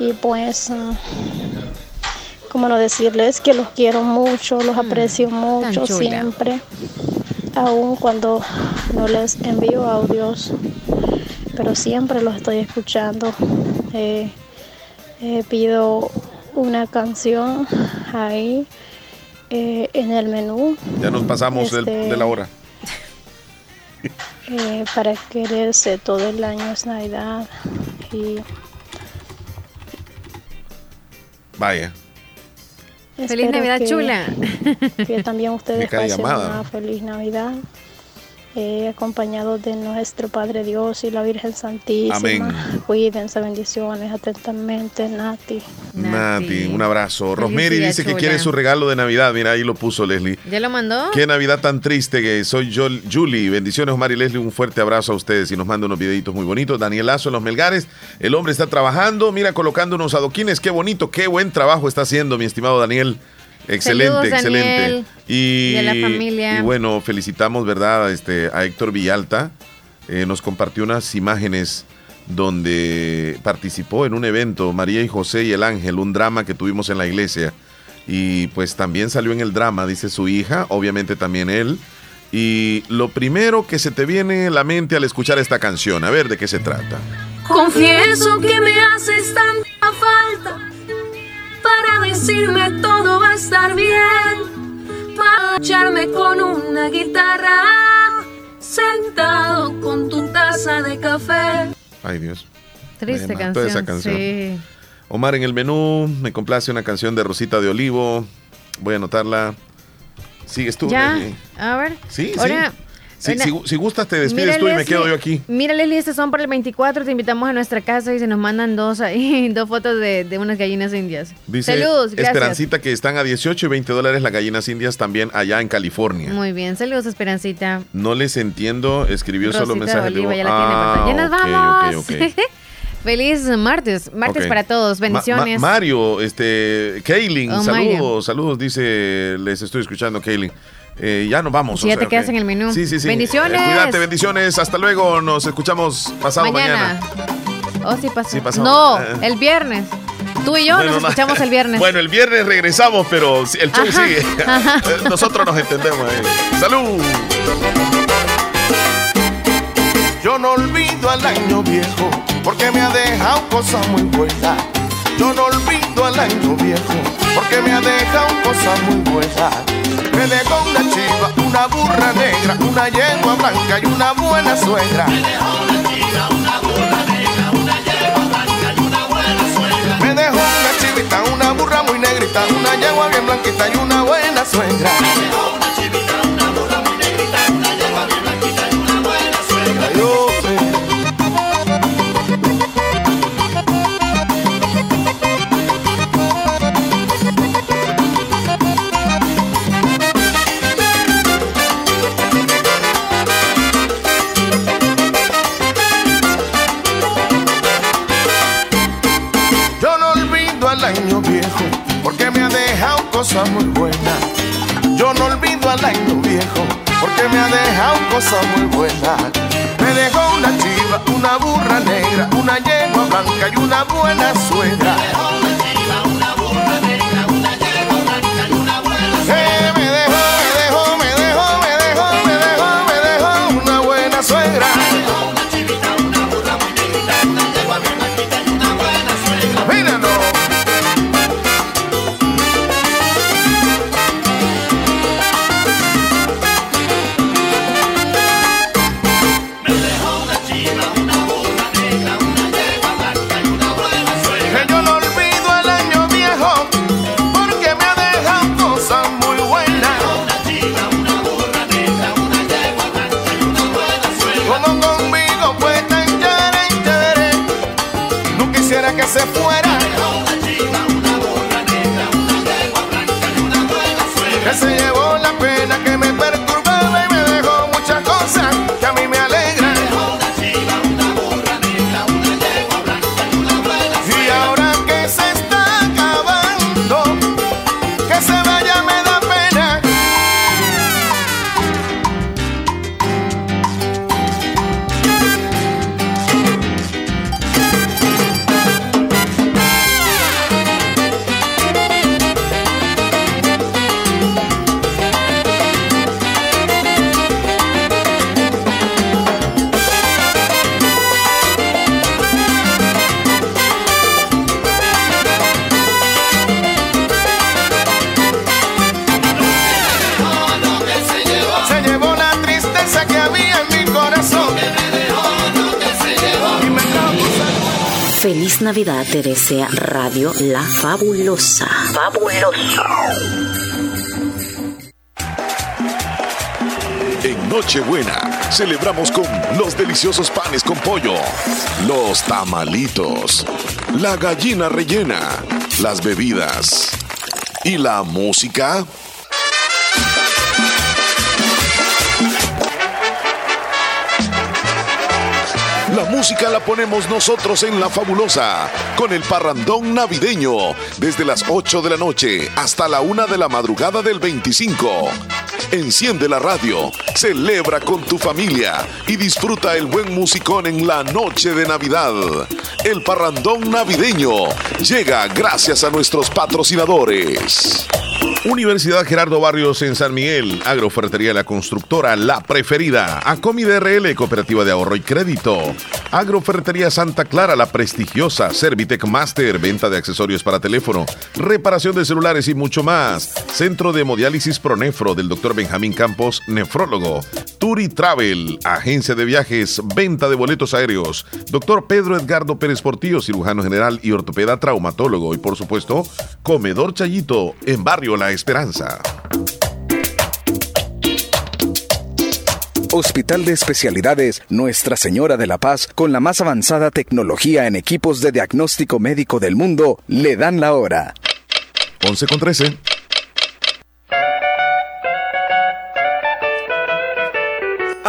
Y pues, uh, como no decirles que los quiero mucho, los mm, aprecio mucho siempre aún cuando no les envío audios, pero siempre los estoy escuchando. Eh, eh, pido una canción ahí eh, en el menú. Ya nos pasamos de este, la hora. para quererse todo el año es Navidad y vaya Feliz Navidad, chula. Que también ustedes pasen una feliz Navidad. Eh, acompañados de nuestro Padre Dios y la Virgen Santísima. Amén. Cuídense, bendiciones atentamente, Nati. Nati, un abrazo. Rosemary dice que quiere su regalo de Navidad. Mira, ahí lo puso Leslie. ¿Ya lo mandó? Qué Navidad tan triste que soy yo, Julie. Bendiciones, Omar y Leslie. Un fuerte abrazo a ustedes y nos manda unos videitos muy bonitos. Daniel Lazo en los Melgares. El hombre está trabajando, mira, colocando unos adoquines. Qué bonito, qué buen trabajo está haciendo, mi estimado Daniel. Excelente, excelente. Y, la familia. Y bueno, felicitamos, ¿verdad? Este, a Héctor Villalta. Eh, nos compartió unas imágenes donde participó en un evento, María y José y el Ángel, un drama que tuvimos en la iglesia. Y pues también salió en el drama, dice su hija, obviamente también él. Y lo primero que se te viene a la mente al escuchar esta canción, a ver de qué se trata. Confieso que me haces tanta falta para decirme todo va a estar bien, para echarme con una guitarra, sentado con tu taza de café. Ay Dios. Triste canción. Esa canción. Omar en el menú, me complace una canción de Rosita de Olivo. Voy a anotarla. Sigues tú. Ya, a ver. Sí, Ahora, si, si, gustas, te despides tú y me quedo yo aquí. Mira, Leslie, estos son para el 24. Te invitamos a nuestra casa y se nos mandan dos ahí, dos fotos de, de unas gallinas indias. Dice saludos, Esperancita que están a 18 y 20 dólares las gallinas indias también allá en California. Muy bien, saludos, Esperancita. No les entiendo, escribió solo mensaje de Ya, ah, ya nos vamos. Feliz martes, martes para todos, bendiciones. Mario, este, Kaylin, oh, saludos, saludos, dice, les estoy escuchando, Kaylin. Eh, ya nos vamos. Sí, ya te quedas en el menú. Sí, sí, sí. Bendiciones. Eh, cuídate, bendiciones. Hasta luego. Nos escuchamos pasado mañana. Oh, sí, pasó. No, eh. el viernes. Tú y yo nos escuchamos el viernes. Bueno, el viernes regresamos, pero el show sigue. Nosotros nos entendemos. Ahí. ¡Salud! Yo no olvido al año viejo porque me ha dejado cosas muy buenas Yo no olvido al año viejo, porque me ha dejado cosas muy buenas. Me dejó una chiva, una burra negra, una yegua blanca y una buena suegra. Me dejó una chiva, una burra negra, una yegua blanca y una buena suegra. Me dejó una chivita, una burra muy negrita, una yegua bien blanquita y una buena suegra. Cosas muy buenas. Yo no olvido al año viejo, porque me ha dejado cosas muy buenas. Me dejó una chiva, una burra negra, una yegua blanca y una buena suegra. Me dejó una chiva, una burra negra, Feliz Navidad te desea Radio La Fabulosa. Fabulosa. En Nochebuena celebramos con los deliciosos panes con pollo, los tamalitos, la gallina rellena, las bebidas y la música. Música la ponemos nosotros en La Fabulosa, con el parrandón navideño, desde las 8 de la noche hasta la 1 de la madrugada del 25. Enciende la radio, celebra con tu familia y disfruta el buen musicón en la noche de Navidad. El parrandón navideño llega gracias a nuestros patrocinadores. Universidad Gerardo Barrios en San Miguel, Agroferretería La Constructora, La Preferida, Acomi DRL, Cooperativa de Ahorro y Crédito, Agroferretería Santa Clara, La Prestigiosa, Servitec Master, venta de accesorios para teléfono, reparación de celulares y mucho más, Centro de Hemodiálisis Pronefro del Dr. Benjamín Campos, nefrólogo, Turi Travel, Agencia de Viajes, venta de boletos aéreos, Dr. Pedro Edgardo Pérez Portillo, cirujano general y ortopeda traumatólogo y por supuesto, Comedor Chayito en Barrio La Esperanza. Hospital de Especialidades Nuestra Señora de la Paz, con la más avanzada tecnología en equipos de diagnóstico médico del mundo, le dan la hora. 11 con 13.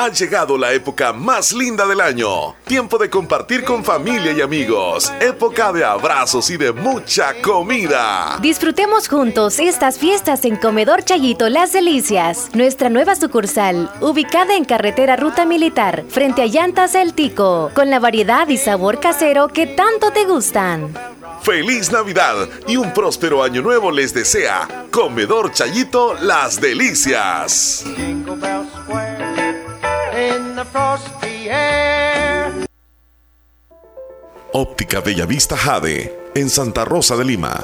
Ha llegado la época más linda del año. Tiempo de compartir con familia y amigos. Época de abrazos y de mucha comida. Disfrutemos juntos estas fiestas en Comedor Chayito Las Delicias, nuestra nueva sucursal, ubicada en carretera Ruta Militar, frente a Llantas El Tico, con la variedad y sabor casero que tanto te gustan. Feliz Navidad y un próspero año nuevo les desea Comedor Chayito Las Delicias. In the frosty air. Óptica Bellavista Jade. en Santa Rosa de Lima.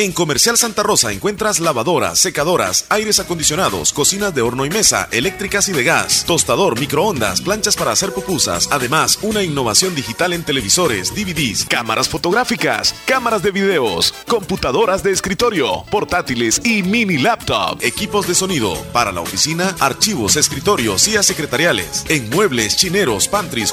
En Comercial Santa Rosa encuentras lavadoras, secadoras, aires acondicionados, cocinas de horno y mesa, eléctricas y de gas, tostador, microondas, planchas para hacer pupusas, además una innovación digital en televisores, DVDs, cámaras fotográficas, cámaras de videos, computadoras de escritorio, portátiles y mini laptop, equipos de sonido para la oficina, archivos, escritorios, sillas secretariales, en muebles, chineros, pantries,